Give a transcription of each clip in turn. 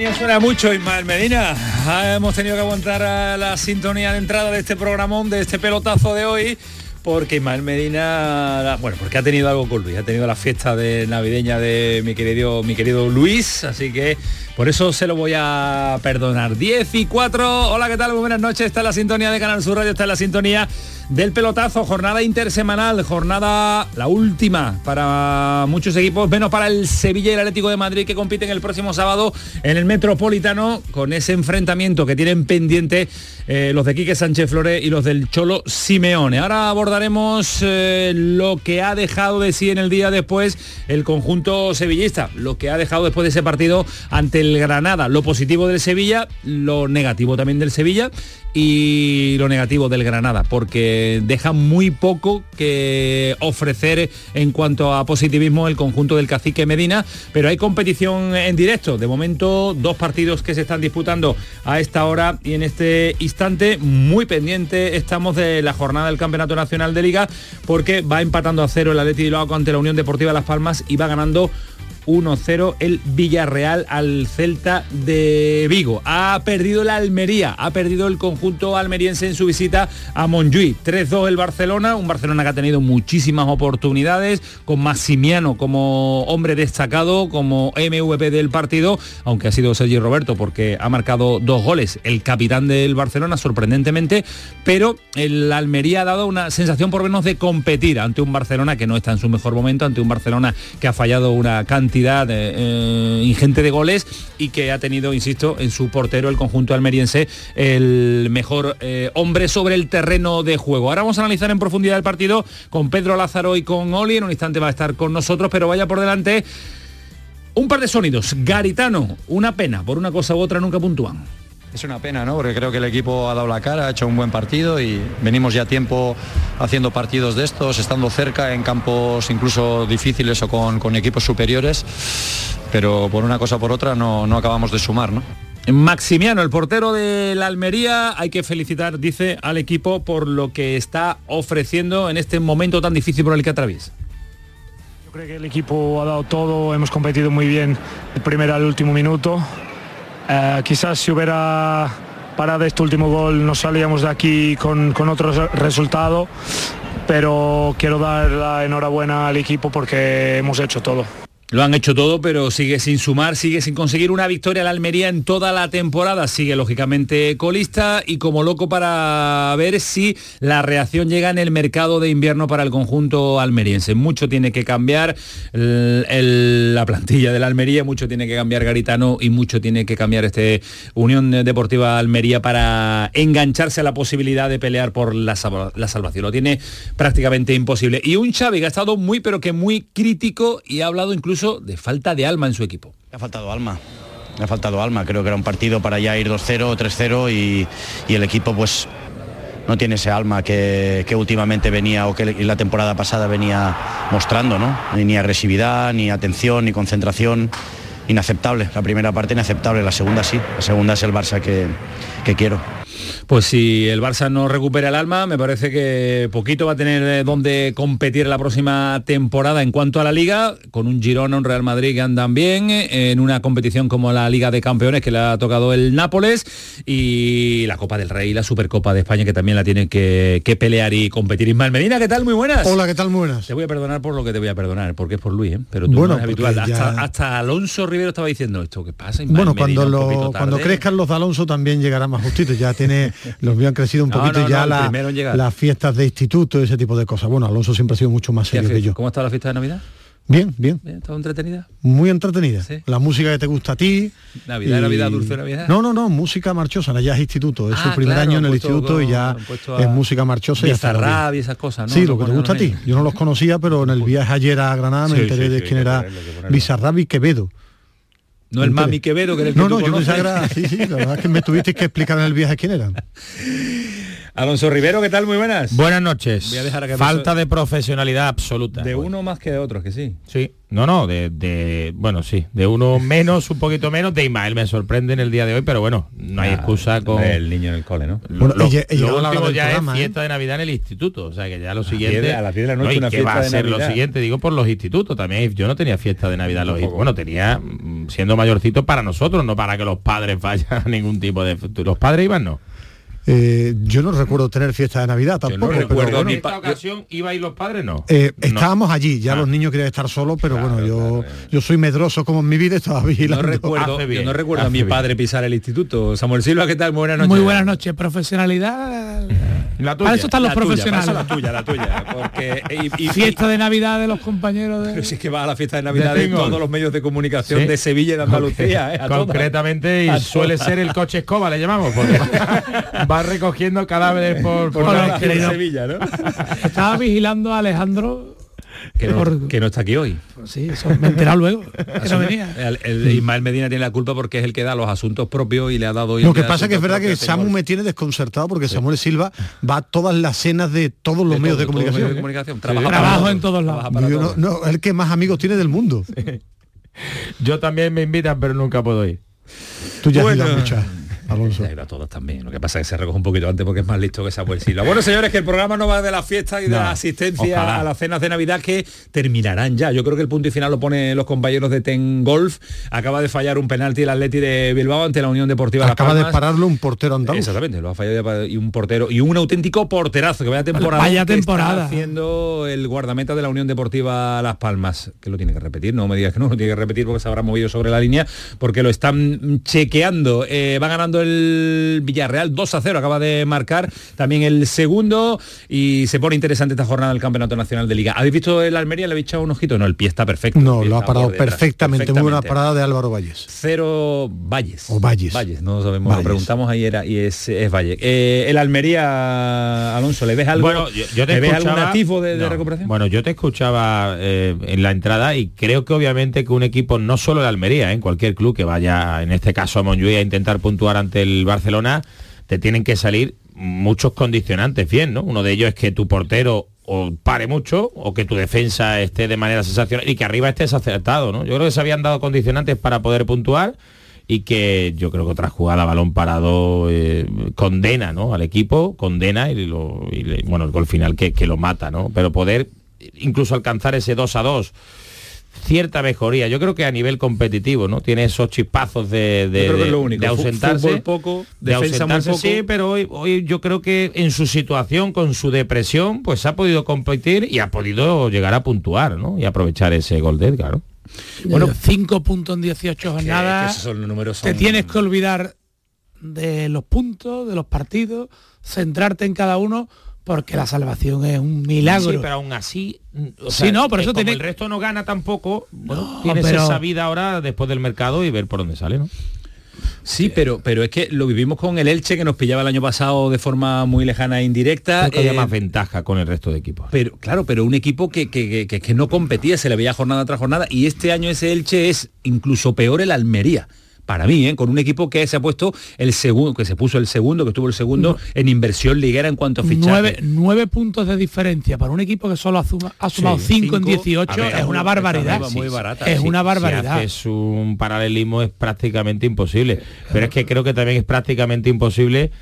Sintonía suena mucho, Ismael Medina. Ah, hemos tenido que aguantar a la sintonía de entrada de este programón, de este pelotazo de hoy, porque Ismael Medina, bueno, porque ha tenido algo con Luis, ha tenido la fiesta de navideña de mi querido, mi querido Luis, así que por eso se lo voy a perdonar. 10 y 4, hola, ¿qué tal? Muy buenas noches, está la sintonía de Canal Sur Radio, está la sintonía del pelotazo, jornada intersemanal, jornada la última para muchos equipos, menos para el Sevilla y el Atlético de Madrid que compiten el próximo sábado en el Metropolitano con ese enfrentamiento que tienen pendiente eh, los de Quique Sánchez Flores y los del Cholo Simeone. Ahora abordaremos eh, lo que ha dejado de sí en el día después el conjunto sevillista, lo que ha dejado después de ese partido ante el Granada, lo positivo del Sevilla, lo negativo también del Sevilla y lo negativo del Granada, porque deja muy poco que ofrecer en cuanto a positivismo el conjunto del cacique Medina, pero hay competición en directo. De momento, dos partidos que se están disputando a esta hora y en este instante, muy pendiente estamos de la jornada del Campeonato Nacional de Liga, porque va empatando a cero el Atleti Bilbao ante la Unión Deportiva Las Palmas y va ganando 1-0 el Villarreal al Celta de Vigo. Ha perdido la Almería, ha perdido el conjunto almeriense en su visita a Montjuic. 3-2 el Barcelona, un Barcelona que ha tenido muchísimas oportunidades, con Massimiano como hombre destacado, como MVP del partido, aunque ha sido Sergio Roberto porque ha marcado dos goles, el capitán del Barcelona, sorprendentemente, pero el Almería ha dado una sensación por menos de competir ante un Barcelona que no está en su mejor momento, ante un Barcelona que ha fallado una cantidad eh, ingente de goles y que ha tenido, insisto, en su portero el conjunto almeriense el mejor eh, hombre sobre el terreno de juego. Ahora vamos a analizar en profundidad el partido con Pedro Lázaro y con Oli. En un instante va a estar con nosotros, pero vaya por delante un par de sonidos. Garitano, una pena, por una cosa u otra nunca puntúan. Es una pena, ¿no? Porque creo que el equipo ha dado la cara, ha hecho un buen partido y venimos ya tiempo haciendo partidos de estos, estando cerca en campos incluso difíciles o con, equipos superiores, pero por una cosa o por otra no, no acabamos de sumar, ¿no? Maximiano, el portero de la Almería, hay que felicitar, dice, al equipo por lo que está ofreciendo en este momento tan difícil por el que atraviesa. Yo creo que el equipo ha dado todo, hemos competido muy bien el primer al último minuto. Eh, quizás si hubiera parado este último gol nos salíamos de aquí con, con otro resultado, pero quiero dar la enhorabuena al equipo porque hemos hecho todo. Lo han hecho todo, pero sigue sin sumar, sigue sin conseguir una victoria la Almería en toda la temporada. Sigue lógicamente colista y como loco para ver si la reacción llega en el mercado de invierno para el conjunto almeriense. Mucho tiene que cambiar la plantilla de Almería, mucho tiene que cambiar Garitano y mucho tiene que cambiar este Unión Deportiva Almería para engancharse a la posibilidad de pelear por la, la salvación. Lo tiene prácticamente imposible. Y un Xavi que ha estado muy pero que muy crítico y ha hablado incluso de falta de alma en su equipo. ha faltado alma. Ha faltado alma, creo que era un partido para ya ir 2-0, 3-0 y, el equipo pues no tiene ese alma que, últimamente venía o que la temporada pasada venía mostrando, ¿no? Ni agresividad, ni atención, ni concentración. Inaceptable. La primera parte inaceptable, la segunda sí. La segunda es el Barça que, que quiero. Pues si el Barça no recupera el alma, me parece que poquito va a tener eh, donde competir la próxima temporada en cuanto a la liga, con un Girona, un Real Madrid que andan bien, eh, en una competición como la Liga de Campeones que le ha tocado el Nápoles y la Copa del Rey, la Supercopa de España que también la tiene que, pelear y competir. Ismael Medina, ¿qué tal? Muy buenas. Hola, ¿qué tal? Muy buenas. Te voy a perdonar por lo que te voy a perdonar, porque es por Luis, ¿eh? pero tú bueno, no es habitual. Hasta, Alonso Rivero estaba diciendo esto, ¿qué pasa? bueno, cuando, cuando crezcan los de Alonso también llegará más justito, ya tiene los míos han crecido un poquito ya las fiestas de instituto y ese tipo de cosas. Bueno, Alonso siempre ha sido mucho más serio que yo. ¿Cómo está la fiesta de Navidad? Bien, bien. ¿Todo entretenida? Muy entretenida. La música que te gusta a ti. Navidad, y... Navidad, dulce Navidad. No, no, no, música marchosa, ya es instituto. Es su primer año en el instituto y ya es música marchosa. Y y esas cosas, ¿no? Sí, lo que te gusta a ti. Yo no los conocía, pero en el viaje ayer a Granada me enteré de quién era Bizarrap y Quevedo. No el Mami Quevedo, que era el No, no, yo pensaba sí, sí, la verdad es que me tuviste que explicar en el viaje quién eran. Alonso Rivero, ¿qué tal? Muy buenas. Buenas noches. Falta de profesionalidad absoluta. De uno más que de otros, que sí. Sí. No, no, de, bueno, sí, de uno menos, un poquito menos, de Ismael me sorprende en el día de hoy, pero bueno, no hay excusa con el niño en el cole, ¿no? Lo, lo, último ya es fiesta ¿eh? de Navidad en el instituto, o sea que ya lo siguiente a las 10 de la noche una fiesta va a ser lo siguiente, digo por los institutos también. Yo no tenía fiesta de Navidad los bueno, tenía mm, siendo mayorcito para nosotros, no para que los padres vayan a ningún tipo de los padres iban no. Eh, yo no recuerdo tener fiesta de Navidad tampoco. Yo recuerdo en esta ocasión iba y los padres no. Eh, estábamos allí, ya ah. los niños querían estar solos, pero bueno, yo yo soy medroso como en mi vida estaba vigilando. No recuerdo, yo no recuerdo a mi padre pisar el instituto. Samuel Silva, ¿qué tal? Muy buenas noches. Muy buenas noches. Profesionalidad. La tuya. Para eso están los profesionales. la tuya, la tuya. Porque, y, fiesta de Navidad de los compañeros de... Pero si es que va a la fiesta de Navidad de, todos los medios de comunicación de Sevilla y de Andalucía. Eh, Concretamente, y suele ser el coche escoba, le llamamos, porque va recogiendo cadáveres por, por, la Sevilla, ¿no? Estaba vigilando a Alejandro que no, que no, está aquí hoy. Pues sí, eso me enterado luego. El, Ismael Medina tiene la culpa porque es el que da los asuntos propios y le ha dado hoy. Lo que pasa que es verdad que Samu me tiene desconcertado porque Samuel Silva va a todas las cenas de todos los medios, de comunicación. Trabajo en todos lados. No, no, el que más amigos tiene del mundo. Yo también me invitan, pero nunca puedo ir. Tú ya bueno, muchas. Alonso. A todos también. Lo que pasa es que se recoge un poquito antes porque es más listo que Samuel Silva. Bueno, señores, que el programa no va de la fiesta y de la asistencia a las cenas de Navidad que terminarán ya. Yo creo que el punto y final lo ponen los compañeros de Ten Golf. Acaba de fallar un penalti el Atleti de Bilbao ante la Unión Deportiva Acaba de pararlo un portero andaluz. Exactamente, lo ha fallado y un portero y un auténtico porterazo que vaya temporada. Vaya temporada. haciendo el guardameta de la Unión Deportiva Las Palmas, que lo tiene que repetir, no me digas que no, lo tiene que repetir porque se habrá movido sobre la línea, porque lo están chequeando. Eh, va ganando el Villarreal 2 a 0 acaba de marcar también el segundo y se pone interesante esta jornada del Campeonato Nacional de Liga. ¿Habéis visto el Almería? ¿Le habéis echado un ojito? No, el pie está perfecto. No, lo ha parado perfectamente. Muy buena parada de Álvaro Valles. Cero Valles. O Valles. Valles, no sabemos. Lo preguntamos ayer y es, es Valle. Eh, el Almería, Alonso, ¿le ves algo? Bueno, yo, te ves algún atisbo de, recuperación? Bueno, yo te escuchaba eh, en la entrada y creo que obviamente que un equipo, no solo el Almería, ¿eh? en cualquier club que vaya, en este caso a Montjuic, a intentar puntuar ante el Barcelona, te tienen que salir muchos condicionantes bien, ¿no? Uno de ellos es que tu portero o pare mucho o que tu defensa esté de manera sensacional y que arriba estés acertado, ¿no? Yo creo que se habían dado condicionantes para poder puntuar y que yo creo que otra jugada balón parado eh, condena ¿no? al equipo, condena y, lo, bueno, el gol final que, que, lo mata, ¿no? Pero poder incluso alcanzar ese 2 a 2 cierta mejoría. Yo creo que a nivel competitivo, ¿no? Tiene esos chispazos de, de, ausentarse. poco, de ausentarse, sí, pero hoy, hoy yo creo que en su situación, con su depresión, pues ha podido competir y ha podido llegar a puntuar, ¿no? Y aprovechar ese gol de claro. Bueno, 5 puntos en 18 jornadas. Te tienes que olvidar de los puntos, de los partidos, centrarte en cada uno porque la salvación es un milagro. Sí, pero aún así, sí, no, por eso tiene... el resto no gana tampoco, bueno, tienes esa vida ahora después del mercado y ver por dónde sale, ¿no? Sí, pero, pero es que lo vivimos con el Elche que nos pillaba el año pasado de forma muy lejana e indirecta. Creo que eh, más ventaja con el resto de equipos. Pero claro, pero un equipo que, que, que, que no competía, se le veía jornada tras jornada y este año ese Elche es incluso peor el Almería para mí, ¿eh? con un equipo que se ha puesto el segundo, que se puso el segundo, que estuvo el segundo en inversión liguera en cuanto a fichaje. Nueve, puntos de diferencia para un equipo que solo ha, sumado cinco, en 18 es una barbaridad. Muy barata, es una barbaridad. es un paralelismo es prácticamente imposible. Pero es que creo que también es prácticamente imposible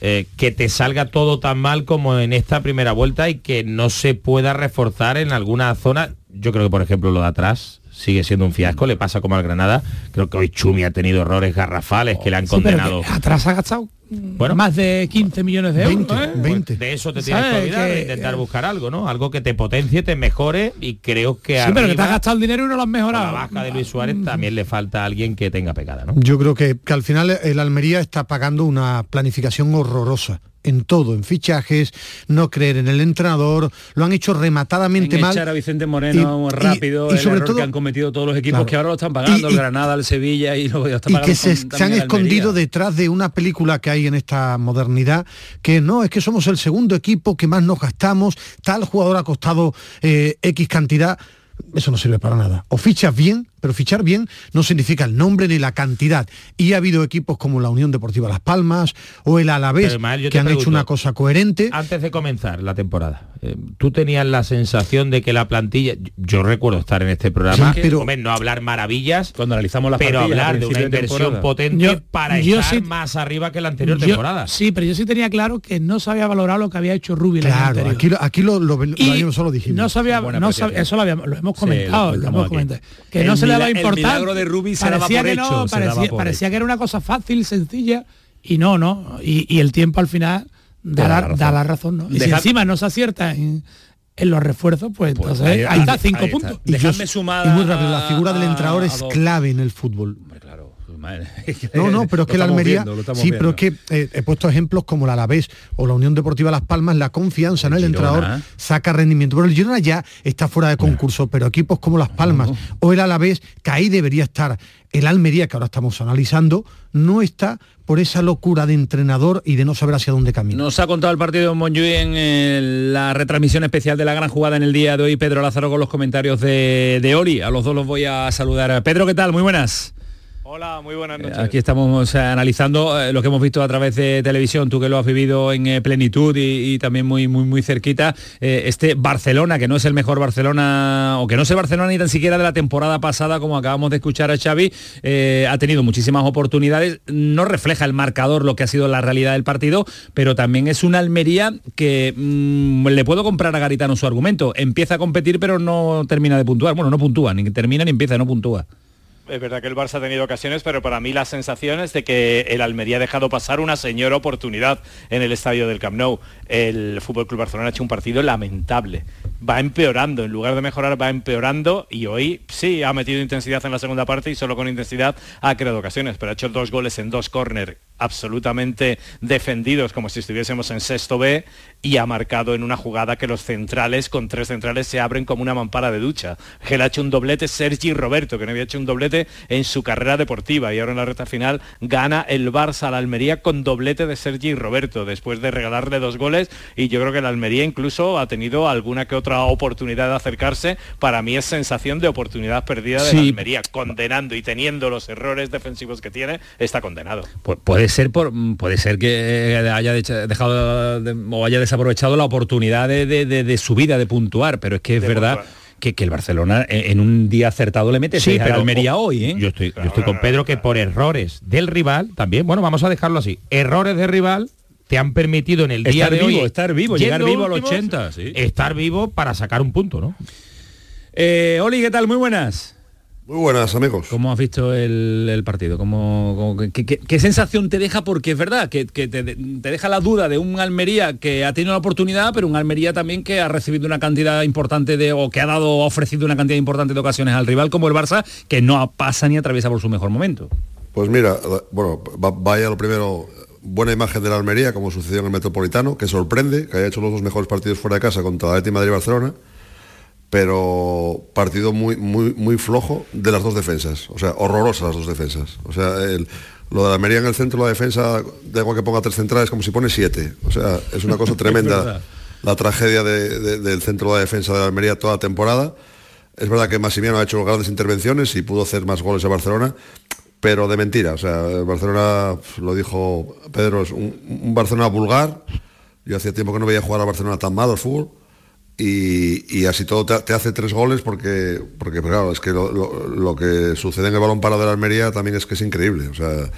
eh, que te salga todo tan mal como en esta primera vuelta y que no se pueda reforzar en alguna zona. Yo creo que, por ejemplo, lo de atrás sigue siendo un fiasco, le pasa como al Granada. Creo que hoy Chumi ha tenido errores garrafales que le han condenado. atrás ha gastado bueno, más de 15 millones de euros. 20, ¿eh? de eso te tienes que olvidar, de intentar buscar algo, ¿no? Algo que te potencie, te mejore y creo que Sí, pero que te has gastado el dinero y no lo has mejorado. A la baja de Luis Suárez también le falta a alguien que tenga pegada, ¿no? Yo creo que, que al final el Almería está pagando una planificación horrorosa en todo, en fichajes, no creer en el entrenador, lo han hecho rematadamente en mal. Echar a Vicente Moreno y, rápido, y, sobre todo que han cometido todos los equipos claro, que ahora lo están pagando, el Granada, el Sevilla y lo están y que se, se han escondido detrás de una película que hay en esta modernidad, que no, es que somos el segundo equipo que más nos gastamos, tal jugador ha costado eh, X cantidad eso no sirve para nada. O fichas bien, pero fichar bien no significa el nombre ni la cantidad. Y ha habido equipos como la Unión Deportiva Las Palmas o el Alavés que han pregunto, hecho una cosa coherente. Antes de comenzar la temporada, eh, ¿tú tenías la sensación de que la plantilla, yo recuerdo estar en este programa, sí, pero, no hablar maravillas, cuando analizamos la pero hablar de una inversión de potente yo, para yo estar sí, más arriba que la anterior yo, temporada. Sí, pero yo sí tenía claro que no se había valorado lo que había hecho Rubio claro, aquí, aquí lo, lo, lo, solo dijimos. No sabía, no sabía, eso lo, habíamos, lo hemos comentado, sí, lo hemos comentado. Que el no se le daba importancia de Rubi se parecía que hecho, no, parecía, parecía que era una cosa fácil, sencilla, y no, no. Y, y el tiempo al final da, la, razón. da la razón, ¿no? Y Dejad... si encima no se acierta en, en los refuerzos, pues, pues entonces ahí, ahí, está, cinco ahí puntos. Está. Dejadme sumar y muy rápido, la figura del entrenador es clave en el fútbol. No, no, pero es que la Almería, viendo, sí, viendo. pero es que eh, he puesto ejemplos como la Alavés o la Unión Deportiva Las Palmas, la confianza en el, el entrenador saca rendimiento. Pero el Girona ya está fuera de concurso, pero equipos como Las Palmas o el Alavés, que ahí debería estar el Almería, que ahora estamos analizando, no está por esa locura de entrenador y de no saber hacia dónde camina. Nos ha contado el partido de Monjuy en eh, la retransmisión especial de la gran jugada en el día de hoy, Pedro Lázaro, con los comentarios de, de Ori. A los dos los voy a saludar. Pedro, ¿qué tal? Muy buenas. Hola, muy buenas noches. Aquí estamos eh, analizando eh, lo que hemos visto a través de televisión, tú que lo has vivido en eh, plenitud y, y, también muy, muy, muy cerquita, eh, este Barcelona, que no es el mejor Barcelona, o que no es el Barcelona ni tan siquiera de la temporada pasada, como acabamos de escuchar a Xavi, eh, ha tenido muchísimas oportunidades, no refleja el marcador lo que ha sido la realidad del partido, pero también es una Almería que mmm, le puedo comprar a Garitano su argumento, empieza a competir pero no termina de puntuar, bueno, no puntúa, ni termina ni empieza, no puntúa es verdad que el Barça ha tenido ocasiones, pero para mí la sensación es de que el Almería ha dejado pasar una señora oportunidad en el estadio del Camp Nou. El Fútbol Club Barcelona ha hecho un partido lamentable. Va empeorando, en lugar de mejorar va empeorando y hoy sí ha metido intensidad en la segunda parte y solo con intensidad ha creado ocasiones, pero ha hecho dos goles en dos córner absolutamente defendidos como si estuviésemos en sexto B y ha marcado en una jugada que los centrales con tres centrales se abren como una mampara de ducha. Gel ha hecho un doblete Sergi Roberto, que no había hecho un doblete en su carrera deportiva y ahora en la recta final gana el Barça a la Almería con doblete de Sergi Roberto después de regalarle dos goles y yo creo que la Almería incluso ha tenido alguna que otra oportunidad de acercarse. Para mí es sensación de oportunidad perdida de sí. la Almería, condenando y teniendo los errores defensivos que tiene, está condenado. Pu puede ser por puede ser que haya dejado de, o haya desaprovechado la oportunidad de, de, de, de su vida de puntuar, pero es que es de verdad puntuar que, que, el Barcelona en un día acertado le mete sí, pero Almería hoy. ¿eh? Yo estoy, yo estoy con Pedro que por errores del rival, también, bueno, vamos a dejarlo así, errores del rival te han permitido en el día estar de vivo, hoy estar vivo, llegar vivo al 80, sí. estar vivo para sacar un punto, ¿no? Eh, Oli, ¿qué tal? Muy buenas. Muy buenas, amigos. ¿Cómo has visto el, el partido? ¿Cómo, cómo qué, qué, qué, sensación te deja? Porque es verdad que, que te, te, deja la duda de un Almería que ha tenido la oportunidad, pero un Almería también que ha recibido una cantidad importante de, o que ha dado, ha ofrecido una cantidad importante de ocasiones al rival como el Barça, que no pasa ni atraviesa por su mejor momento. Pues mira, bueno, vaya lo primero, buena imagen de la Almería, como sucedió en el Metropolitano, que sorprende, que haya hecho los dos mejores partidos fuera de casa contra la Madrid y Barcelona pero partido muy, muy, muy flojo de las dos defensas, o sea, horrorosas las dos defensas. O sea, el, lo de la Almería en el centro, la defensa, da igual que ponga tres centrales, como si pone siete. O sea, es una cosa tremenda la tragedia de, de, del centro de la defensa de la Almería toda la temporada. Es verdad que Massimiano ha hecho grandes intervenciones y pudo hacer más goles a Barcelona, pero de mentira. O sea, Barcelona, lo dijo Pedro, es un, un Barcelona vulgar. Yo hacía tiempo que no veía jugar a Barcelona tan mal al fútbol y, así todo te, hace tres goles porque, porque claro, es que lo, que sucede en el balón parado de la Almería también es que es increíble. O sea,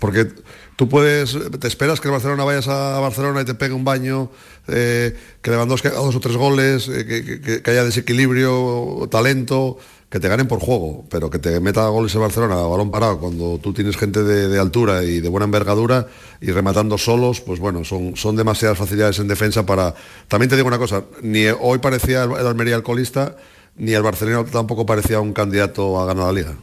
porque tú puedes, te esperas que el Barcelona vayas a Barcelona y te pegue un baño, eh, que Lewandowski haga dos o tres goles, eh, que, que, haya desequilibrio, talento, que te ganen por juego, pero que te meta goles el Barcelona a balón parado cuando tú tienes gente de, altura y de buena envergadura y rematando solos, pues bueno, son, son demasiadas facilidades en defensa para... También te digo una cosa, ni hoy parecía el, el Almería alcoholista, ni el Barcelona tampoco parecía un candidato a ganar la liga.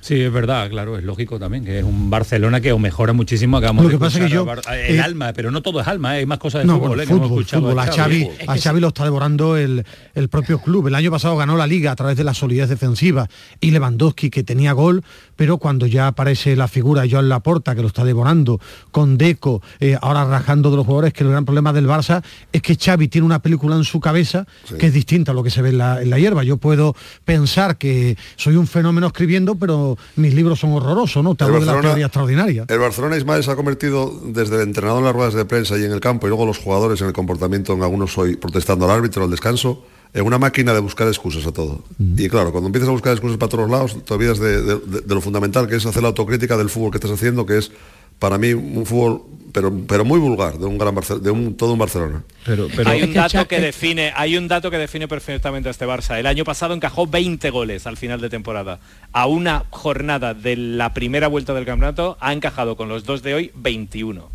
Sí, es verdad, claro, es lógico también, que es un Barcelona que mejora muchísimo. Acabamos lo que pasa que yo, el eh, alma, pero no todo es alma, hay más cosas de no, fútbol, fútbol, a, Xavi, a Xavi lo está devorando el, el, propio club. El año pasado ganó la liga a través de la solidez defensiva y Lewandowski que tenía gol, pero cuando ya aparece la figura Joan Laporta que lo está devorando, con Deco, eh, ahora rajando de los jugadores, que el gran problema del Barça es que Xavi tiene una película en su cabeza que es distinta a lo que se ve en la, en la hierba. Yo puedo pensar que soy un fenómeno escribiendo, pero mis libros son horrorosos, ¿no? Te hablo de la teoría extraordinaria. El Barcelona Ismael se ha convertido desde el entrenador en las ruedas de prensa y en el campo y luego los jugadores en el comportamiento, en algunos hoy protestando al árbitro, al descanso, en una máquina de buscar excusas a todo. Y claro, cuando empiezas a buscar excusas para todos lados, te olvidas de, lo fundamental que es hacer la autocrítica del fútbol que estás haciendo, que es para mí un fútbol pero, pero muy vulgar de un gran de un, todo un Barcelona. Pero, hay un dato que define, hay un dato que define perfectamente a este Barça. El año pasado encajó 20 goles al final de temporada. A una jornada de la primera vuelta del campeonato ha encajado con los dos de hoy 21.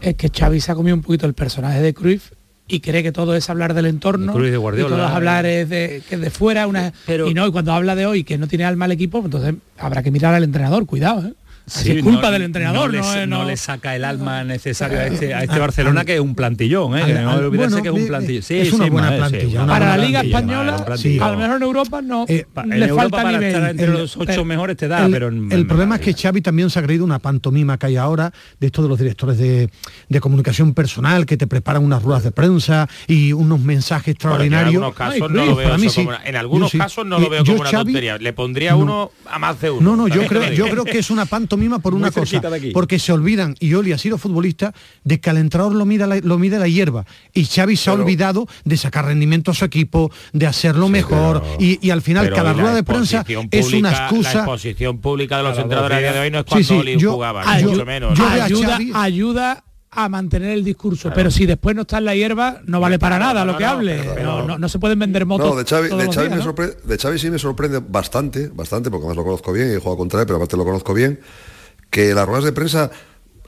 Es, que Xavi se ha comido un poquito el personaje de Cruyff y cree que todo es hablar del entorno de Guardiola, y todo es hablar es de, que de fuera una y no y cuando habla de hoy que no tiene alma el equipo entonces habrá que mirar al entrenador cuidado ¿eh? Es culpa del entrenador. No, le, saca el alma necesario a este, a este Barcelona que es un plantillón, ¿eh? no olvidarse que es un plantillón. Sí, es una buena plantilla. Para la Liga Española, a lo mejor en Europa no eh, en le Europa falta para nivel. estar entre los ocho mejores te da, pero... el problema es que Xavi también se ha creído una pantomima que hay ahora de esto de los directores de, de comunicación personal que te preparan unas ruedas de prensa y unos mensajes extraordinarios. en algunos casos no lo veo como, en algunos casos no lo veo como una tontería. Le pondría uno a más de uno. No, no, yo creo, yo creo que es una pantomima por una cosa porque se olvidan, y Oli ha sido futbolista, de que al entrenador lo mide la, lo mide la hierba. Y Xavi se ha olvidado de sacar rendimiento a su equipo, de hacerlo mejor. y, al final cada rueda de prensa es una excusa. La exposición pública de los entrenadores de hoy no es cuando Oli jugaba, mucho menos. ayuda, ayuda a mantener el discurso, pero si después no está en la hierba, no vale para nada lo que hable. No, no, se pueden vender motos. No, de Xavi, de, Xavi sí me sorprende bastante, bastante, porque además lo conozco bien y he jugado contra él, pero aparte lo conozco bien que las ruedas de prensa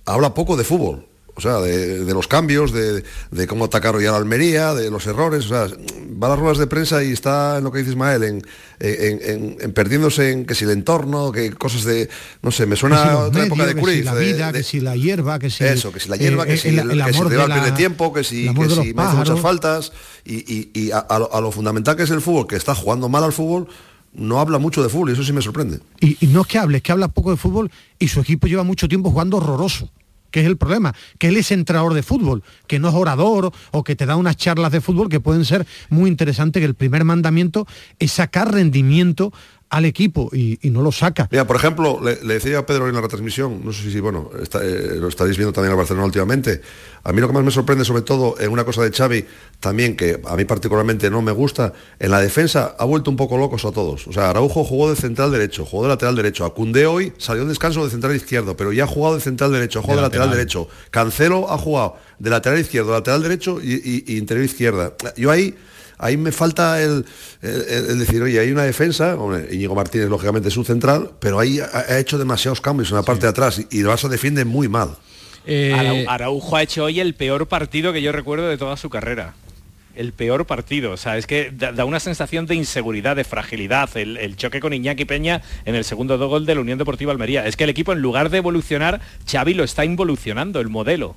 habla poco de fútbol. O sea, de, los cambios, de, cómo atacar hoy a la Almería, de los errores. O sea, va a las ruedas de prensa y está en lo que dice Ismael, en, en, perdiéndose en que si el entorno, que cosas de. No sé, me suena a otra época de Cruyff. la vida, que si la hierba, que si. Eso, que si la hierba, que, eh, si, el, el, que si de tiempo, que si, que si me hace muchas faltas. Y, a, lo, fundamental que es el fútbol, que está jugando mal al fútbol, no habla mucho de fútbol y eso sí me sorprende. Y, no es que hable, es que habla poco de fútbol y su equipo lleva mucho tiempo jugando horroroso que es el problema, que él es entrenador de fútbol, que no es orador o que te da unas charlas de fútbol que pueden ser muy interesantes, que el primer mandamiento es sacar rendimiento al equipo y, no lo saca. Mira, por ejemplo, le, decía a Pedro en la retransmisión, no sé si, bueno, eh, lo estaréis viendo también en Barcelona últimamente, a mí lo que más me sorprende sobre todo en una cosa de Xavi, también que a mí particularmente no me gusta, en la defensa ha vuelto un poco locos a todos. O sea, Araujo jugó de central derecho, jugó de lateral derecho, Acundé hoy salió en descanso de central izquierdo, pero ya ha jugado de central derecho, jugó de, lateral. derecho, Cancelo ha jugado de lateral izquierdo, lateral derecho y interior izquierda. Yo ahí ahí me falta el, decir, oye, hay una defensa, hombre, Íñigo Martínez lógicamente es un central, pero ahí ha, hecho demasiados cambios en la parte de atrás y, el Barça defiende muy mal. Eh, Araujo ha hecho hoy el peor partido que yo recuerdo de toda su carrera el peor partido. O sea, es que da, una sensación de inseguridad, de fragilidad. El, choque con Iñaki Peña en el segundo gol de la Unión Deportiva Almería. Es que el equipo, en lugar de evolucionar, Xavi lo está involucionando, el modelo.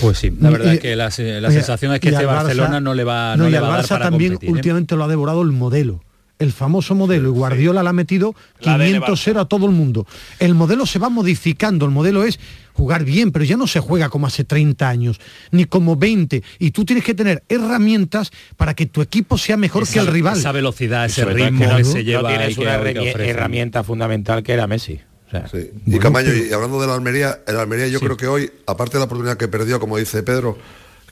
Pues sí, la verdad es que la, sensación es que este Barcelona no le va, no, le va a dar para también competir, ¿eh? últimamente lo ha devorado el modelo el famoso modelo y Guardiola le ha metido 500-0 a todo el mundo. El modelo se va modificando, el modelo es jugar bien, pero ya no se juega como hace 30 años, ni como 20, y tú tienes que tener herramientas para que tu equipo sea mejor que el rival. Esa velocidad, ese ritmo que, se lleva. No tienes una herramienta fundamental que era Messi. Y Camaño, y hablando de la Almería, el Almería yo creo que hoy, aparte de la oportunidad que perdió, como dice Pedro,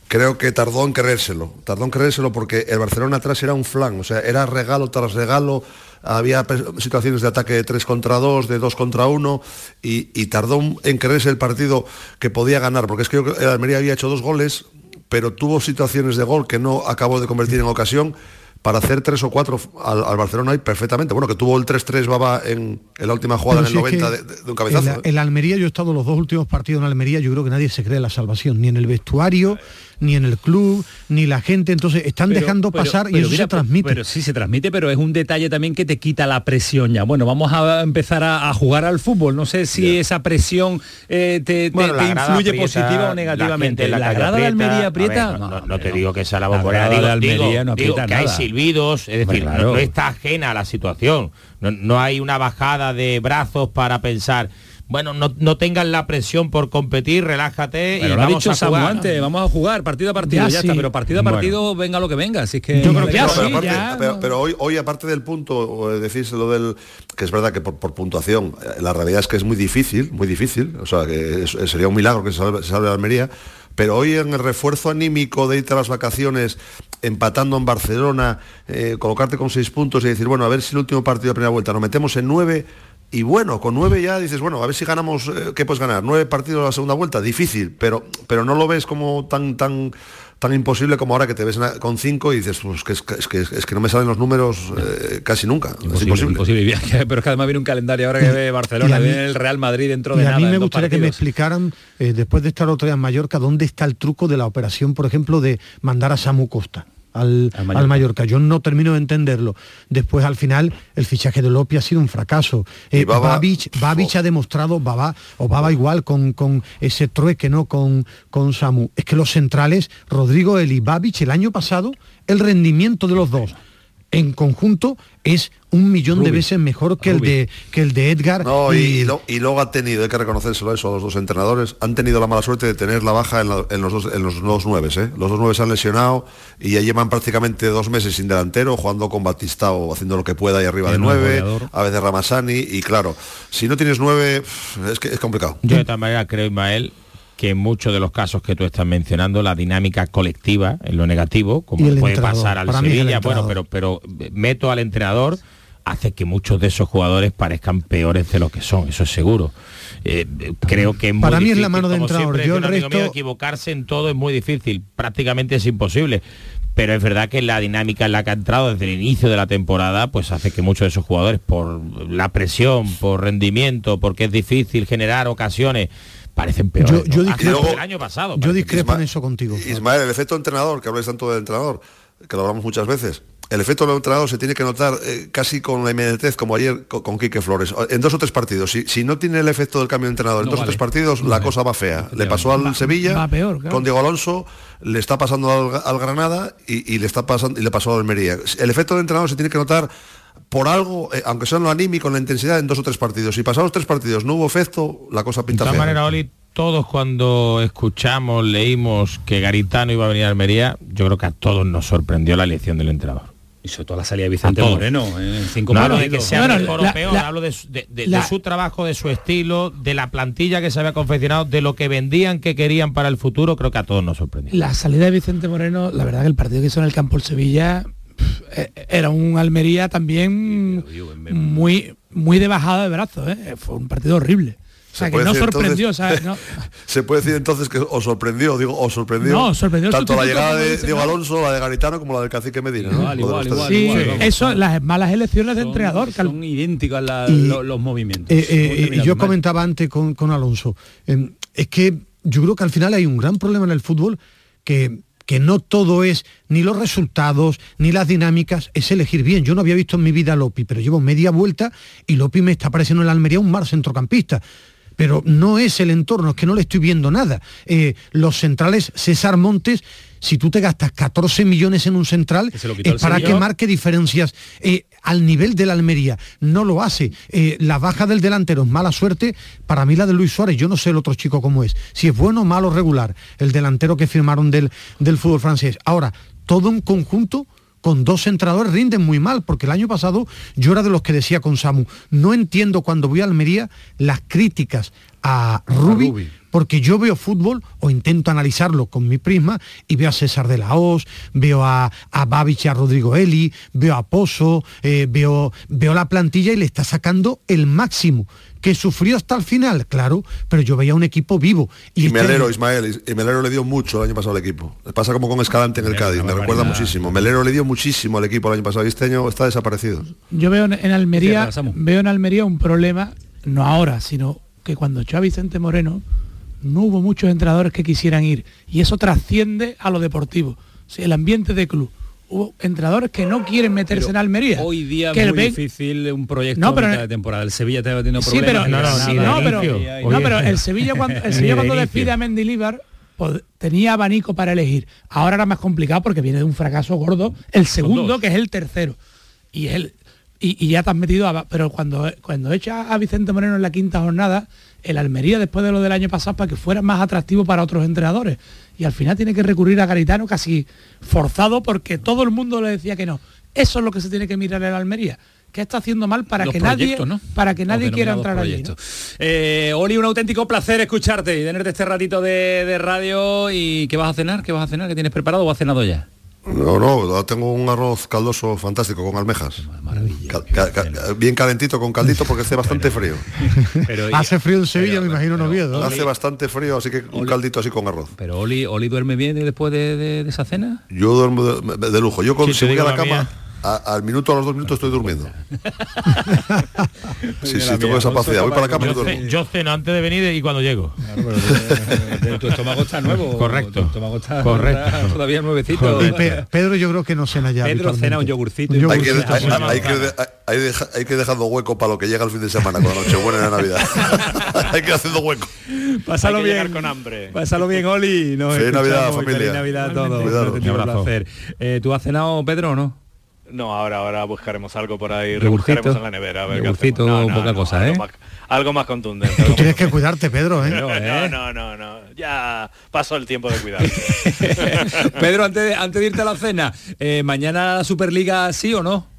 creo que tardó en creérselo. Tardó en creérselo porque el Barcelona atrás era un flan, o sea, era regalo tras regalo, había situaciones de ataque de 3 contra 2, de 2 contra 1, y, tardó en creerse el partido que podía ganar, porque es que el Almería había hecho dos goles, pero tuvo situaciones de gol que no acabó de convertir en ocasión para hacer tres o cuatro al, Barcelona y perfectamente. Bueno, que tuvo el 3-3 Baba en, la última jugada en el 90 de, un cabezazo. En, ¿eh? el Almería, yo he estado los dos últimos partidos en Almería, yo creo que nadie se cree la salvación, ni en el vestuario, ni en el club, ni la gente. Entonces están dejando pasar y eso se transmite. Pero sí se transmite, pero es un detalle también que te quita la presión ya. Bueno, vamos a empezar a, jugar al fútbol. No sé si esa presión eh, te, influye positiva o negativamente. La, grada de Almería aprieta. no, te digo que sea la bombonera, digo, Almería no aprieta que hay silbidos, es decir, no, está ajena a la situación. no hay una bajada de brazos para pensar bueno, no, no tengan la presión por competir, relájate y vamos a jugar. Antes, vamos a jugar partido a partido, ya, está, pero partido a partido venga lo que venga, así que Yo creo que pero, hoy, hoy aparte del punto, decirse lo del que es verdad que por, puntuación, eh, la realidad es que es muy difícil, muy difícil, o sea que sería un milagro que se salve, de Almería, pero hoy en el refuerzo anímico de irte a las vacaciones empatando en Barcelona, eh, colocarte con seis puntos y decir, bueno, a ver si el último partido de primera vuelta nos metemos en nueve, y bueno, con nueve ya dices, bueno, a ver si ganamos, eh, ¿qué puedes ganar? Nueve partidos a la segunda vuelta, difícil, pero, pero no lo ves como tan, tan, tan imposible como ahora que te ves con cinco y dices, pues que es, que, es que no me salen los números eh, casi nunca. Imposible, imposible. pero es que además viene un calendario ahora que ve Barcelona, viene el Real Madrid dentro de y a mí me gustaría que me explicaran, eh, después de estar otro día en Mallorca, dónde está el truco de la operación, por ejemplo, de mandar a Samu Costa al, Mallorca. Yo no termino de entenderlo. Después, al final, el fichaje de Lopi ha sido un fracaso. Eh, Babich, ha demostrado, Baba, o Baba igual, con, con ese trueque, ¿no? Con, con Samu. Es que los centrales, Rodrigo Eli, Babich, el año pasado, el rendimiento de los dos en conjunto es un millón de veces mejor que el de que el de Edgar. y, luego ha tenido, hay que reconocérselo eso a los dos entrenadores, han tenido la mala suerte de tener la baja en, los dos en los dos nueve, ¿eh? Los dos nueve se han lesionado y ya llevan prácticamente dos meses sin delantero, jugando con Batistao, haciendo lo que pueda ahí arriba de nueve, a veces Ramasani, y claro, si no tienes nueve, es que es complicado. Yo de tal manera creo, Ismael, que en muchos de los casos que tú estás mencionando, la dinámica colectiva, en lo negativo, como puede pasar al Sevilla, bueno, pero, pero meto al entrenador hace que muchos de esos jugadores parezcan peores de lo que son, eso es seguro. Eh, creo que para mí es la mano de entrenador. Yo el resto... equivocarse en todo es muy difícil, prácticamente es imposible. Pero es verdad que la dinámica en la que ha entrado desde el inicio de la temporada, pues hace que muchos de esos jugadores, por la presión, por rendimiento, porque es difícil generar ocasiones, parecen peores. Yo, discrepo, el año pasado. Yo discrepo en eso contigo. Ismael, el efecto entrenador, que habláis tanto del entrenador, que lo hablamos muchas veces. El efecto del entrenador se tiene que notar eh, casi con la inmediatez, como ayer con, Quique Flores, en dos o tres partidos. Si, no tiene el efecto del cambio de entrenador en dos o tres partidos, la cosa va fea. Le pasó al Sevilla, con Diego Alonso, le está pasando al, Granada y, le está pasando y le pasó al Almería. El efecto del entrenador se tiene que notar por algo, eh, aunque sea en lo anímico, en la intensidad, en dos o tres partidos. Si pasados tres partidos no hubo efecto, la cosa pinta De todas manera, Oli, todos cuando escuchamos, leímos que Garitano iba a venir a Almería, yo creo que a todos nos sorprendió la elección del entrenador. Y sobre todo la salida de Vicente Moreno en cinco no hablo de que sea mejor o peor, hablo de, su trabajo, de su estilo, de la plantilla que se había confeccionado, de lo que vendían, que querían para el futuro, creo que a todos nos sorprendió. La salida de Vicente Moreno, la verdad que el partido que hizo en el campo el Sevilla eh, era un Almería también muy muy de bajada de brazos, ¿eh? fue un partido horrible. O sea, que no sorprendió, Se puede decir entonces que os sorprendió, digo, os sorprendió. No, sorprendió tanto la llegada de Diego Alonso, la de Garitano, como la del cacique Medina. Igual, igual, igual, sí, eso, las malas elecciones de entrenador. Son idénticas los, movimientos. Eh, eh, yo comentaba antes con, con Alonso, em, es que yo creo que al final hay un gran problema en el fútbol que que no todo es ni los resultados, ni las dinámicas, es elegir bien. Yo no había visto en mi vida a Lopi, pero llevo media vuelta y Lopi me está pareciendo en la Almería un mar centrocampista pero no es el entorno, es que no le estoy viendo nada. Eh, los centrales, César Montes, si tú te gastas 14 millones en un central, es para que marque diferencias eh, al nivel de la Almería. No lo hace. Eh, la baja del delantero es mala suerte. Para mí la de Luis Suárez, yo no sé el otro chico cómo es. Si es bueno, malo, regular. El delantero que firmaron del, del fútbol francés. Ahora, todo un conjunto con dos entrenadores rinden muy mal, porque el año pasado yo era de los que decía con Samu, no entiendo cuando voy a Almería las críticas a Rubi, porque yo veo fútbol o intento analizarlo con mi prisma y veo a César de la Hoz, veo a, a Babich y a Rodrigo Eli, veo a Pozo, eh, veo, veo la plantilla y le está sacando el máximo que sufrió hasta el final, claro, pero yo veía un equipo vivo. Y, este Melero, Ismael, y Melero le dio mucho el año pasado al equipo. Pasa como con Escalante en el Cádiz, me recuerda muchísimo. Melero le dio muchísimo al equipo el año pasado y este año está desaparecido. Yo veo en Almería, veo en Almería un problema, no ahora, sino que cuando echó a Vicente Moreno, no hubo muchos entrenadores que quisieran ir. Y eso trasciende a lo deportivo. el ambiente de club. Hubo entrenadores que no quieren meterse en Almería. Hoy día es muy difícil un proyecto de temporada. El Sevilla está teniendo problemas. no, pero, el Sevilla cuando, el Sevilla cuando despide a Mendilibar pues, tenía abanico para elegir. Ahora era más complicado porque viene de un fracaso gordo. El segundo, que es el tercero. Y él y, ya te has metido a, pero cuando cuando echa a Vicente Moreno en la quinta jornada el Almería después de lo del año pasado para que fuera más atractivo para otros entrenadores. Y al final tiene que recurrir a Garitano casi forzado porque todo el mundo le decía que no. Eso es lo que se tiene que mirar en Almería. ¿Qué está haciendo mal para que nadie para que nadie quiera entrar allí? Eh, Oli, un auténtico placer escucharte y tenerte este ratito de, de radio. ¿Y qué vas a cenar? ¿Qué vas a cenar? ¿Qué tienes preparado o has cenado ya? No, no, tengo un arroz caldoso fantástico con almejas. bien calentito con caldito porque hace bastante frío. hace frío en Sevilla, me imagino no Oviedo. Hace bastante frío, así que un caldito así con arroz. Pero Oli, Oli duerme bien después de, esa cena? Yo duermo de, lujo. Yo con, si voy a la cama al minuto a los dos minutos estoy durmiendo. sí, sí, tengo esa capacidad. Voy para la cama y duermo. Yo ceno antes de venir y cuando llego. tu estómago está nuevo. Correcto. Tu estómago está Correcto. todavía nuevecito. Pedro yo creo que no cena ya. Pedro cena un yogurcito. hay, que, hay, hay, que dejando hueco para lo que llega el fin de semana con la noche buena de Navidad. hay que ir haciendo hueco. Pásalo bien. con hambre. Pásalo bien, Oli. feliz Navidad, familia. Feliz Navidad a todos. Un placer. Eh, ¿Tú has cenado, Pedro, o no? No, ahora ahora buscaremos algo por ahí, rebuscaremos en la nevera. A ver poca cosa, ¿eh? Algo más, contundente. Tú tienes que cuidarte, Pedro, ¿eh? ¿eh? No, no, no, Ya pasó el tiempo de cuidar. Pedro, antes de, antes de irte a la cena, eh, ¿mañana Superliga sí o no?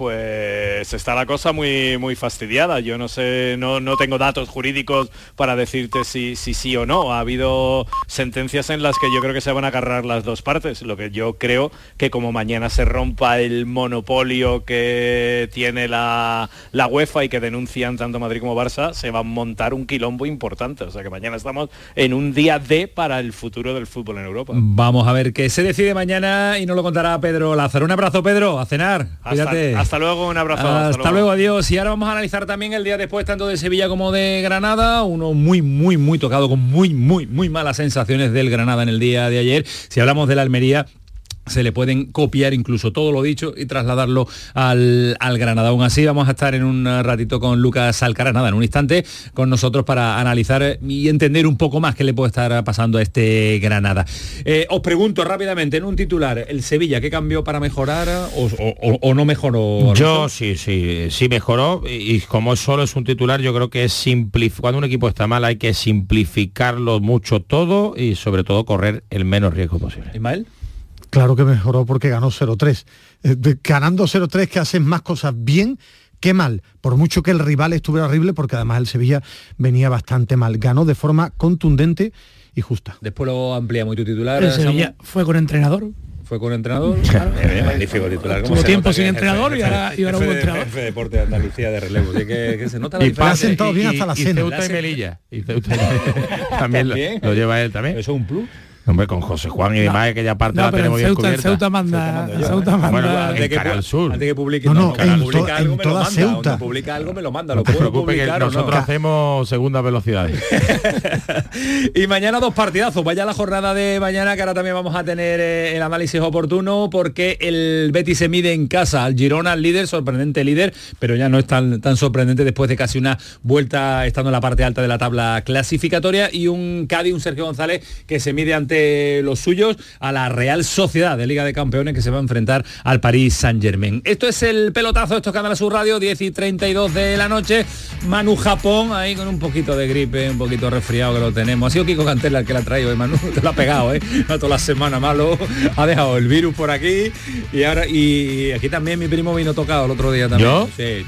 Pues está la cosa muy, muy fastidiada. Yo no sé, no, no tengo datos jurídicos para decirte si, si sí o no. Ha habido sentencias en las que yo creo que se van a agarrar las dos partes. Lo que yo creo que como mañana se rompa el monopolio que tiene la, la UEFA y que denuncian tanto Madrid como Barça, se va a montar un quilombo importante. O sea que mañana estamos en un día D para el futuro del fútbol en Europa. Vamos a ver qué se decide mañana y nos lo contará Pedro Lázaro. Un abrazo, Pedro, a cenar. Cuídate. Hasta luego, un abrazo. Hasta, luego. adiós. Y ahora vamos a analizar también el día después, tanto de Sevilla como de Granada. Uno muy, muy, muy tocado, con muy, muy, muy malas sensaciones del Granada en el día de ayer. Si hablamos de la Almería, se le pueden copiar incluso todo lo dicho y trasladarlo al, Granada. Aún así vamos a estar en un ratito con Lucas Alcaraz, nada, en un instante con nosotros para analizar y entender un poco más qué le puede estar pasando a este Granada. Eh, os pregunto rápidamente en un titular, ¿el Sevilla qué cambió para mejorar o, no mejoró? Yo sí, sí, sí mejoró y como solo es un titular yo creo que es simplificar, cuando un equipo está mal hay que simplificarlo mucho todo y sobre todo correr el menos riesgo posible. Ismael. Claro que mejoró porque ganó 0-3. Eh, ganando 0-3 que hacen más cosas bien que mal, por mucho que el rival estuviera horrible, porque además el Sevilla venía bastante mal. Ganó de forma contundente y justa. Después lo ampliamos y tu titular. El Sevilla fue con entrenador. Fue con entrenador. Eh, magnífico titular. Tuvo tiempo sin entrenador y ahora, y ahora un entrenador. Deporte de Andalucía de relevo. que, que se nota la y pasen todos bien hasta la cena. Y Ceuta y Melilla. Y Ceuta y Melilla. también lo, lo, lleva él también. Eso es un plus. Hombre, con José Juan y demás, que ya parte no, la tenemos bien Ceuta, cubierta. Ceuta manda, Ceuta manda. Bueno, antes sur. Antes que publique, no, no, en, publica algo, en me toda lo manda. Ceuta. publica algo, me lo manda. No lo te preocupes que nosotros hacemos segunda velocidad. y mañana dos partidazos. Vaya la jornada de mañana, que ahora también vamos a tener eh, el análisis oportuno, porque el Betis se mide en casa al Girona, al líder, sorprendente líder, pero ya no es tan, tan sorprendente después de casi una vuelta estando en la parte alta de la tabla clasificatoria y un Cádiz, un Sergio González que se mide ante los suyos a la Real Sociedad de Liga de Campeones que se va a enfrentar al París Saint Germain. Esto es el pelotazo, esto es Canal Sur Radio, 10 y 32 de la noche. Manu Japón, ahí con un poquito de gripe, un poquito resfriado que lo tenemos. Ha sido Kiko Cantela el que la ha traído, ¿eh, Manu, te lo ha pegado, ¿eh? No toda la semana malo. Ha dejado el virus por aquí y ahora y aquí también mi primo vino tocado el otro día también. ¿Yo? Sí,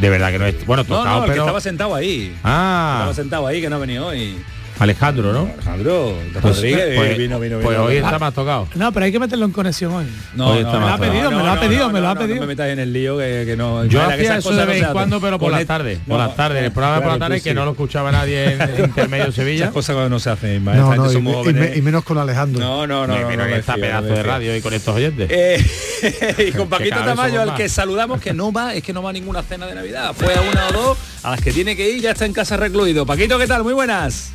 De verdad que no es. Bueno, tocado, no, no, pero. Que estaba sentado ahí. Ah. Estaba sentado ahí que no ha venido hoy. Alejandro, ¿no? Alejandro pues, Rodríguez pues, vino, vino, pues hoy está más tocado. No, pero hay que meterlo en conexión hoy. No, hoy está me, lo ha pedido, me lo ha pedido, me lo ha pedido, No me metas en el lío que, no. Yo hacía eso de vez en cuando, pero por las tardes. Por las tardes, el programa por la tarde que no lo escuchaba nadie en Intermedio Sevilla. Esas cosas no se hacen, y, menos con Alejandro. No, no, no. Pero esta pedazo de radio y con estos oyentes. Y con Paquito Tamayo, al que saludamos, que no va, es que no va a ninguna cena de Navidad. Fue a una o dos, a las que tiene que ir, ya está en casa recluido. Paquito, ¿qué tal? Muy buenas.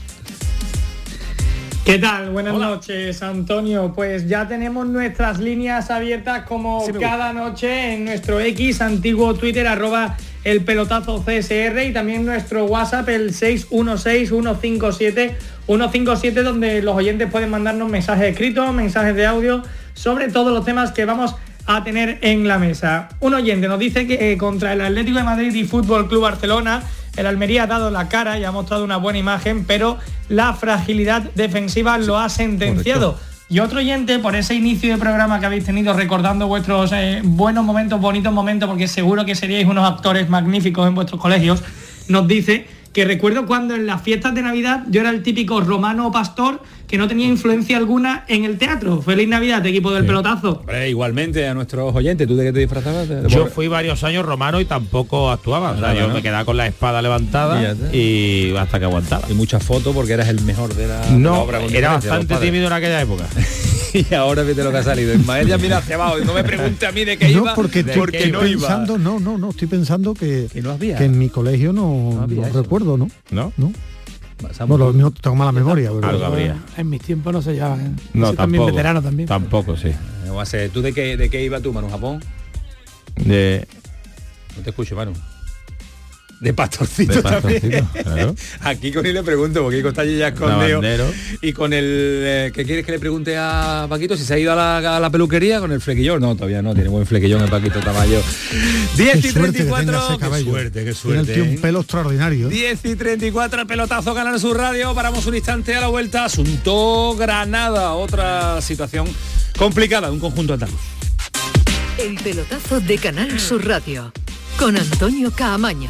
¿Qué tal? Buenas noches, Antonio. Pues ya tenemos nuestras líneas abiertas como cada noche en nuestro X, antiguo Twitter, arroba el pelotazo CSR y también nuestro WhatsApp, el 616-157-157, donde los oyentes pueden mandarnos mensajes escritos, mensajes de audio sobre todos los temas que vamos a tener en la mesa. Un oyente nos dice que eh, contra el Atlético de Madrid y Fútbol Club Barcelona el Almería ha dado la cara y ha mostrado una buena imagen, pero la fragilidad defensiva lo ha sentenciado. Y otro oyente, por ese inicio de programa que habéis tenido recordando vuestros eh, buenos momentos, bonitos momentos, porque seguro que seríais unos actores magníficos en vuestros colegios, nos dice que recuerdo cuando en las fiestas de Navidad yo era el típico romano pastor que no tenía influencia alguna en el teatro. Feliz Navidad, equipo del pelotazo. igualmente a nuestros oyentes, ¿tú de qué te disfrazabas? yo fui varios años romano y tampoco actuaba. O sea, yo me quedaba con la espada levantada y, hasta que aguantaba. Y muchas fotos porque eras el mejor de la, no, obra. Era bastante tímido en aquella época. y ahora viste lo que ha salido. Ismael ya mira hacia abajo. No me pregunte a mí de qué no, iba. Porque, estoy, no pensando, no, no, no, estoy pensando que, que, no había. que en mi colegio no, no recuerdo, ¿no? ¿No? ¿No? Bueno, lo tengo mala memoria. Pero Algo habría. En mis tiempos no se llevaban. ¿eh? No, tampoco, también veterano también. Tampoco, sí. ¿Tú de qué, de qué iba tú, Manu? ¿Japón? De... No te escucho, Manu. De pastorcito, también. Aquí con él le pregunto, porque Kiko está allí ya escondido. Y con el... Eh, ¿Qué quieres que le pregunte a Paquito? Si se ha ido a la, peluquería con el flequillón. No, todavía no, tiene buen flequillón el Paquito Tamayo. 10 y 34. Qué suerte, qué suerte. Tiene un ¿eh? pelo extraordinario. 10 y 34, el pelotazo Canal su Radio. Paramos un instante a la vuelta. Asunto Granada. Otra situación complicada de un conjunto andaluz. El pelotazo de Canal Sur Radio. Con Antonio Caamaño.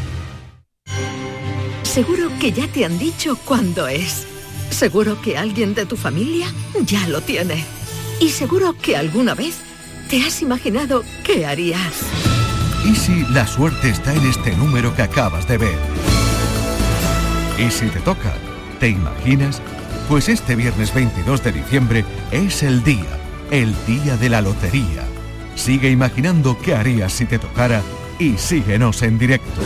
Seguro que ya te han dicho cuándo es. Seguro que alguien de tu familia ya lo tiene. Y seguro que alguna vez te has imaginado qué harías. ¿Y si la suerte está en este número que acabas de ver? ¿Y si te toca? ¿Te imaginas? Pues este viernes 22 de diciembre es el día, el día de la lotería. Sigue imaginando qué harías si te tocara y síguenos en directo.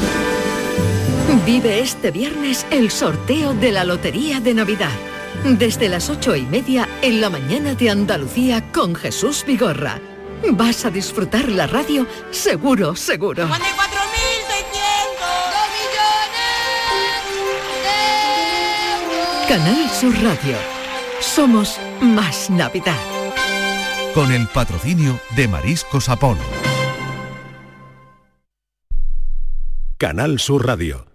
Vive este viernes el sorteo de la Lotería de Navidad. Desde las ocho y media en la mañana de Andalucía con Jesús Vigorra. Vas a disfrutar la radio seguro, seguro. Canal Sur Radio. Somos más Navidad. Con el patrocinio de Mariscos Apolo. Canal Sur Radio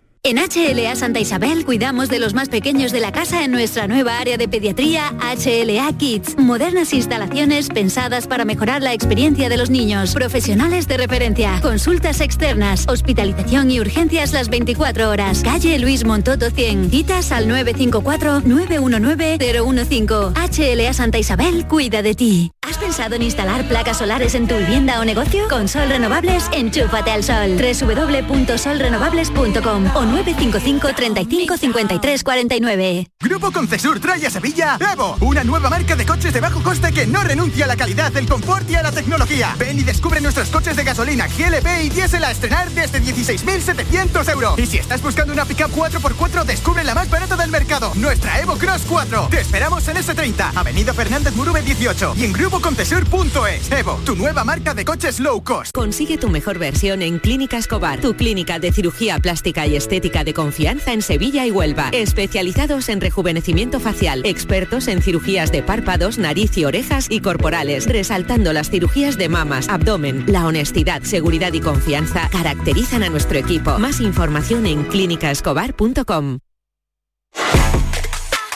En HLA Santa Isabel cuidamos de los más pequeños de la casa en nuestra nueva área de pediatría HLA Kids. Modernas instalaciones pensadas para mejorar la experiencia de los niños. Profesionales de referencia. Consultas externas. Hospitalización y urgencias las 24 horas. Calle Luis Montoto 100. Citas al 954-919-015. HLA Santa Isabel cuida de ti. ¿Has pensado en instalar placas solares en tu vivienda o negocio? Con Sol Renovables, enchúfate al sol. www.solrenovables.com 955 35 53 49. Grupo Concesur trae a Sevilla Evo, una nueva marca de coches de bajo coste que no renuncia a la calidad, el confort y a la tecnología. Ven y descubre nuestros coches de gasolina, GLP y diésel a estrenar desde 16.700 euros. Y si estás buscando una pickup 4x4, descubre la más barata del mercado, nuestra Evo Cross 4. Te esperamos en S30, Avenida Fernández Murube 18 y en grupoconcesur.es. Evo, tu nueva marca de coches low cost. Consigue tu mejor versión en Clínica Escobar, tu clínica de cirugía plástica y estética de confianza en Sevilla y Huelva. Especializados en rejuvenecimiento facial, expertos en cirugías de párpados, nariz y orejas y corporales, resaltando las cirugías de mamas, abdomen. La honestidad, seguridad y confianza caracterizan a nuestro equipo. Más información en clínicaescobar.com.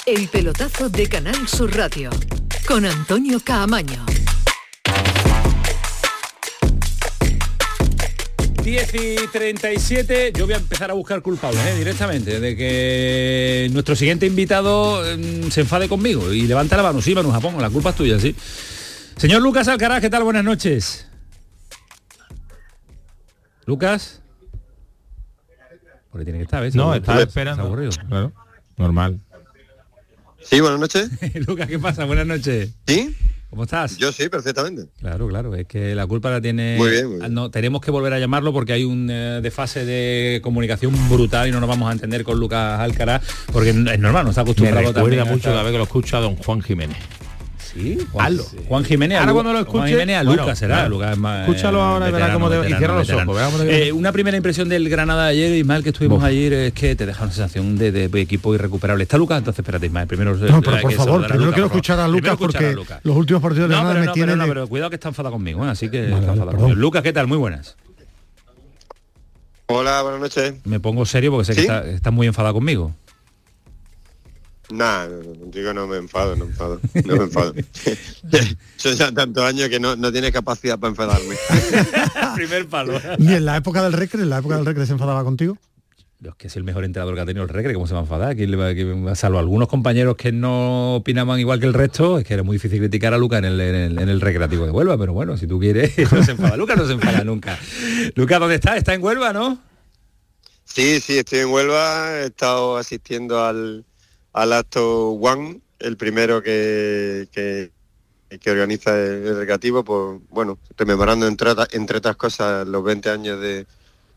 El pelotazo de Canal Sur Radio con Antonio Caamaño. 10 y 37, yo voy a empezar a buscar culpables ¿eh? directamente, de que nuestro siguiente invitado mm, se enfade conmigo y levanta la mano, sí, Manu Japón, la culpa es tuya, sí. Señor Lucas Alcaraz, ¿qué tal? Buenas noches. Lucas. Porque tiene que estar, ¿ves? No, está esperando. aburrido. Claro, normal. Sí, buenas noches. Lucas, ¿qué pasa? Buenas noches. ¿Sí? ¿Cómo estás? Yo sí, perfectamente. Claro, claro, es que la culpa la tiene... Muy bien, muy bien. No, tenemos que volver a llamarlo porque hay un eh, desfase de comunicación brutal y no nos vamos a entender con Lucas Alcaraz porque es normal, no está Me acostumbrado recuerda también a mucho cada vez que lo escucha a don Juan Jiménez. Sí, Juan, Hazlo. Juan Jiménez. Ahora cuando lo Juan escuche- Jiménez a bueno, Lucas será. claro. Lucas es más, Escúchalo eh, ahora y verás cómo te- y veterano, cierra los veterano. ojos, Eh, una primera impresión del Granada de ayer, Ismael, que estuvimos ayer, es que te deja una sensación de, de equipo irrecuperable. ¿Está Lucas? Entonces, espérate, Ismael. Primero No, pero por favor, primero quiero escuchar a Lucas porque los últimos partidos de Granada me no, tienen... pero cuidado que está enfadado conmigo, ¿eh? así que está enfadado conmigo. Lucas, ¿qué tal? Muy buenas. Hola, buenas noches. Me pongo serio porque sé que está- estás muy enfadado conmigo. Nah, no, no, contigo no me enfado, no me enfado, no me enfado. Son ya tantos años que no, no tienes capacidad para enfadarme. Primer palo. Ni en la época del Recre, en la época del Recre se enfadaba contigo. Dios, que es el mejor entrenador que ha tenido el Recre, ¿cómo se va a enfadar? ¿Quién le va- que- salvo algunos compañeros que no opinaban igual que el resto, es que era muy difícil criticar a Lucas en el, en el- en el recreativo de Huelva, pero bueno, si tú quieres, no se enfada. Lucas no se enfada nunca. Lucas, ¿dónde está? ¿Está en Huelva, no? Sí, sí, estoy en Huelva, he estado asistiendo al, al acto One, el primero que, que, organiza el, el recreativo, por, bueno, rememorando entre, entre otras cosas los 20 años de,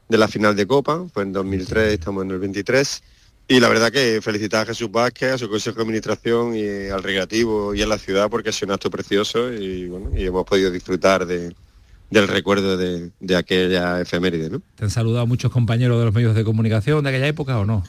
de la final de Copa, fue en 2003, estamos en el 23, y la verdad que felicitar a Jesús Vázquez, a su consejo de administración y al recreativo y a la ciudad porque ha sido un acto precioso y, bueno, y hemos podido disfrutar de, del recuerdo de, de aquella efeméride. ¿Te han saludado muchos compañeros de los medios de comunicación de aquella época o no?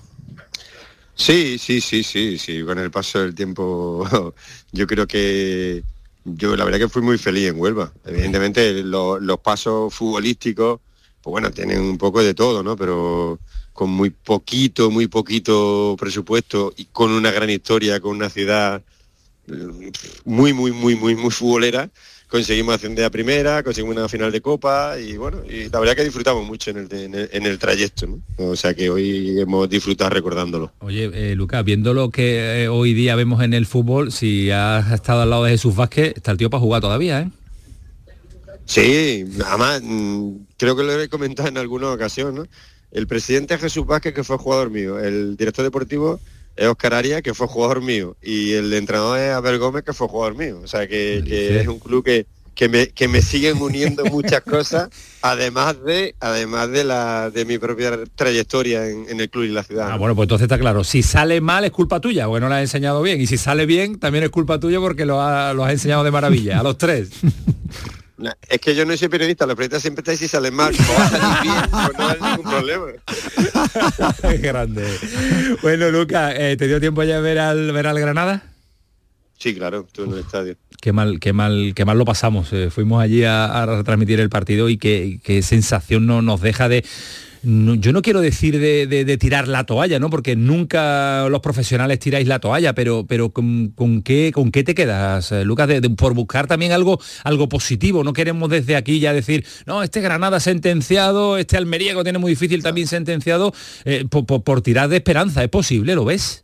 Sí, sí, sí, sí, sí. Con el paso del tiempo, yo creo que yo la verdad que fui muy feliz en Huelva. Evidentemente lo- los pasos futbolísticos, pues bueno, tienen un poco de todo, ¿no? Pero con muy poquito, muy poquito presupuesto y con una gran historia, con una ciudad eh, muy, muy, muy, muy, muy futbolera, conseguimos ascender a primera, conseguimos una final de copa y bueno, y la verdad que disfrutamos mucho en el, en el, en el trayecto, ¿no? O sea que hoy hemos disfrutado recordándolo. Oye, eh, Lucas, viendo lo que eh, hoy día vemos en el fútbol, si has estado al lado de Jesús Vázquez, está el tío para jugar todavía, ¿eh? Sí, además mm, creo que lo he comentado en alguna ocasión, ¿no? El presidente es Jesús Vázquez, que fue jugador mío, el director deportivo es Oscar Arias, que fue jugador mío, y el entrenador es Abel Gómez, que fue jugador mío. O sea que, que es un club que, que me, que me siguen uniendo muchas cosas, además de, además de la de mi propia trayectoria en, en el club y la ciudad. Ah, bueno, pues entonces está claro. Si sale mal es culpa tuya, porque no lo has enseñado bien. Y si sale bien, también es culpa tuya porque lo, ha- lo has enseñado de maravilla. A los tres. Es que yo no soy periodista, los periodistas siempre estáis si salen mal, pues no hay ningún problema. Qué grande. Bueno, Lucas, eh, ¿te dio tiempo ya de ver al, ver al Granada? Sí, claro, tú en el estadio. Qué mal, qué mal, qué mal lo pasamos. Eh, fuimos allí a, a transmitir el partido y qué, qué sensación no, nos deja de. Yo no quiero decir de, tirar la toalla, ¿no? Porque nunca los profesionales tiráis la toalla, pero, pero ¿con, con qué, ¿con qué te quedas, eh, Lucas? Por buscar también algo, algo positivo. No queremos desde aquí ya decir, no, este Granada sentenciado, este Almería que tiene muy difícil también sentenciado, eh, por, por- por tirar de esperanza. ¿Es posible? ¿Lo ves?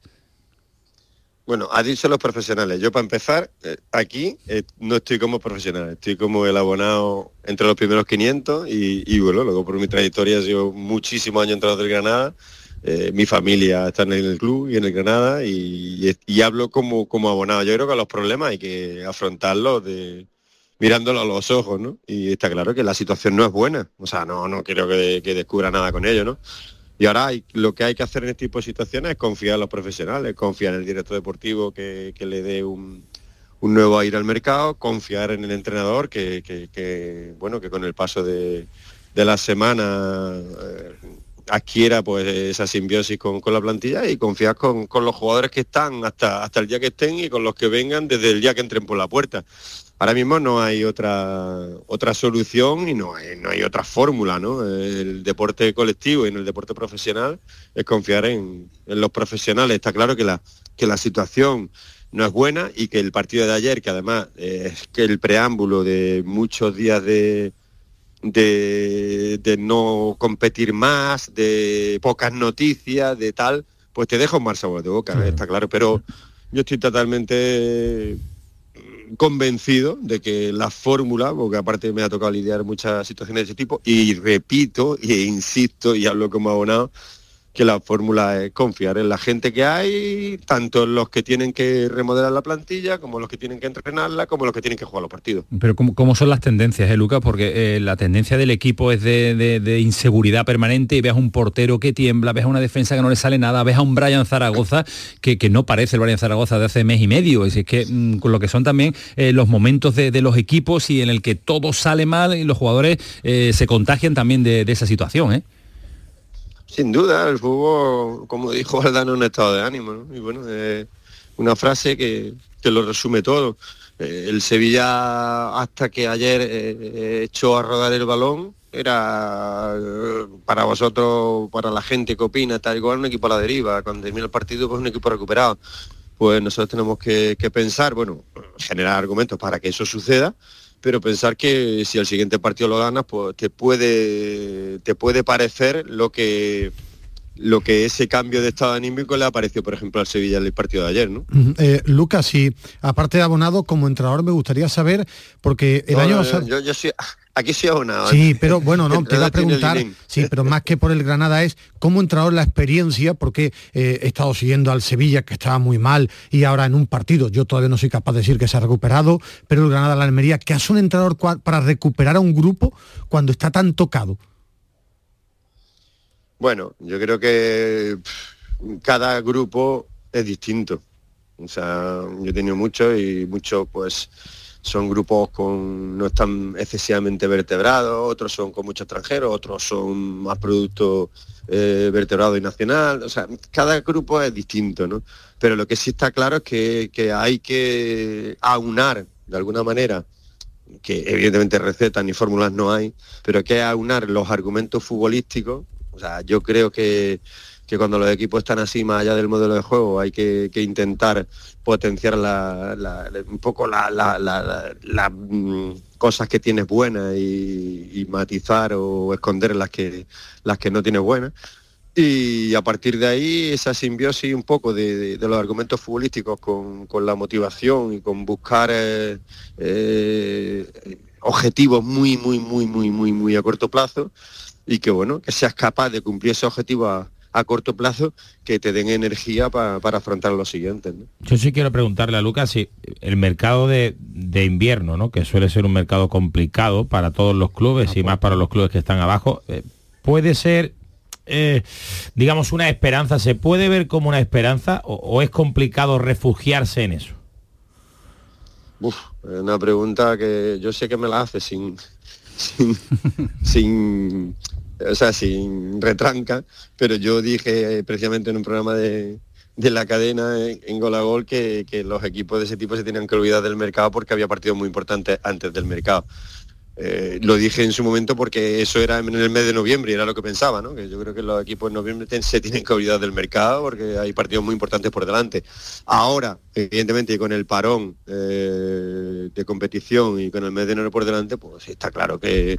Bueno, ha dicho los profesionales. Yo para empezar, eh, aquí eh, no estoy como profesional, estoy como el abonado entre los primeros 500 y, bueno, luego por mi trayectoria sido muchísimos años entrenador del Granada, eh, mi familia está en el club y en el Granada y, hablo como, como abonado. Yo creo que los problemas hay que afrontarlos de, mirándolo a los ojos, ¿no? Y está claro que la situación no es buena. O sea, no, no creo que, descubra nada con ello, ¿no? Y ahora lo que hay que hacer en este tipo de situaciones es confiar en los profesionales, confiar en el director deportivo que, le dé un, nuevo aire al mercado, confiar en el entrenador que, bueno, que con el paso de, la semana eh, adquiera pues esa simbiosis con, la plantilla y confiar con, los jugadores que están hasta, hasta el día que estén y con los que vengan desde el día que entren por la puerta. Ahora mismo no hay otra otra solución y no hay, no hay otra fórmula, ¿no? El deporte colectivo y en el deporte profesional es confiar en, los profesionales. Está claro que la, que la situación no es buena y que el partido de ayer, que además es que el preámbulo de muchos días de, de, no competir más, de pocas noticias, de tal, pues te deja un mal sabor de boca, está claro. Pero yo estoy totalmente convencido de que la fórmula, porque aparte me ha tocado lidiar muchas situaciones de ese tipo, y repito e insisto y hablo como abonado, que la fórmula es confiar en la gente que hay, tanto los que tienen que remodelar la plantilla, como los que tienen que entrenarla, como los que tienen que jugar los partidos. Pero ¿cómo, son las tendencias, eh, Lucas? Porque eh, la tendencia del equipo es de, inseguridad permanente y ves a un portero que tiembla, ves a una defensa que no le sale nada, ves a un Brian Zaragoza que, no parece el Brian Zaragoza de hace mes y medio. Es que mm, con lo que son también eh, los momentos de, los equipos y en el que todo sale mal y los jugadores se contagian también de, de esa situación, ¿eh? Sin duda, el fútbol, como dijo Valdano, es un estado de ánimo, ¿no? Y bueno, una frase que, lo resume todo. Eh, el Sevilla, hasta que ayer eh, echó a rodar el balón, era eh, para vosotros, para la gente que opina, tal igual, un equipo a la deriva. Cuando termina el partido, pues un equipo recuperado. Pues nosotros tenemos que pensar, bueno, generar argumentos para que eso suceda, pero pensar que si el siguiente partido lo ganas, pues te puede, te puede parecer lo que lo que ese cambio de estado anímico le ha parecido, por ejemplo, al Sevilla en el partido de ayer, ¿no? Eh, Lucas, y aparte de abonado, como entrenador me gustaría saber, porque el año Yo, yo, aquí soy abonado. Sí, ¿eh? pero bueno, no, te iba a preguntar, sí, pero más que por el Granada es cómo entrenador la experiencia, porque eh, he estado siguiendo al Sevilla, que estaba muy mal, y ahora en un partido, yo todavía no soy capaz de decir que se ha recuperado, pero el Granada, la Almería, ¿qué hace un entrenador para recuperar a un grupo cuando está tan tocado? Bueno, yo creo que cada grupo es distinto. O sea, yo he tenido muchos y muchos pues son grupos con no están excesivamente vertebrados, otros son con muchos extranjeros, otros son más producto eh, vertebrado y nacional. O sea, cada grupo es distinto, ¿no? Pero lo que sí está claro es que, que hay que aunar de alguna manera que evidentemente recetas ni fórmulas no hay, pero que aunar los argumentos futbolísticos yo creo que, cuando los equipos están así, más allá del modelo de juego, hay que, intentar potenciar un poco las mm, cosas que tienes buenas y, matizar o esconder las que, las que no tienes buenas. Y a partir de ahí, esa simbiosis un poco de, los argumentos futbolísticos con, la motivación y con buscar eh, eh, objetivos muy, muy, muy, muy, muy, muy a corto plazo, y que bueno, que seas capaz de cumplir ese objetivo a, corto plazo que te den energía para afrontar los siguientes. Yo sí quiero preguntarle a Lucas si el mercado de, invierno, ¿no? que suele ser un mercado complicado para todos los clubes y más para los clubes que están abajo, eh, puede ser, eh, digamos, una esperanza, ¿se puede ver como una esperanza o, es complicado refugiarse en eso? Uf, una pregunta que yo sé que me la hace sin, sin, o sea, sin retranca, pero yo dije precisamente en un programa de, la cadena en Gol a Gol que, que, los equipos de ese tipo se tenían que olvidar del mercado porque había partidos muy importantes antes del mercado. Eh, lo dije en su momento porque eso era en el mes de noviembre y era lo que pensaba, ¿no? que yo creo que los equipos en noviembre se tienen que olvidar del mercado porque hay partidos muy importantes por delante. Ahora, evidentemente, con el parón eh, de competición y con el mes de enero por delante, pues está claro que,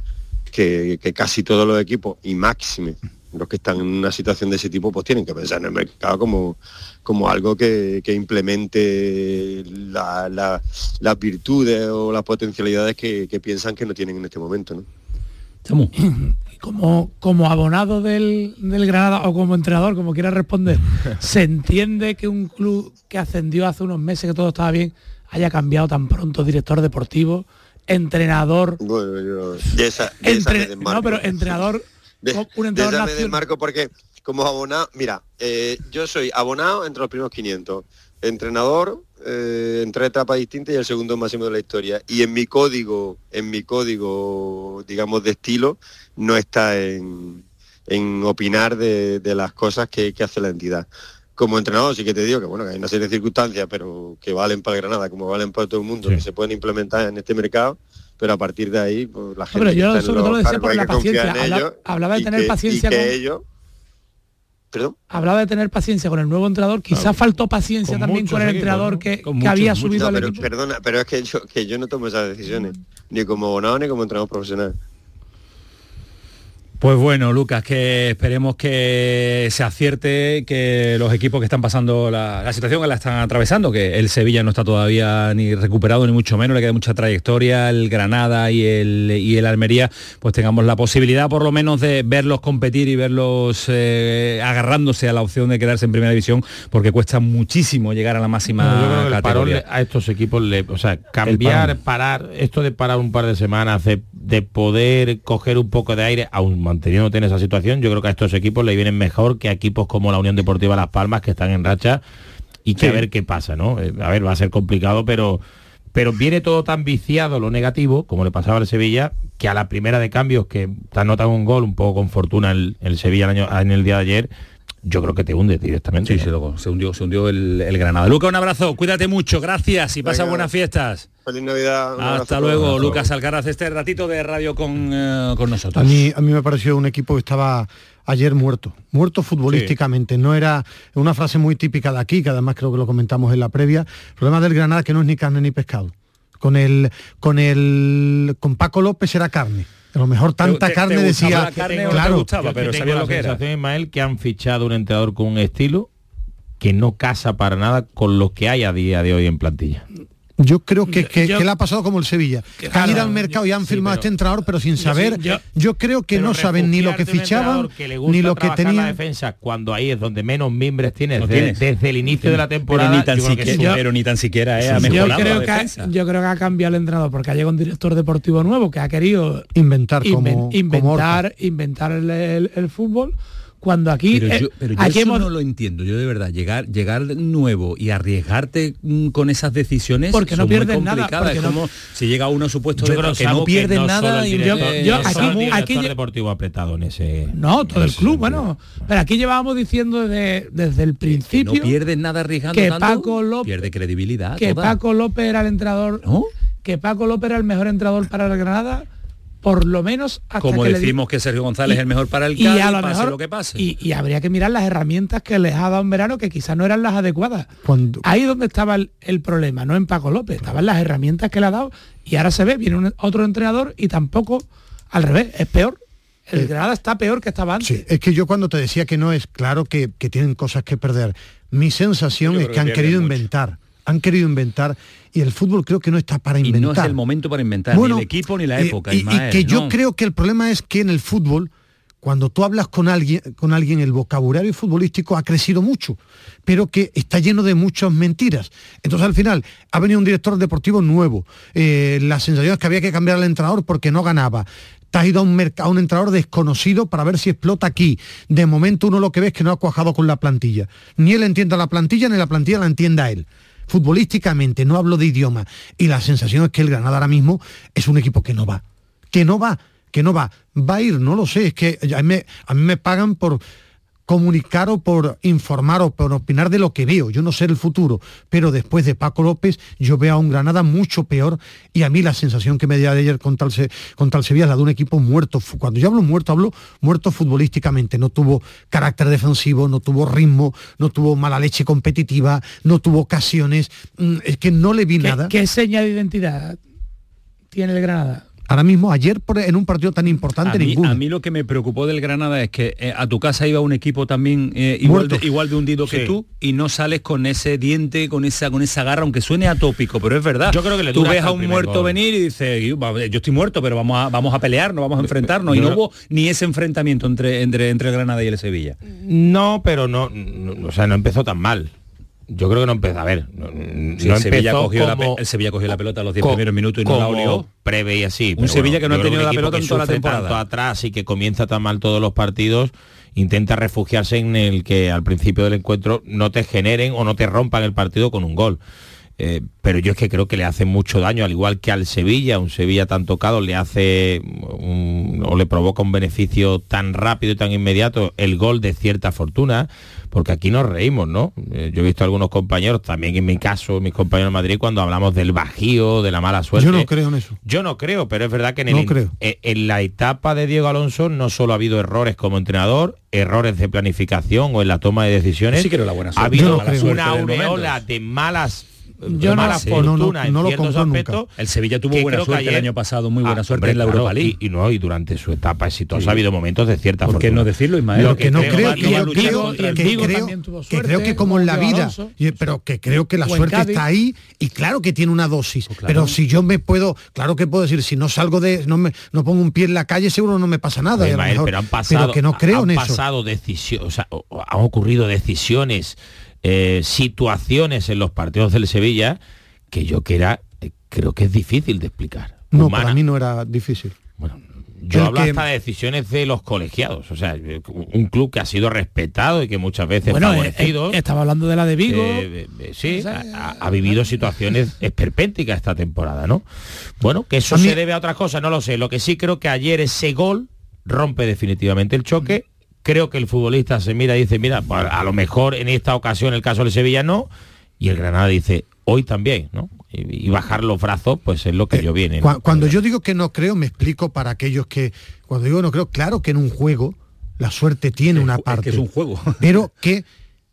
que, casi todos los equipos, y máxime los que están en una situación de ese tipo, pues tienen que pensar en el mercado como, como algo que, implemente las virtudes o las potencialidades que, piensan que no tienen en este momento. como, como abonado del, del, Granada o como entrenador, como quiera responder, ¿se entiende que un club que ascendió hace unos meses, que todo estaba bien, haya cambiado tan pronto director deportivo, entrenador? Bueno, yo... no, pero entrenador... un entrenador de Marco porque como abonado, mira, eh, yo soy abonado entre los primeros 500, entrenador eh, en tres etapas distintas y el segundo máximo de la historia. Y en mi código, en mi código, digamos, de estilo, no está en, opinar de, las cosas que, hace la entidad. Como entrenador sí que te digo que bueno, que hay una serie de circunstancias, pero que valen para el Granada, como valen para todo el mundo, que se pueden implementar en este mercado pero a partir de ahí pues, la gente pero yo sobre todo lo decía por la paciencia hablaba, de tener paciencia con... ellos Hablaba de tener paciencia con el nuevo entrenador, quizás faltó paciencia también con el entrenador que, había subido al pero, equipo. Perdona, pero es que yo, que yo no tomo esas decisiones, ni como abonado ni como entrenador profesional. Pues bueno, Lucas, que esperemos que se acierte, que los equipos que están pasando la, situación que la están atravesando, que el Sevilla no está todavía ni recuperado, ni mucho menos, le queda mucha trayectoria, el Granada y el, y el Almería, pues tengamos la posibilidad por lo menos de verlos competir y verlos eh, agarrándose a la opción de quedarse en primera división, porque cuesta muchísimo llegar a la máxima categoría. a estos equipos, le, o sea, cambiar, parar, esto de parar un par de semanas, de, de poder coger un poco de aire, aún manteniéndote en esa situación, yo creo que a estos equipos le vienen mejor que a equipos como la Unión Deportiva Las Palmas, que están en racha, y que a ver qué pasa, ¿no? Eh, a ver, va a ser complicado, pero pero viene todo tan viciado lo negativo, como le pasaba al Sevilla, que a la primera de cambios que te anotan un gol un poco con fortuna el, el Sevilla en el día de ayer, yo creo que te hunde directamente. Sí, sí, se hundió, se hundió el, Granada. Luca, un abrazo, cuídate mucho, gracias y pasa buenas fiestas. Feliz Navidad. Hasta luego, Lucas Alcaraz, este ratito de radio con, eh, con, nosotros. A mí, a mí me pareció un equipo que estaba ayer muerto, muerto futbolísticamente. No era una frase muy típica de aquí, que además creo que lo comentamos en la previa. El problema del Granada que no es ni carne ni pescado. Con el, con el, con Paco López era carne a lo mejor tanta carne decía claro. pero sabía lo que era. Ismael que han fichado un entrenador con un estilo que no casa para nada con lo que hay a día de hoy en plantilla yo creo que, que, le ha pasado como el Sevilla. han ido al mercado y han firmado este entrenador, pero sin saber. Yo, creo que no saben ni lo que fichaban, ni lo que tenían. La defensa cuando ahí es donde menos mimbres tienes, desde, el inicio de la temporada. Pero ni tan, siquiera, pero ni tan siquiera eh, ha mejorado yo creo, que ha, yo creo que ha cambiado el entrenador porque ha llegado un director deportivo nuevo que ha querido inventar, como, inventar, inventar el fútbol cuando aquí pero yo, eh, aquí eso no lo entiendo. Yo de verdad llegar llegar nuevo y arriesgarte mm, con esas decisiones porque no pierdes nada es como si llega uno supuesto de que no pierdes nada y yo, aquí, aquí deportivo apretado en ese no todo el club bueno pero aquí llevábamos diciendo desde, desde el principio que no pierdes nada arriesgando que Paco López pierde credibilidad que Paco López era el entrenador que Paco López era el mejor entrenador para la Granada por lo menos hasta como decimos que Sergio González es el mejor para el Cádiz, y a lo pase lo que pase. Y, habría que mirar las herramientas que les ha dado en verano que quizás no eran las adecuadas. Cuando... Ahí donde estaba el, problema, no en Paco López, estaban las herramientas que le ha dado y ahora se ve, viene otro entrenador y tampoco al revés, es peor. El eh, Granada está peor que estaba antes. Sí, es que yo cuando te decía que no es claro que, tienen cosas que perder, mi sensación es que, han querido inventar han querido inventar y el fútbol creo que no está para inventar. Y no es el momento para inventar, ni el equipo ni la eh, época. y, que yo creo que el problema es que en el fútbol, cuando tú hablas con alguien, con alguien, el vocabulario futbolístico ha crecido mucho, pero que está lleno de muchas mentiras. Entonces al final ha venido un director deportivo nuevo, eh, la sensación es que había que cambiar al entrenador porque no ganaba. Te has ido a un, a un entrenador desconocido para ver si explota aquí. De momento uno lo que ve es que no ha cuajado con la plantilla. Ni él entienda la plantilla, ni la plantilla la entienda él futbolísticamente, no hablo de idioma, y la sensación es que el Granada ahora mismo es un equipo que no va, que no va, que no va, va a ir, no lo sé, es que a mí, a mí me pagan por, comunicar o por informar o por opinar de lo que veo. Yo no sé el futuro, pero después de Paco López yo veo a un Granada mucho peor y a mí la sensación que me dio ayer con tal, con tal Sevilla es la de un equipo muerto. Cuando yo hablo muerto, hablo muerto futbolísticamente. No tuvo carácter defensivo, no tuvo ritmo, no tuvo mala leche competitiva, no tuvo ocasiones. Mm, es que no le vi nada. ¿Qué seña de identidad tiene el Granada? Ahora mismo, ayer en un partido tan importante, a mí, ninguno. A mí lo que me preocupó del Granada es que eh, a tu casa iba un equipo también eh, igual, de, igual, de, hundido que tú y no sales con ese diente, con esa, con esa garra, aunque suene atópico, pero es verdad. Yo creo que le tú ves a un muerto venir y dices, yo, estoy muerto, pero vamos a, vamos a pelear, no vamos a enfrentarnos. y no hubo ni ese enfrentamiento entre, entre, entre el Granada y el Sevilla. No, pero no, no, o sea, no empezó tan mal. Yo creo que no empezó. A ver, no, el, Sevilla cogió la, el, Sevilla cogió la, pelota a los 10 primeros minutos y no la olió. Prevé y así. Un Sevilla que no ha tenido la pelota en toda la temporada. Tanto atrás y que comienza tan mal todos los partidos, intenta refugiarse en el que al principio del encuentro no te generen o no te rompan el partido con un gol. Eh, pero yo es que creo que le hace mucho daño, al igual que al Sevilla, un Sevilla tan tocado le hace un, o le provoca un beneficio tan rápido y tan inmediato el gol de cierta fortuna, porque aquí nos reímos, ¿no? Eh, yo he visto a algunos compañeros, también en mi caso, mis compañeros de Madrid, cuando hablamos del bajío, de la mala suerte. Yo no creo en eso. Yo no creo, pero es verdad que en, el, creo. en, en la etapa de Diego Alonso no solo ha habido errores como entrenador, errores de planificación o en la toma de decisiones. Sí creo la buena ha habido una aureola de malas yo mala no, fortuna no, no, en ciertos aspectos. Nunca. El Sevilla tuvo buena suerte ayer, el año pasado, muy buena ah, suerte hombre, en la claro, Europa League. Y, y, no, y durante su etapa exitosa sí. ha habido momentos de cierta ¿Por qué fortuna. no decirlo, Ismael? Lo que, que no creo, que, yo creo, que, creo, que creo que como en la vida, pero que creo que la suerte está ahí y claro que tiene una dosis. Pues claro. Pero si yo me puedo, claro que puedo decir, si no salgo de, no me, no pongo un pie en la calle, seguro no me pasa nada. Ismael, pero han pasado, pero que no creo han en pasado decisiones, o sea, han ocurrido decisiones, eh, situaciones en los partidos del Sevilla que yo que era creo que es difícil de explicar. No, Humana. para mí no era difícil. Bueno, yo hablo que... hasta de decisiones de los colegiados, o sea, un club que ha sido respetado y que muchas veces bueno, favorecido. Eh, estaba hablando de la de Vigo. Eh, eh, sí, o sea, ha, ha, vivido situaciones esperpénticas esta temporada, ¿no? Bueno, que eso se debe a otras cosas, no lo sé. Lo que sí creo que ayer ese gol rompe definitivamente el choque. Creo que el futbolista se mira y dice, mira, pues a lo mejor en esta ocasión el caso del Sevilla no, y el Granada dice, hoy también, ¿no? Y, y bajar los brazos, pues es lo que eh, yo viene. Cu cuando yo digo que no creo, me explico para aquellos que, cuando digo no creo, claro que en un juego la suerte tiene es, una parte. Es, que es un juego. pero que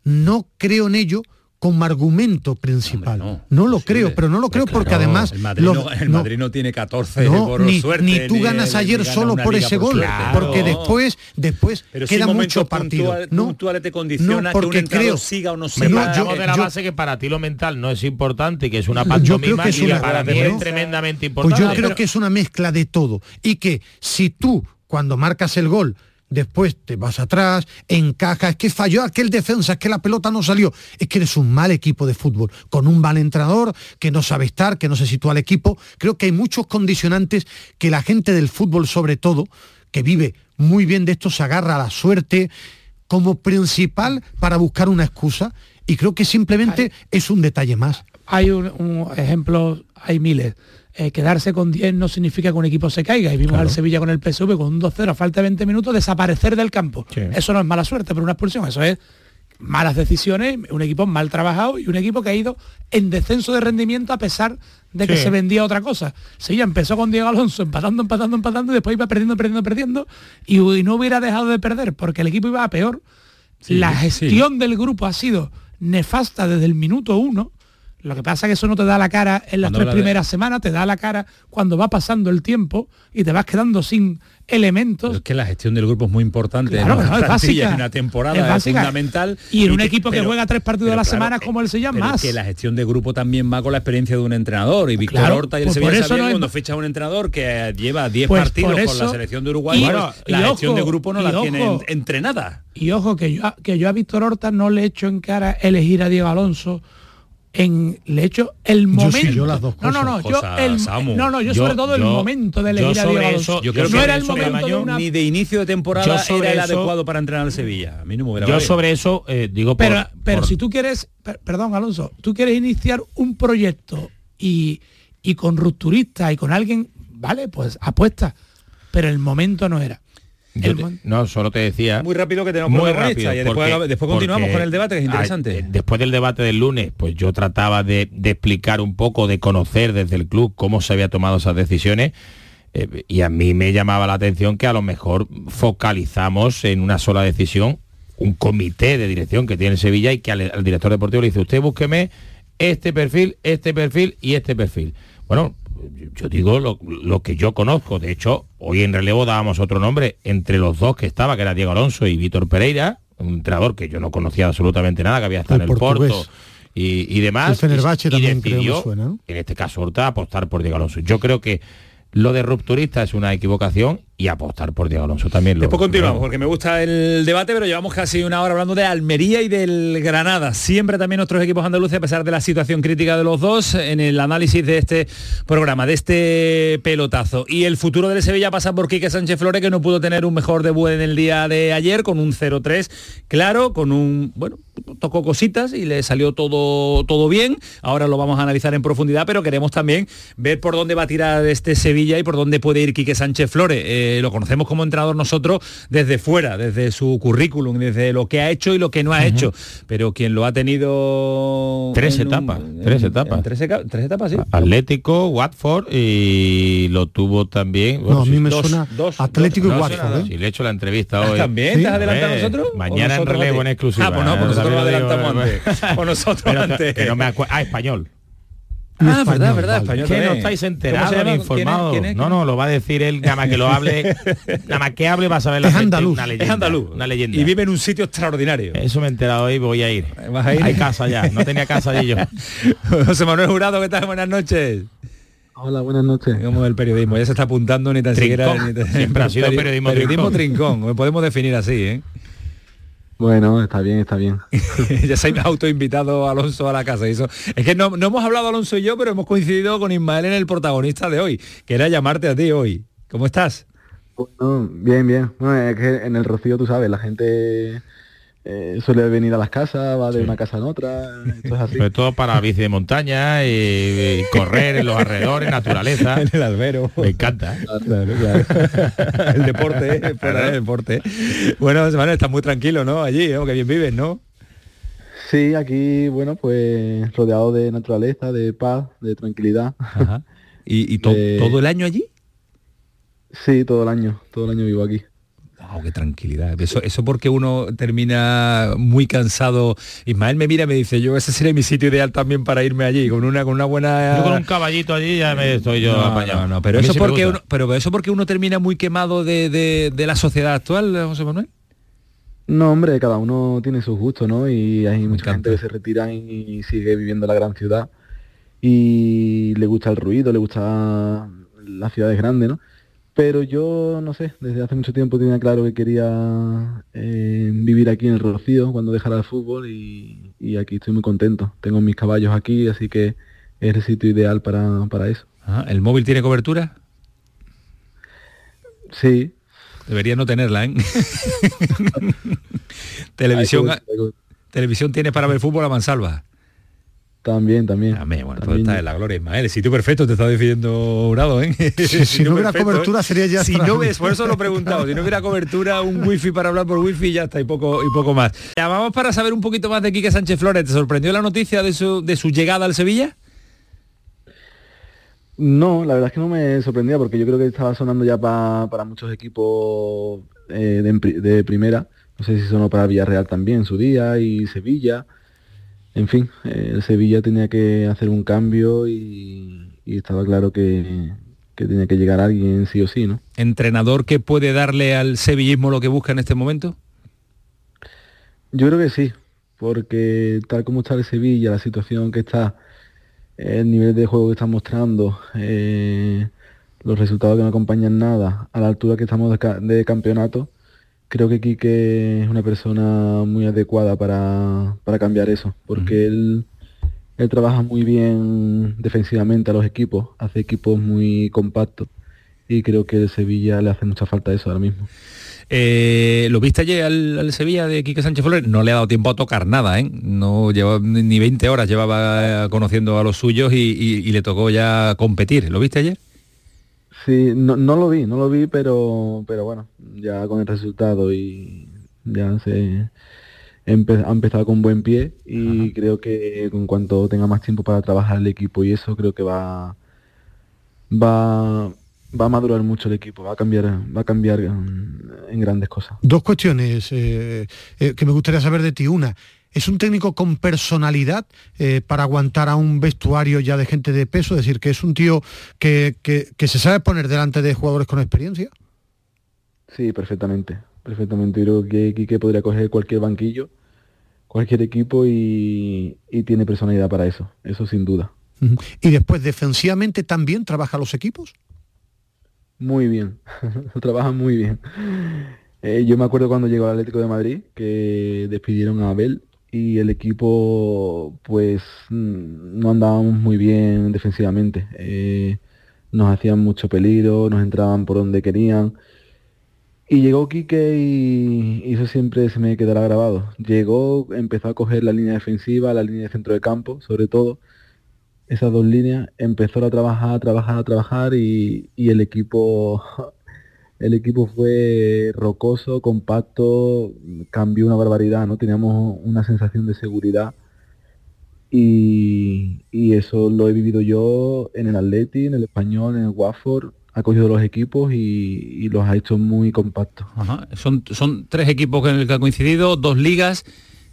no creo en ello como argumento principal. Hombre, no, no, lo creo, pero no lo creo claro, porque además... El Madrid, los, no, el Madrid no, tiene 14 por ni, suerte. Ni tú ganas ni, ayer ni solo por ese por gol, porque después, después pero queda si mucho partido. Puntual, no, puntuales te condiciona no, porque que un creo, siga o no siga. No, yo, de la yo, base que para ti lo mental no es importante, que es una pantomima que es y una, para mí ¿no? es tremendamente importante. Pues yo creo que es una mezcla de todo y que si tú cuando marcas el gol después te vas atrás, encaja, es que falló aquel defensa, es que la pelota no salió, es que eres un mal equipo de fútbol, con un mal entrenador que no sabe estar, que no se sitúa al equipo. Creo que hay muchos condicionantes que la gente del fútbol, sobre todo, que vive muy bien de esto, se agarra a la suerte como principal para buscar una excusa y creo que simplemente hay, es un detalle más. Hay un, un ejemplo, hay miles eh, quedarse con 10 no significa que un equipo se caiga. Y vimos claro. al Sevilla con el PSV con un 2-0 a falta de 20 minutos desaparecer del campo. Sí. Eso no es mala suerte por una expulsión, eso es malas decisiones, un equipo mal trabajado y un equipo que ha ido en descenso de rendimiento a pesar de que sí. se vendía otra cosa. Sevilla empezó con Diego Alonso empatando, empatando, empatando y después iba perdiendo, perdiendo, perdiendo y, y no hubiera dejado de perder porque el equipo iba a peor. Sí, La gestión del grupo ha sido nefasta desde el minuto uno lo que pasa es que eso no te da la cara en las tres primeras de... semanas, te da la cara cuando va pasando el tiempo y te vas quedando sin elementos. Pero es que la gestión del grupo es muy importante. Claro, ¿no? no, es básica. En una temporada es, es fundamental. Y en un y equipo que, pero, juega tres partidos a la claro, semana como el se llama más. que la gestión de grupo también va con la experiencia de un entrenador. Y Víctor claro, Horta y el pues Sevilla Sabien, no cuando es... ficha un entrenador que lleva 10 pues partidos eso, con la selección de Uruguay, y, y la ojo, gestión de grupo no la ojo, tiene entrenada. Y ojo, que yo, que yo a Víctor Horta no le echo en cara elegir a Diego Alonso en le hecho el momento. Yo sí, yo las dos cosas. No, no, no, yo el, no, no, yo, yo sobre todo yo, el momento de elegir a Diego Alonso. Yo creo no que era el momento de una... ni de inicio de temporada era el eso, adecuado para entrenar al Sevilla. A mí no me hubiera Yo valido. sobre eso eh, digo por, Pero pero por... si tú quieres, per, perdón, Alonso, tú quieres iniciar un proyecto y y con rupturista y con alguien, vale, pues apuesta, pero el momento no era. Te, no, solo te decía. Muy rápido que tenemos muy rápido. Y después, porque, después continuamos con el debate, que es interesante. A, después del debate del lunes, pues yo trataba de, de, explicar un poco, de conocer desde el club cómo se había tomado esas decisiones. Eh, y a mí me llamaba la atención que a lo mejor focalizamos en una sola decisión un comité de dirección que tiene Sevilla y que al, al director deportivo le dice, usted búsqueme este perfil, este perfil y este perfil. Bueno, yo digo lo, que yo conozco. De hecho, hoy en relevo dábamos otro nombre entre los dos que estaba, que era Diego Alonso y Víctor Pereira, un entrenador que yo no conocía absolutamente nada, que había estado en el Porto y, demás. El y, también decidió, en este caso Horta, apostar por Diego Alonso. Yo creo que lo de rupturista es una equivocación y apostar por Diego Alonso también. Lo, Después continuamos, porque me gusta el debate, pero llevamos casi una hora hablando de Almería y del Granada. Siempre también nuestros equipos andaluces, a pesar de la situación crítica de los dos, en el análisis de este programa, de este pelotazo. Y el futuro del Sevilla pasa por Quique Sánchez Flores, que no pudo tener un mejor debut en el día de ayer, con un 0-3, claro, con un, bueno, tocó cositas y le salió todo, todo bien. Ahora lo vamos a analizar en profundidad, pero queremos también ver por dónde va a tirar este Sevilla y por dónde puede ir Quique Sánchez Flores. Eh, lo conocemos como entrenador nosotros desde fuera, desde su currículum, desde lo que ha hecho y lo que no ha hecho. Pero quien lo ha tenido... Tres etapas, tres etapas. Tres, etapas, sí. Atlético, Watford y lo tuvo también... no, a mí me suena Atlético y Watford. ¿eh? le he hecho la entrevista hoy. ¿También? ¿Te has adelantado a nosotros? Mañana en relevo en exclusiva. Ah, pues no, pues nosotros lo adelantamos antes. O nosotros antes. Que no me Ah, español. Ah, verdad, verdad, español. Que no estáis enterados ni informados. No, no, lo va a decir él, nada más que lo hable, nada más que hable va a saber la es andaluz. Una leyenda, es andaluz. Una leyenda. Y vive en un sitio extraordinario. Eso me he enterado hoy, voy a ir. ¿Vas a ir? Hay casa ya, no tenía casa allí yo. José Manuel Jurado, ¿qué tal? Buenas noches. Hola, buenas noches. Como el periodismo, ya se está apuntando ni tan siquiera... Siempre ha sido periodismo, periodismo trincón. trincón. Podemos definir así, ¿eh? Bueno, está bien, está bien. ya se ha autoinvitado Alonso a la casa. eso, es que no, no, hemos hablado Alonso y yo, pero hemos coincidido con Ismael en el protagonista de hoy, que era llamarte a ti hoy. ¿Cómo estás? Bueno, bien, bien. Bueno, es que en el Rocío, tú sabes, la gente eh, suele venir a las casas, va de una casa en otra, Sobre todo para bici de montaña y, correr en los alrededores, naturaleza. En el albero. Me encanta. ¿eh? el deporte, ¿eh? el deporte. Bueno, Manuel, estás muy tranquilo, ¿no? Allí, ¿no? que bien vives, ¿no? Sí, aquí, bueno, pues rodeado de naturaleza, de paz, de tranquilidad. ¿Y, todo el año allí? Sí, todo el año, todo el año vivo aquí qué tranquilidad. Eso, eso porque uno termina muy cansado. Ismael me mira y me dice, yo ese sería mi sitio ideal también para irme allí, con una, con una buena. Yo con un caballito allí ya me estoy yo no, No, pero eso porque uno, pero eso porque uno termina muy quemado de, la sociedad actual, José Manuel. No, hombre, cada uno tiene sus gustos, ¿no? Y hay mucha gente que se retira y sigue viviendo en la gran ciudad y le gusta el ruido, le gusta las ciudades grandes, ¿no? Pero yo, no sé, desde hace mucho tiempo tenía claro que quería eh, vivir aquí en el Rocío cuando dejara el fútbol y, aquí estoy muy contento. Tengo mis caballos aquí, así que es el sitio ideal para, eso. ¿El móvil tiene cobertura? Sí. Debería no tenerla, ¿eh? televisión, televisión tiene para ver fútbol a mansalva. También, también. También, bueno, todo está en la gloria, Ismael. El sitio perfecto te está diciendo Urado, ¿eh? Si, no hubiera cobertura sería ya... Si no ves, por eso lo he preguntado, si no hubiera cobertura, un wifi para hablar por wifi ya está, y poco, y poco más. Llamamos para saber un poquito más de Quique Sánchez Flores. ¿Te sorprendió la noticia de su, de su llegada al Sevilla? No, la verdad es que no me sorprendía porque yo creo que estaba sonando ya para muchos equipos eh, de, de primera. No sé si sonó para Villarreal también en su día y Sevilla en fin, el Sevilla tenía que hacer un cambio y, estaba claro que, tenía que llegar alguien sí o sí, ¿no? ¿Entrenador que puede darle al sevillismo lo que busca en este momento? Yo creo que sí, porque tal como está el Sevilla, la situación que está, el nivel de juego que está mostrando, eh, los resultados que no acompañan nada, a la altura que estamos de campeonato, creo que Quique es una persona muy adecuada para, cambiar eso, porque él, él trabaja muy bien defensivamente a los equipos, hace equipos muy compactos y creo que el Sevilla le hace mucha falta eso ahora mismo. Eh, ¿Lo viste ayer al, Sevilla de Quique Sánchez Flores? No le ha dado tiempo a tocar nada, ¿eh? No lleva ni 20 horas llevaba conociendo a los suyos y le tocó ya competir. ¿Lo viste ayer? Sí, no, no lo vi, no lo vi, pero, pero bueno, ya con el resultado y ya se ha empezado con buen pie y creo que en cuanto tenga más tiempo para trabajar el equipo y eso creo que va va va a madurar mucho el equipo, va a cambiar, va a cambiar en, grandes cosas. Dos cuestiones eh, eh, que me gustaría saber de ti. Una, es un técnico con personalidad eh, para aguantar a un vestuario ya de gente de peso, es decir, que es un tío que, se sabe poner delante de jugadores con experiencia. Sí, perfectamente, perfectamente. Creo que Quique podría coger cualquier banquillo, cualquier equipo y, tiene personalidad para eso, eso sin duda. Y después, defensivamente, ¿también trabaja los equipos? Muy bien, trabaja muy bien. Eh, yo me acuerdo cuando llegó al Atlético de Madrid que despidieron a Abel y el equipo pues mm, no andábamos muy bien defensivamente. Eh, nos hacían mucho peligro, nos entraban por donde querían. Y llegó Quique y, eso siempre se me quedará grabado. Llegó, empezó a coger la línea defensiva, la línea de centro de campo, sobre todo. Esas dos líneas, empezó a trabajar, a trabajar, a trabajar y, y el equipo el equipo fue rocoso, compacto, cambió una barbaridad, ¿no? Teníamos una sensación de seguridad y, eso lo he vivido yo en el Atleti, en el Español, en el Watford, ha cogido los equipos y, los ha hecho muy compactos. Son, son tres equipos en el que ha coincidido, dos ligas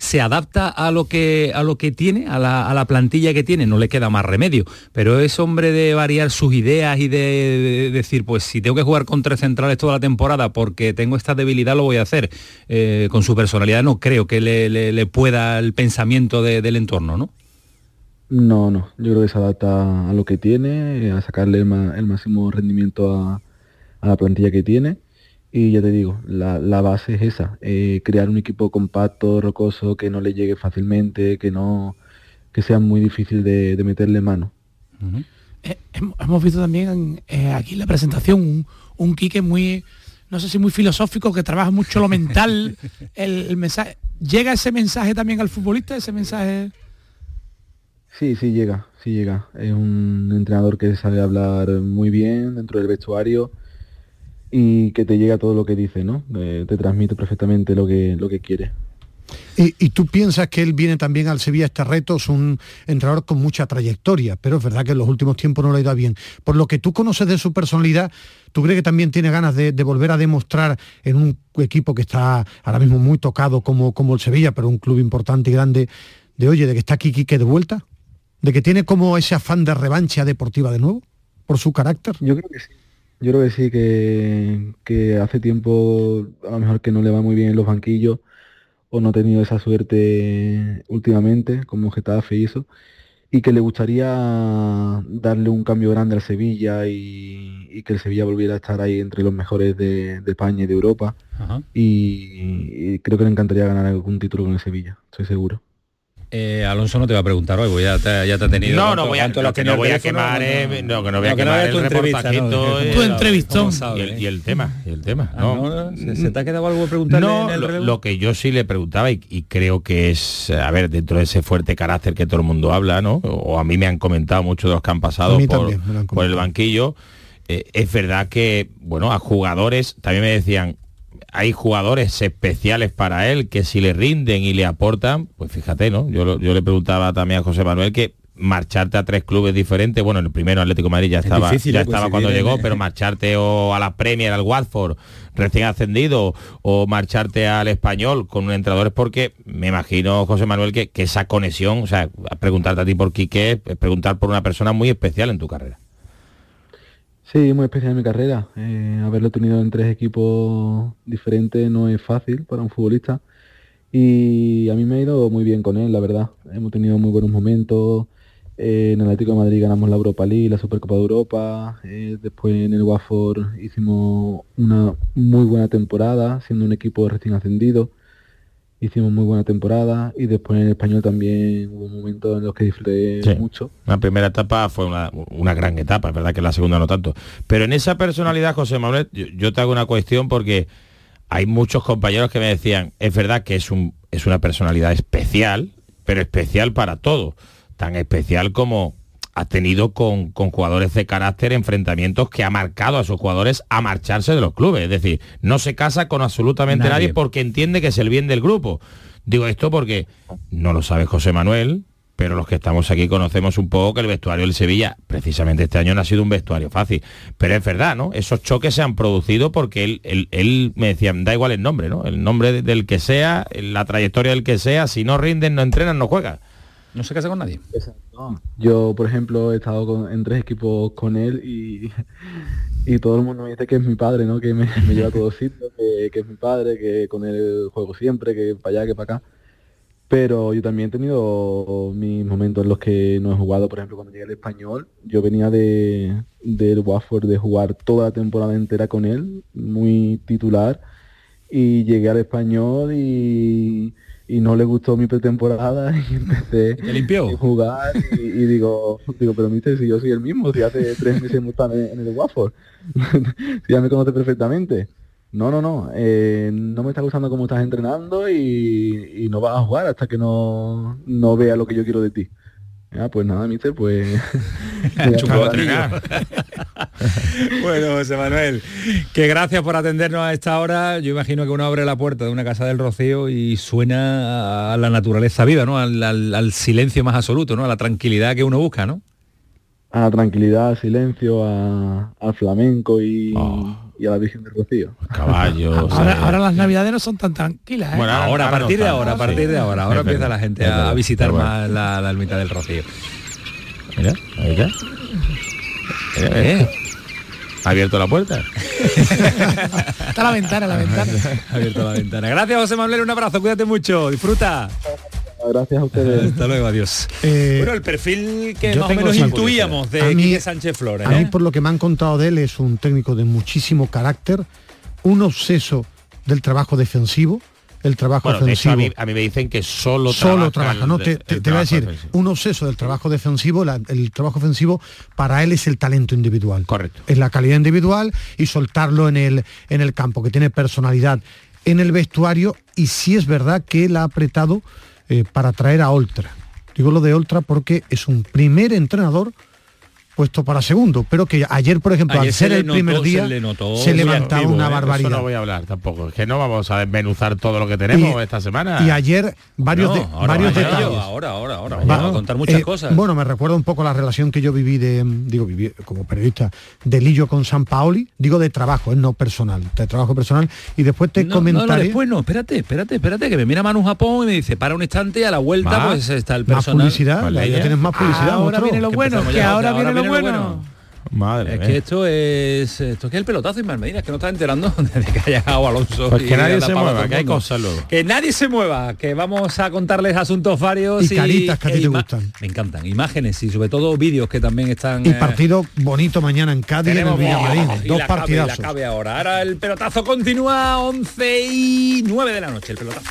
se adapta a lo que, a lo que tiene, a la, plantilla que tiene, no le queda más remedio, pero es hombre de variar sus ideas y de, decir, pues si tengo que jugar con tres centrales toda la temporada porque tengo esta debilidad, lo voy a hacer. Eh, con su personalidad no creo que le, pueda el pensamiento del entorno, ¿no? No, no, yo creo que se adapta a lo que tiene, a sacarle el, máximo rendimiento a, a la plantilla que tiene y ya te digo, la, base es esa, eh, crear un equipo compacto, rocoso, que no le llegue fácilmente, que no que sea muy difícil de, meterle mano. Eh, hemos visto también eh, aquí en la presentación un, un Quique muy, no sé si muy filosófico, que trabaja mucho lo mental, el, mensaje. ¿Llega ese mensaje también al futbolista, ese mensaje? Sí, sí llega, sí llega. Es un entrenador que sabe hablar muy bien dentro del vestuario y que te llega todo lo que dice, ¿no? Eh, te transmite perfectamente lo que, lo que quiere. Y, tú piensas que él viene también al Sevilla este reto, es un entrenador con mucha trayectoria, pero es verdad que en los últimos tiempos no lo ha ido bien. Por lo que tú conoces de su personalidad, ¿tú crees que también tiene ganas de, volver a demostrar en un equipo que está ahora mismo muy tocado como, como el Sevilla, pero un club importante y grande, de oye, de que está aquí Quique de vuelta? ¿De que tiene como ese afán de revancha deportiva de nuevo? ¿Por su carácter? Yo creo que sí yo creo que sí, que, hace tiempo a lo mejor que no le va muy bien en los banquillos o no ha tenido esa suerte últimamente, como Getafe hizo, y que le gustaría darle un cambio grande al Sevilla y, que el Sevilla volviera a estar ahí entre los mejores de, España y de Europa. y, creo que le encantaría ganar algún título con el Sevilla, estoy seguro. Eh, Alonso no te va a preguntar hoy, pues ya te, ya te ha tenido. No, no voy a, lo que no voy a quemar, no, que no voy a quemar el reportajito. Tu entrevistón. Y el, tema, y el tema. Ah, ¿Se, te ha quedado algo a preguntarle No, lo, que yo sí le preguntaba y, creo que es, a ver, dentro de ese fuerte carácter que todo el mundo habla, ¿no? O a mí me han comentado muchos de los que han pasado por, el banquillo. Eh, es verdad que, bueno, a jugadores también me decían, hay jugadores especiales para él que si le rinden y le aportan, pues fíjate, ¿no? Yo, yo le preguntaba también a José Manuel que marcharte a tres clubes diferentes, bueno, el primero Atlético de Madrid ya estaba, ya ¿eh? estaba cuando llegó, pero marcharte o a la Premier, al Watford, recién ascendido, o marcharte al español con un entrenador es porque me imagino, José Manuel, que, que esa conexión, o sea, preguntarte a ti por Quique es preguntar por una persona muy especial en tu carrera. Sí, muy especial en mi carrera. Eh, haberlo tenido en tres equipos diferentes no es fácil para un futbolista. Y a mí me ha ido muy bien con él, la verdad. Hemos tenido muy buenos momentos. Eh, en el Atlético de Madrid ganamos la Europa League, la Supercopa de Europa. Eh, después en el Watford hicimos una muy buena temporada, siendo un equipo recién ascendido hicimos muy buena temporada y después en español también hubo momentos en los que disfruté mucho. La primera etapa fue una, gran etapa, es verdad que la segunda no tanto. Pero en esa personalidad, José Manuel, yo, te hago una cuestión porque hay muchos compañeros que me decían, es verdad que es, un, es una personalidad especial, pero especial para todo. Tan especial como ha tenido con, jugadores de carácter enfrentamientos que ha marcado a sus jugadores a marcharse de los clubes. Es decir, no se casa con absolutamente nadie, porque entiende que es el bien del grupo. Digo esto porque no lo sabe José Manuel, pero los que estamos aquí conocemos un poco que el vestuario del Sevilla, precisamente este año no ha sido un vestuario fácil. Pero es verdad, ¿no? Esos choques se han producido porque él, él, me decía, da igual el nombre, ¿no? El nombre del que sea, la trayectoria del que sea, si no rinden, no entrenan, no juegan. No se casa con nadie. Yo, por ejemplo, he estado en tres equipos con él y, y todo el mundo me dice que es mi padre, ¿no? Que me, lleva a todos sitios, que, que, es mi padre, que con él juego siempre, que para allá, que para acá. Pero yo también he tenido mis momentos en los que no he jugado, por ejemplo, cuando llegué al español, yo venía de, del Watford de jugar toda la temporada entera con él, muy titular, y llegué al español y, no le gustó mi pretemporada y empecé a jugar y, digo, digo, pero mister, si yo soy el mismo, si hace tres meses hemos estado en, el Watford, si ya me conoce perfectamente. No, no, no. Eh, no me está gustando cómo estás entrenando y, no vas a jugar hasta que no, no vea lo que yo quiero de ti. Ya, pues nada, mister, pues... bueno, José Manuel, que gracias por atendernos a esta hora. Yo imagino que uno abre la puerta de una casa del Rocío y suena a la naturaleza viva, ¿no? Al, silencio más absoluto, ¿no? A la tranquilidad que uno busca, ¿no? A la tranquilidad, al silencio, al flamenco y... Oh y a la Virgen del Rocío. Caballos. ahora, las navidades no son tan tranquilas. ¿eh? Bueno, ahora, a partir de ahora, a partir de ahora, ahora empieza la gente a visitar más la, la ermita del Rocío. Mira, ahí está. ¿Eh? ¿Ha abierto la puerta? está la ventana, la ventana. ha abierto la ventana. Gracias, José Manuel, un abrazo, cuídate mucho, disfruta. Gracias a ustedes. Hasta luego, adiós. Eh, bueno, el perfil que más o menos intuíamos de mí, Sánchez Flores. A mí, ¿eh? por lo que me han contado de él, es un técnico de muchísimo carácter, un obseso del trabajo defensivo, el trabajo defensivo. A mí, me dicen que solo, solo trabaja. no, te, voy a decir, un obseso del trabajo defensivo, el trabajo ofensivo para él es el talento individual. Correcto. Es la calidad individual y soltarlo en el, en el campo, que tiene personalidad en el vestuario y sí es verdad que él ha apretado eh, para traer a Oltra. Digo lo de Oltra porque es un primer entrenador puesto para segundo, pero que ayer, por ejemplo, al ser el primer día, se, levantaba una ¿eh? barbaridad. no voy a hablar tampoco, es que no vamos a desmenuzar todo lo que tenemos esta semana. Y ayer varios, de, varios detalles. Ahora, ahora, ahora, vamos a contar muchas eh, cosas. Bueno, me recuerda un poco la relación que yo viví de, digo, viví como periodista, de Lillo con San Paoli, digo de trabajo, es no personal, de trabajo personal, y después te comentaré... No, después no, espérate, espérate, espérate, que me mira Manu Japón y me dice, para un instante, a la vuelta, pues está el personal. Más publicidad, ya tienes más publicidad. ahora viene lo bueno, que ahora viene lo bueno. Madre es que esto es esto es que el pelotazo y Medina, es que no está enterando de que haya llegado Alonso. Pues que nadie se mueva, que hay cosas luego. Que nadie se mueva, que vamos a contarles asuntos varios y, caritas que a ti te gustan. Me encantan, imágenes y sobre todo vídeos que también están. Y eh, partido bonito mañana en Cádiz en el Villamarín. dos partidazos. ahora. Ahora el pelotazo continúa 11 y 9 de la noche el pelotazo.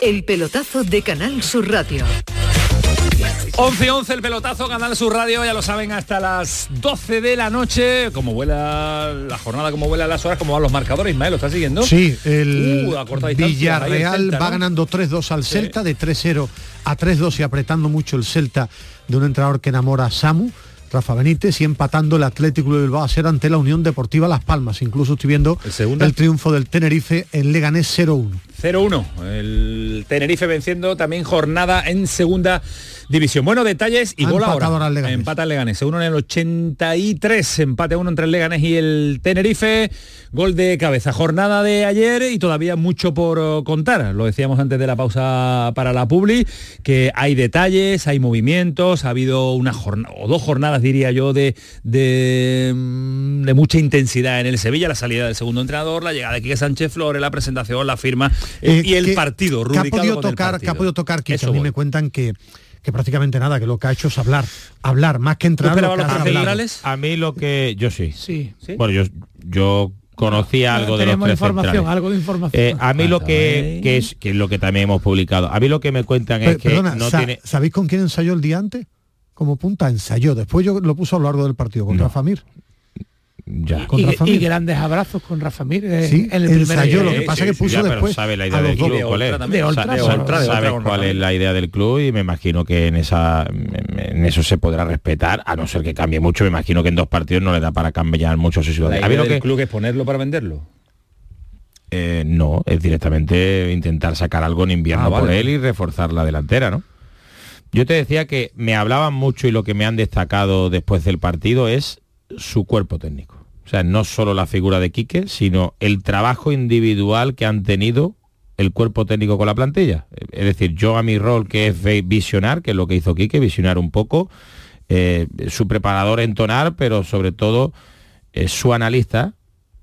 El pelotazo de Canal Sur Radio. 11 11 el pelotazo, Canal Sur Radio, ya lo saben, hasta las 12 de la noche, como vuela la jornada, como vuelan las horas, como van los marcadores, Ismael, ¿lo está siguiendo? Sí, el uh, Villarreal va ganando 3-2 al Celta, de 3-0 a 3-2 y apretando mucho el Celta de un entrenador que enamora a Samu. Rafa Benítez y empatando el Atlético de Bilbao a ser ante la Unión Deportiva Las Palmas. Incluso estoy viendo el, el triunfo del Tenerife en Leganés 0-1. 0-1. El Tenerife venciendo también jornada en segunda división. Bueno, detalles y gol ahora. Empata el Leganés. Uno en el 83, empate uno entre el Leganés y el Tenerife. Gol de cabeza. Jornada de ayer y todavía mucho por eh, contar. Lo decíamos antes de la pausa para la Publi, que hay detalles, hay movimientos, ha habido una jornada, o dos jornadas diría yo, de, de, mm, de, mucha intensidad en el Sevilla, la salida del segundo entrenador, la llegada de Quique Sánchez Flores, la presentación, la firma eh, y el partido. ¿Qué ha podido tocar, que ha podido tocar, que a mí me cuentan que que prácticamente nada, que lo que ha hecho es hablar, hablar, más que entrar. A mí lo que yo sí. Sí. Bueno, yo yo conocía algo de los información, algo de información. Eh, a mí lo que, es que es lo que también hemos publicado. A mí lo que me cuentan es que no tiene ¿Sabéis con quién ensayó el día antes? Como punta ensayó. Después yo lo puso a lo largo del partido con Rafa Mir. Y, grandes abrazos con Rafa Mir eh, sí, en el primer lo que pasa es que puso después sabe la idea del club cuál es sabe cuál es la idea del club y me imagino que en esa en eso se podrá respetar a no ser que cambie mucho me imagino que en dos partidos no le da para cambiar mucho su situación la idea del club es ponerlo para venderlo. Eh, no es directamente intentar sacar algo en invierno ah, por él y reforzar la delantera no yo te decía que me hablaban mucho y lo que me han destacado después del partido es su cuerpo técnico. O sea, no solo la figura de Quique, sino el trabajo individual que han tenido el cuerpo técnico con la plantilla. Es decir, yo a mi rol que es visionar, que es lo que hizo Quique, visionar un poco, eh, su preparador entonar, pero sobre todo eh, su analista,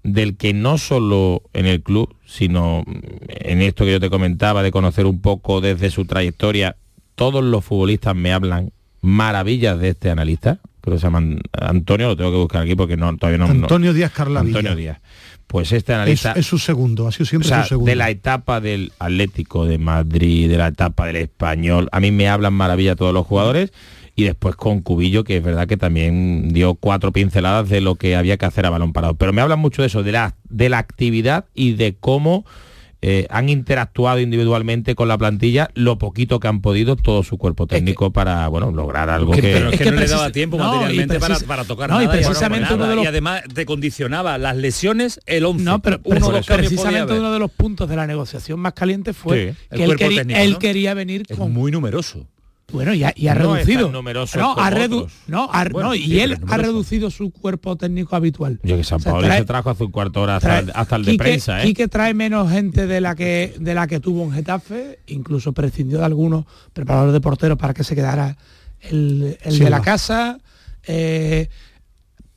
del que no solo en el club, sino en esto que yo te comentaba, de conocer un poco desde su trayectoria, todos los futbolistas me hablan maravillas de este analista, creo que se llama Antonio, lo tengo que buscar aquí porque no, todavía no... Antonio Díaz Carlavilla. Antonio Díaz. Pues este analista... Es, su segundo, ha sido siempre su segundo. De la etapa del Atlético de Madrid, de la etapa del Español, a mí me hablan maravilla todos los jugadores y después con Cubillo, que es verdad que también dio cuatro pinceladas de lo que había que hacer a balón parado. Pero me hablan mucho de eso, de la, de la actividad y de cómo eh, han interactuado individualmente con la plantilla lo poquito que han podido todo su cuerpo técnico para bueno lograr algo que, pero es que, no le daba tiempo materialmente para, tocar nada, y precisamente uno de los... y además te condicionaba las lesiones el 11 no pero, precisamente uno de los puntos de la negociación más caliente fue que él, quería, él quería venir con muy numeroso bueno, y ha, reducido. No, ha no, y él ha reducido su cuerpo técnico habitual. Yo que San Pablo se trajo hace un cuarto hora hasta, el, de prensa, ¿eh? que trae menos gente de la que de la que tuvo en Getafe, incluso prescindió de algunos preparadores de porteros para que se quedara el, de la casa. Eh,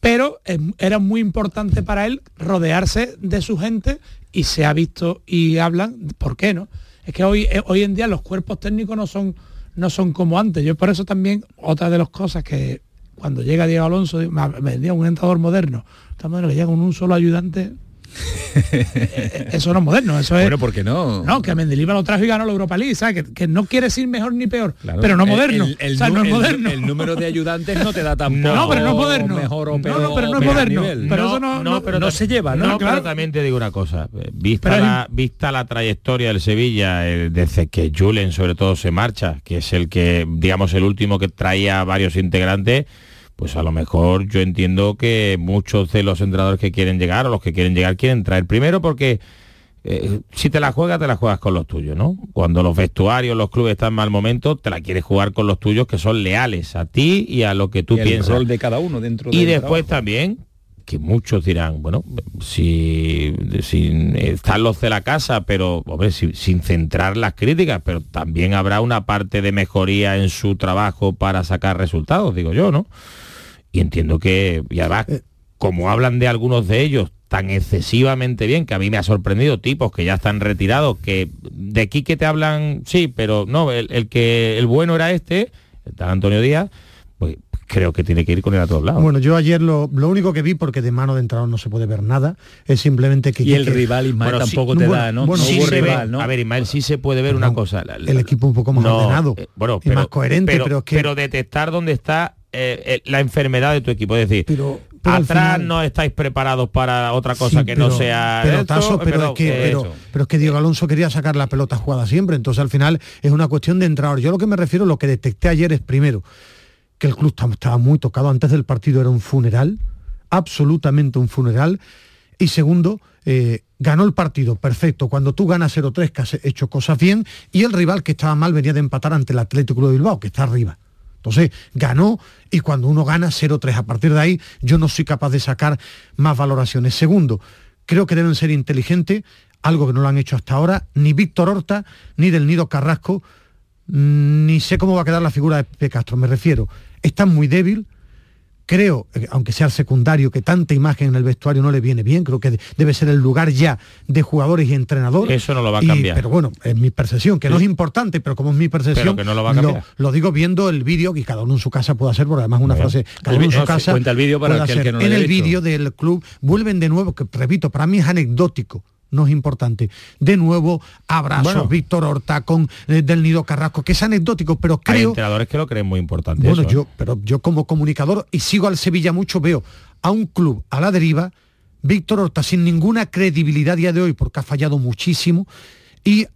pero era muy importante para él rodearse de su gente y se ha visto y hablan, ¿por qué no? Es que hoy, eh, hoy en día los cuerpos técnicos no son no son como antes. Yo por eso también, otra de las cosas que cuando llega Diego Alonso, me vendía un entrador moderno, estamos que llega con un solo ayudante, eso no es moderno, eso es. Bueno, porque no. No, que Mendilibar lo trajo y ganó la Europa League, ¿sabes? Que, no quiere decir mejor ni peor, pero no moderno. El, no es moderno. El, número de ayudantes no te da tampoco. No, pero no es moderno. Mejor o peor. No, pero no es moderno. Pero eso no, no, pero no se lleva, ¿no? No, claro. también te digo una cosa. Vista, la, vista la trayectoria del Sevilla, desde que Julen sobre todo se marcha, que es el que, digamos, el último que traía varios integrantes pues a lo mejor yo entiendo que muchos de los entrenadores que quieren llegar o los que quieren llegar quieren traer primero porque eh, si te la juegas, te la juegas con los tuyos, ¿no? Cuando los vestuarios, los clubes están en mal momento, te la quieres jugar con los tuyos que son leales a ti y a lo que tú piensas. El rol de cada uno dentro Y después también que muchos dirán, bueno, si, están los de la casa, pero hombre, sin centrar las críticas, pero también habrá una parte de mejoría en su trabajo para sacar resultados, digo yo, ¿no? Y entiendo que, y además, eh. como hablan de algunos de ellos tan excesivamente bien, que a mí me ha sorprendido tipos que ya están retirados, que de aquí que te hablan, sí, pero no, el, que el bueno era este, está Antonio Díaz, pues creo que tiene que ir con él a todos lados. Bueno, yo ayer lo, único que vi, porque de mano de entrada no se puede ver nada, es simplemente que... Y el rival Ismael tampoco te da, ¿no? Bueno, sí rival, ¿no? A ver, Ismael sí se puede ver una cosa. el equipo un poco más ordenado eh, bueno, y más coherente, pero, que... Pero detectar dónde está eh, eh, la enfermedad de tu equipo, es decir... Pero, atrás no estáis preparados para otra cosa que no sea pero, pero, es que, pero, es que Diego Alonso quería sacar la pelota jugada siempre entonces al final es una cuestión de entrador yo lo que me refiero lo que detecté ayer es primero que el club estaba muy tocado. Antes del partido era un funeral, absolutamente un funeral. Y segundo, eh, ganó el partido, perfecto. Cuando tú ganas 0-3, que has hecho cosas bien, y el rival que estaba mal venía de empatar ante el Atlético de Bilbao, que está arriba. Entonces, ganó y cuando uno gana 0-3, a partir de ahí yo no soy capaz de sacar más valoraciones. Segundo, creo que deben ser inteligentes, algo que no lo han hecho hasta ahora, ni Víctor Horta, ni del Nido Carrasco, ni sé cómo va a quedar la figura de Pepe Castro. Me refiero, está muy débil. Creo, eh, aunque sea el secundario, que tanta imagen en el vestuario no le viene bien. Creo que debe ser el lugar ya de jugadores y entrenadores. Eso no lo va a cambiar. Pero bueno, es mi percepción, que no es importante, pero como es mi percepción, que no lo, va a cambiar. Lo, digo viendo el vídeo, y cada uno en su casa puede hacer, porque además una frase, cada uno en su casa. Cuenta el vídeo para que, En el vídeo del club vuelven de nuevo, que repito, para mí es anecdótico no es importante. De nuevo, abrazo Víctor Horta con eh, del Nido Carrasco, que es anecdótico, pero creo... Hay entrenadores que lo creen muy importante. Bueno, yo, ¿eh? pero yo como comunicador, y sigo al Sevilla mucho, veo a un club a la deriva, Víctor Horta sin ninguna credibilidad a día de hoy, porque ha fallado muchísimo, y,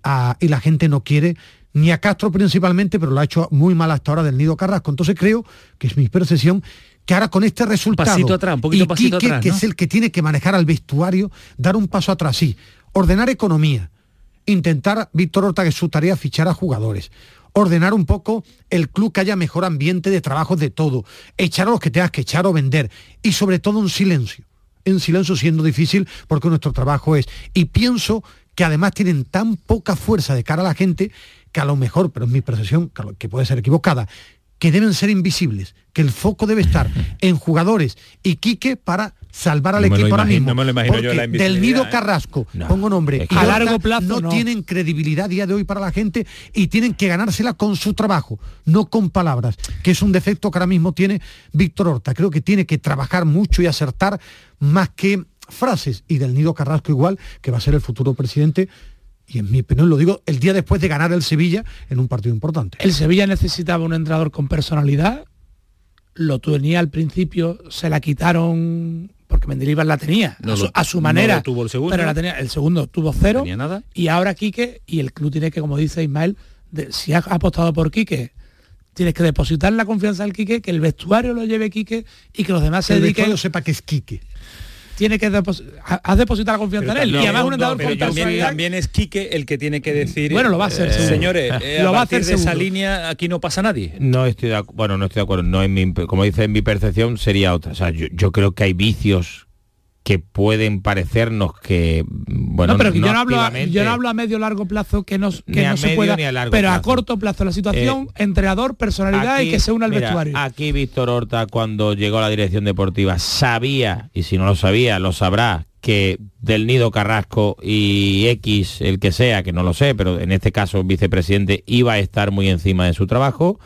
y la gente no quiere ni a Castro principalmente, pero lo ha hecho muy mal hasta ahora del Nido Carrasco. Entonces creo que es mi percepción que ahora con este resultado pasito atrás, un poquito pasito atrás, que es el que tiene que manejar al vestuario, dar un paso atrás, sí, ordenar economía, intentar Víctor Horta que su tarea fichar a jugadores, ordenar un poco el club que haya mejor ambiente de trabajo de todo, echar a los que tengas que echar o vender y sobre todo un silencio. En silencio siendo difícil porque nuestro trabajo es. Y pienso que además tienen tan poca fuerza de cara a la gente que a lo mejor, pero es mi percepción, que puede ser equivocada, que deben ser invisibles, que el foco debe estar en jugadores y Quique para salvar al equipo ahora mismo. del Nido Carrasco, pongo nombre, a largo plazo no, tienen credibilidad día de hoy para la gente y tienen que ganársela con su trabajo, no con palabras, que es un defecto que ahora mismo tiene Víctor Horta. Creo que tiene que trabajar mucho y acertar más que frases y del Nido Carrasco igual, que va a ser el futuro presidente y en mi opinión lo digo el día después de ganar el Sevilla en un partido importante. El Sevilla necesitaba un entrenador con personalidad, lo tenía al principio, se la quitaron porque Mendilibar la tenía a, su, manera, tuvo el segundo. pero la tenía, el segundo tuvo cero nada. y ahora Quique y el club tiene que, como dice Ismael, si ha apostado por Quique, tienes que depositar la confianza al Quique, que el vestuario lo lleve Quique y que los demás se dediquen. Que sepa que es Quique tiene que has depositar la confianza en él. y además un entrenador pero también, también, es Quique el que tiene que decir. Bueno, lo va a hacer. Eh, señores, eh, lo va a hacer de esa línea aquí no pasa nadie. No estoy de bueno, no estoy de acuerdo. No en mi, como dice en mi percepción sería otra. O sea, yo, yo creo que hay vicios que pueden parecernos que bueno no, pero yo, no hablo a, yo no hablo a medio largo plazo que no, que no se pueda pero a corto plazo la situación eh, entrenador personalidad y que se una al vestuario. aquí Víctor Horta cuando llegó a la dirección deportiva sabía y si no lo sabía lo sabrá que del Nido Carrasco y X el que sea que no lo sé pero en este caso vicepresidente iba a estar muy encima de su trabajo.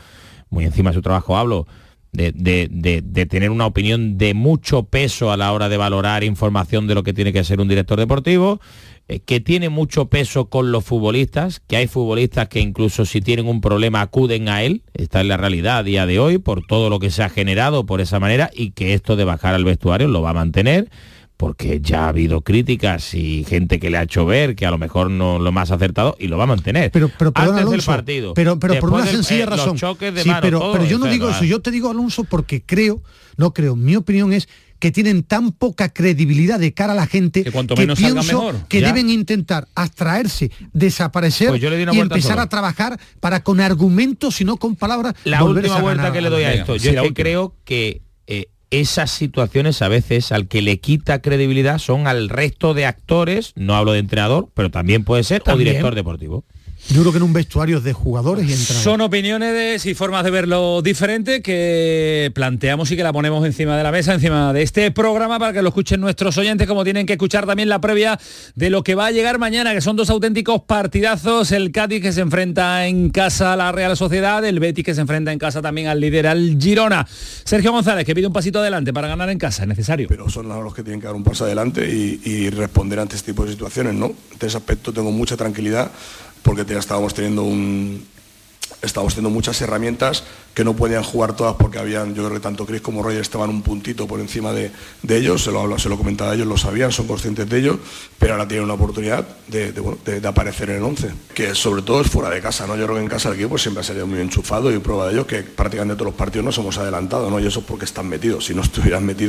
Muy encima de su trabajo hablo de, tener una opinión de mucho peso a la hora de valorar información de lo que tiene que ser un director deportivo, eh, que tiene mucho peso con los futbolistas, que hay futbolistas que incluso si tienen un problema acuden a él, está en la realidad a día de hoy, por todo lo que se ha generado por esa manera, y que esto de bajar al vestuario lo va a mantener porque ya ha habido críticas y gente que le ha hecho ver que a lo mejor no lo más acertado y lo va a mantener. Pero, pero antes del partido. Pero, pero por una sencilla razón. pero, yo no digo eso, yo te digo Alonso porque creo, no creo, mi opinión es que tienen tan poca credibilidad de cara a la gente que, cuanto menos pienso que deben intentar abstraerse, desaparecer pues y empezar a trabajar para con argumentos y no con palabras. La última vuelta que le doy a esto, yo creo que esas situaciones a veces al que le quita credibilidad son al resto de actores, no hablo de entrenador, pero también puede ser, o director deportivo. Yo creo que en un vestuario de jugadores y entrenadores. Son opiniones y formas de verlo diferente que planteamos y que la ponemos encima de la mesa, encima de este programa para que lo escuchen nuestros oyentes, como tienen que escuchar también la previa de lo que va a llegar mañana, que son dos auténticos partidazos. El Cádiz que se enfrenta en casa a la Real Sociedad, el Betis que se enfrenta en casa también al líder, al Girona. Sergio González, que pide un pasito adelante para ganar en casa, es necesario. Pero son los que tienen que dar un paso adelante y, y responder ante este tipo de situaciones, ¿no? En ese aspecto tengo mucha tranquilidad porque ya estábamos teniendo un, estábamos teniendo muchas herramientas que no podían jugar todas porque habían, yo creo que tanto Chris como Roger estaban un puntito por encima de, ellos, se lo, se lo comentaba a ellos, lo sabían, son conscientes de ello, pero ahora tienen una oportunidad de, aparecer en el 11, que sobre todo es fuera de casa, ¿no? Yo creo que en casa el equipo siempre ha salido muy enchufado y prueba de ello que prácticamente todos los partidos nos hemos adelantado, ¿no? Y eso es porque están metidos, si no estuvieran metidos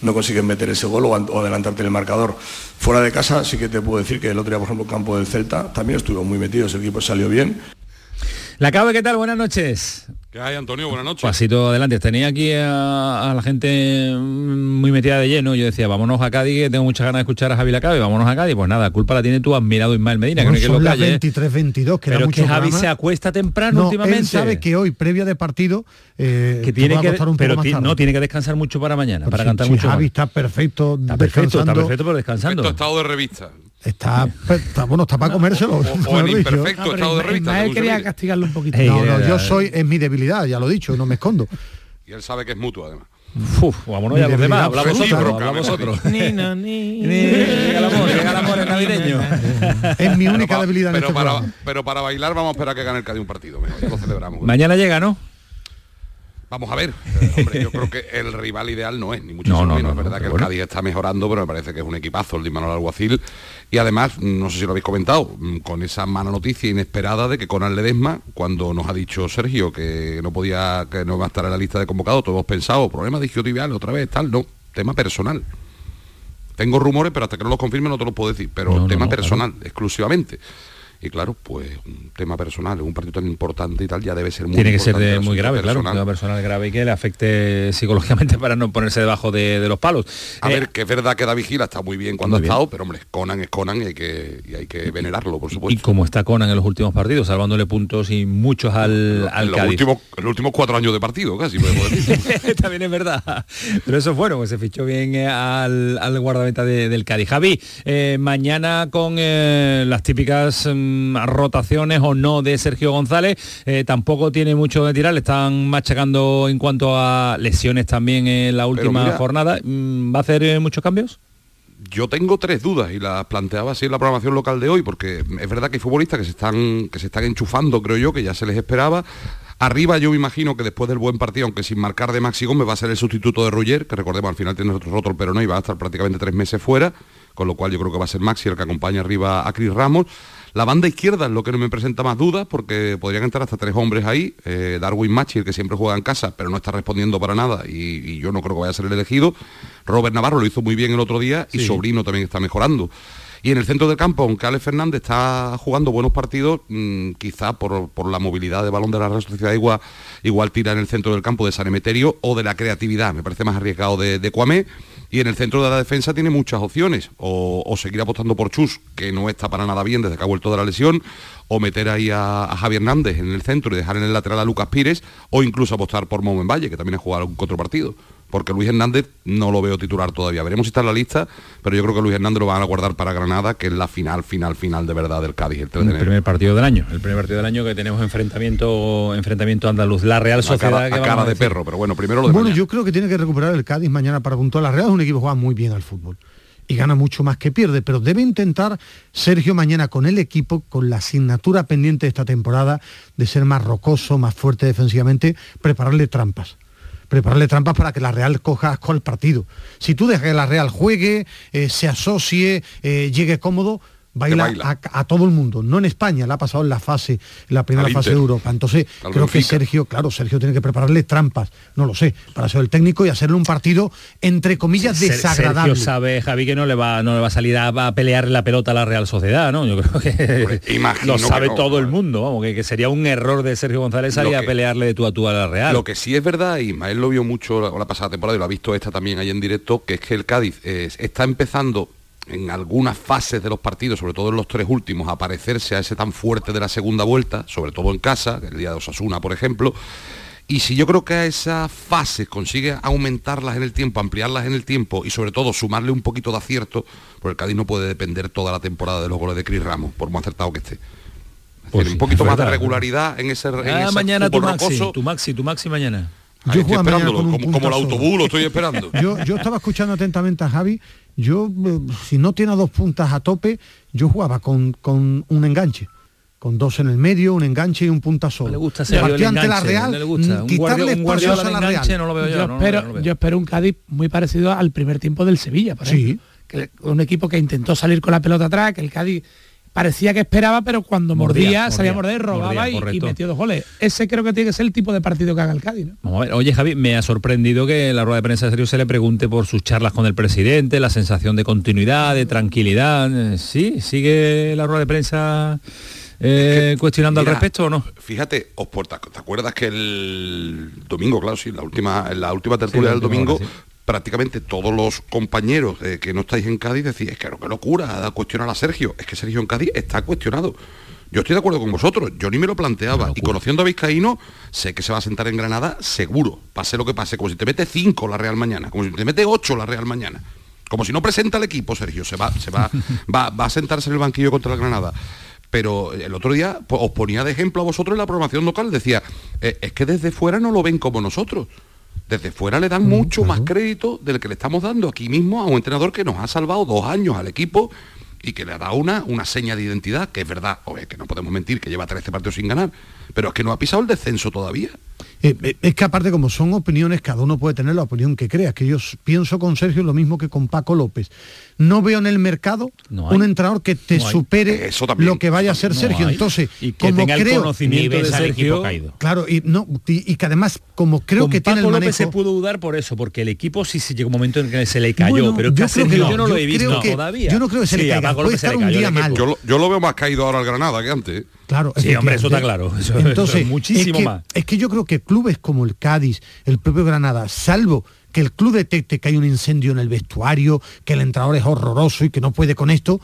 no consiguen meter ese gol o, adelantarte en el marcador. Fuera de casa sí que te puedo decir que el otro día, por ejemplo, el campo del Celta también estuvo muy metido, el equipo salió bien. La Cabe, ¿qué tal? Buenas noches. ¿Qué hay, Antonio? Buenas noches. Pasito adelante. Tenía aquí a, la gente muy metida de lleno. Yo decía, vámonos a Cádiz, que tengo muchas ganas de escuchar a Javi Lacabe. Vámonos a Cádiz. Pues nada, culpa la tiene tu admirado Ismael Medina. que son las 23, 22, que Pero que Javi se acuesta temprano últimamente. Él sabe que hoy, previa de partido, eh, que tiene que, un pero no tiene que descansar mucho para mañana, para cantar mucho. Javi está perfecto, está perfecto, está perfecto, pero descansando. Perfecto estado de revista. Está, bueno, está para comérselo. O, en imperfecto estado de revista. Él quería castigarlo un poquito. no, no, yo soy, es mi debilidad, ya lo he dicho, no me escondo. Y él sabe que es mutuo además. Uf, vámonos ya los demás, hablamos otros, hablamos otros. Ni, no, ni. Llega el amor, llega el amor navideño. Es mi única debilidad pero en este para, Pero para bailar vamos a esperar a que gane el Cádiz un partido, mejor, lo celebramos. Mañana llega, ¿no? Vamos a ver, eh, hombre, yo creo que el rival ideal no es, ni mucho menos. es verdad que el Cádiz está mejorando, pero me parece que es un equipazo el de Manuel Alguacil. Y además, no sé si lo habéis comentado, mm, con esa mala noticia inesperada de que Conan Ledesma, cuando nos ha dicho Sergio que no podía, que no va a estar en la lista de convocados, todos pensado, problema de isquiotibial otra vez, tal, no, tema personal. Tengo rumores, pero hasta que no los confirme no te lo puedo decir, pero tema personal, exclusivamente y claro, pues un tema personal, un partido tan importante y tal, ya debe ser muy Tiene que ser muy grave, claro, un tema personal grave y que le afecte psicológicamente para no ponerse debajo de, los palos. A ver, eh, que es verdad que David Gil está muy bien cuando ha estado, pero hombre, Conan es Conan y hay que, hay que venerarlo, por supuesto. Y como está Conan en los últimos partidos, salvándole puntos y muchos al, al en los Últimos, los últimos cuatro años de partido, casi, podemos decir. También es verdad. Pero eso es bueno, pues se fichó bien eh, al, al guardameta del Cádiz. Javi, eh, mañana con las típicas... Mm, rotaciones o no de Sergio González. Eh, tampoco tiene mucho de tirar, le están machacando en cuanto a lesiones también en la última jornada. Mm, ¿Va a hacer eh, muchos cambios? yo tengo tres dudas y las planteaba así en la programación local de hoy, porque es verdad que hay futbolistas que se están, que se están enchufando, creo yo, que ya se les esperaba. Arriba yo me imagino que después del buen partido, aunque sin marcar de Maxi Gómez, va a ser el sustituto de Ruller, que recordemos al final tiene otro roto pero no y va a estar prácticamente tres meses fuera, con lo cual yo creo que va a ser Maxi el que acompaña arriba a Cris Ramos. La banda izquierda es lo que no me presenta más dudas, porque podrían entrar hasta tres hombres ahí. Eh, Darwin Machi, el que siempre juega en casa, pero no está respondiendo para nada, y, yo no creo que vaya a ser el elegido. Robert Navarro lo hizo muy bien el otro día, y Sobrino también está mejorando. Y en el centro del campo, aunque Alex Fernández está jugando buenos partidos, mm, quizá por, la movilidad de balón de la Real Sociedad igual, igual tira en el centro del campo de San Emeterio o de la creatividad. Me parece más arriesgado de, de Cuamé y en el centro de la defensa tiene muchas opciones, o, seguir apostando por Chus, que no está para nada bien desde que ha vuelto de la lesión, o meter ahí a, Javier Hernández en el centro y dejar en el lateral a Lucas Pires, o incluso apostar por Momen Valle, que también ha jugado algún otro partido porque Luis Hernández no lo veo titular todavía. Veremos si está en la lista, pero yo creo que Luis Hernández lo van a guardar para Granada, que es la final, final, final de verdad del Cádiz. El, el primer partido del año, el primer partido del año que tenemos enfrentamiento enfrentamiento andaluz. La Real Sociedad... A cara, de perro, pero bueno, primero lo de Bueno, yo creo que tiene que recuperar el Cádiz mañana para puntuar. La Real es un equipo que juega muy bien al fútbol y gana mucho más que pierde, pero debe intentar Sergio mañana con el equipo, con la asignatura pendiente de esta temporada, de ser más rocoso, más fuerte defensivamente, prepararle trampas prepararle trampas para que la Real coja asco al partido. Si tú dejas que la Real juegue, eh, se asocie, eh, llegue cómodo, baila, A, todo el mundo, no en España, la ha pasado en la fase, en la primera fase de Europa. Entonces, creo que Sergio, claro, Sergio tiene que prepararle trampas, no lo sé, para ser el técnico y hacerle un partido entre comillas desagradable. Sergio sabe, Javi, que no le va, no le va a salir a, pelear la pelota a la Real Sociedad, ¿no? Yo creo que lo sabe todo el mundo, vamos, que, sería un error de Sergio González salir a pelearle de tú a tú a la Real. Lo que sí es verdad, y Ismael lo vio mucho la, pasada temporada y lo ha visto esta también ahí en directo, que es que el Cádiz eh, está empezando en algunas fases de los partidos, sobre todo en los tres últimos, a parecerse a ese tan fuerte de la segunda vuelta, sobre todo en casa, el día de Osasuna, por ejemplo. Y si yo creo que a esas fases consigue aumentarlas en el tiempo, ampliarlas en el tiempo y sobre todo sumarle un poquito de acierto, porque el Cádiz no puede depender toda la temporada de los goles de Cris Ramos, por muy acertado que esté. Pues un poquito más de regularidad en ese, ah, mañana tu maxi, tu maxi, tu maxi mañana. Yo estoy esperándolo, como, como, el autobús lo estoy esperando. yo, yo estaba escuchando atentamente a Javi yo, eh, si no tiene dos puntas a tope, yo jugaba con, con un enganche con dos en el medio, un enganche y un punta solo. le gusta ser ante la Real, le gusta. quitarle un guardia, a la Real. No lo veo yo, yo, espero, yo espero un Cádiz muy parecido al primer tiempo del Sevilla, por ejemplo. Sí. Que un equipo que intentó salir con la pelota atrás, que el Cádiz parecía que esperaba, pero cuando mordía, salía a morder, robaba y, metió dos goles. Ese creo que tiene que ser el tipo de partido que haga el Cádiz. Vamos a ver. Oye, Javi, me ha sorprendido que en la rueda de prensa de serio se le pregunte por sus charlas con el presidente, la sensación de continuidad, de tranquilidad. Sí, sigue la rueda de prensa. Eh, cuestionando al respecto o no? Fíjate, Osporta, ¿te acuerdas que el domingo, claro, sí, la última, la última tertulia del domingo, prácticamente todos los compañeros eh, que no estáis en Cádiz decís, es que qué locura, cuestionar a Sergio. Es que Sergio en Cádiz está cuestionado. Yo estoy de acuerdo con vosotros, yo ni me lo planteaba. Y conociendo a Vizcaíno, sé que se va a sentar en Granada seguro, pase lo que pase, como si te mete cinco la Real mañana, como si te mete ocho la Real mañana. Como si no presenta el equipo, Sergio, se va, se va, va, va a sentarse en el banquillo contra la Granada pero el otro día pues, os ponía de ejemplo a vosotros en la programación local, decía, eh, es que desde fuera no lo ven como nosotros desde fuera le dan mucho más crédito del que le estamos dando aquí mismo a un entrenador que nos ha salvado dos años al equipo y que le ha dado una, una seña de identidad, que es verdad, que no podemos mentir, que lleva 13 partidos sin ganar, pero es que no ha pisado el descenso todavía. Eh, eh, es que aparte como son opiniones, cada uno puede tener la opinión que crea, que yo pienso con Sergio lo mismo que con Paco López. No veo en el mercado un entrenador que te supere lo que vaya a ser Sergio. Entonces, y que como tenga creo, el conocimiento de Sergio, claro, y no y, que además como creo que tiene el López se pudo dudar por eso, porque el equipo sí se llegó un momento en que se le cayó, pero yo, creo que yo no lo he visto todavía. Yo no creo que se le caiga, puede estar un día mal. Yo, lo veo más caído ahora al Granada que antes. Claro, sí, hombre, eso está claro. Entonces, muchísimo más. Es que yo creo que clubes como el Cádiz, el propio Granada, salvo que el club detecte que hay un incendio en el vestuario, que el entrenador es horroroso y que no puede con esto,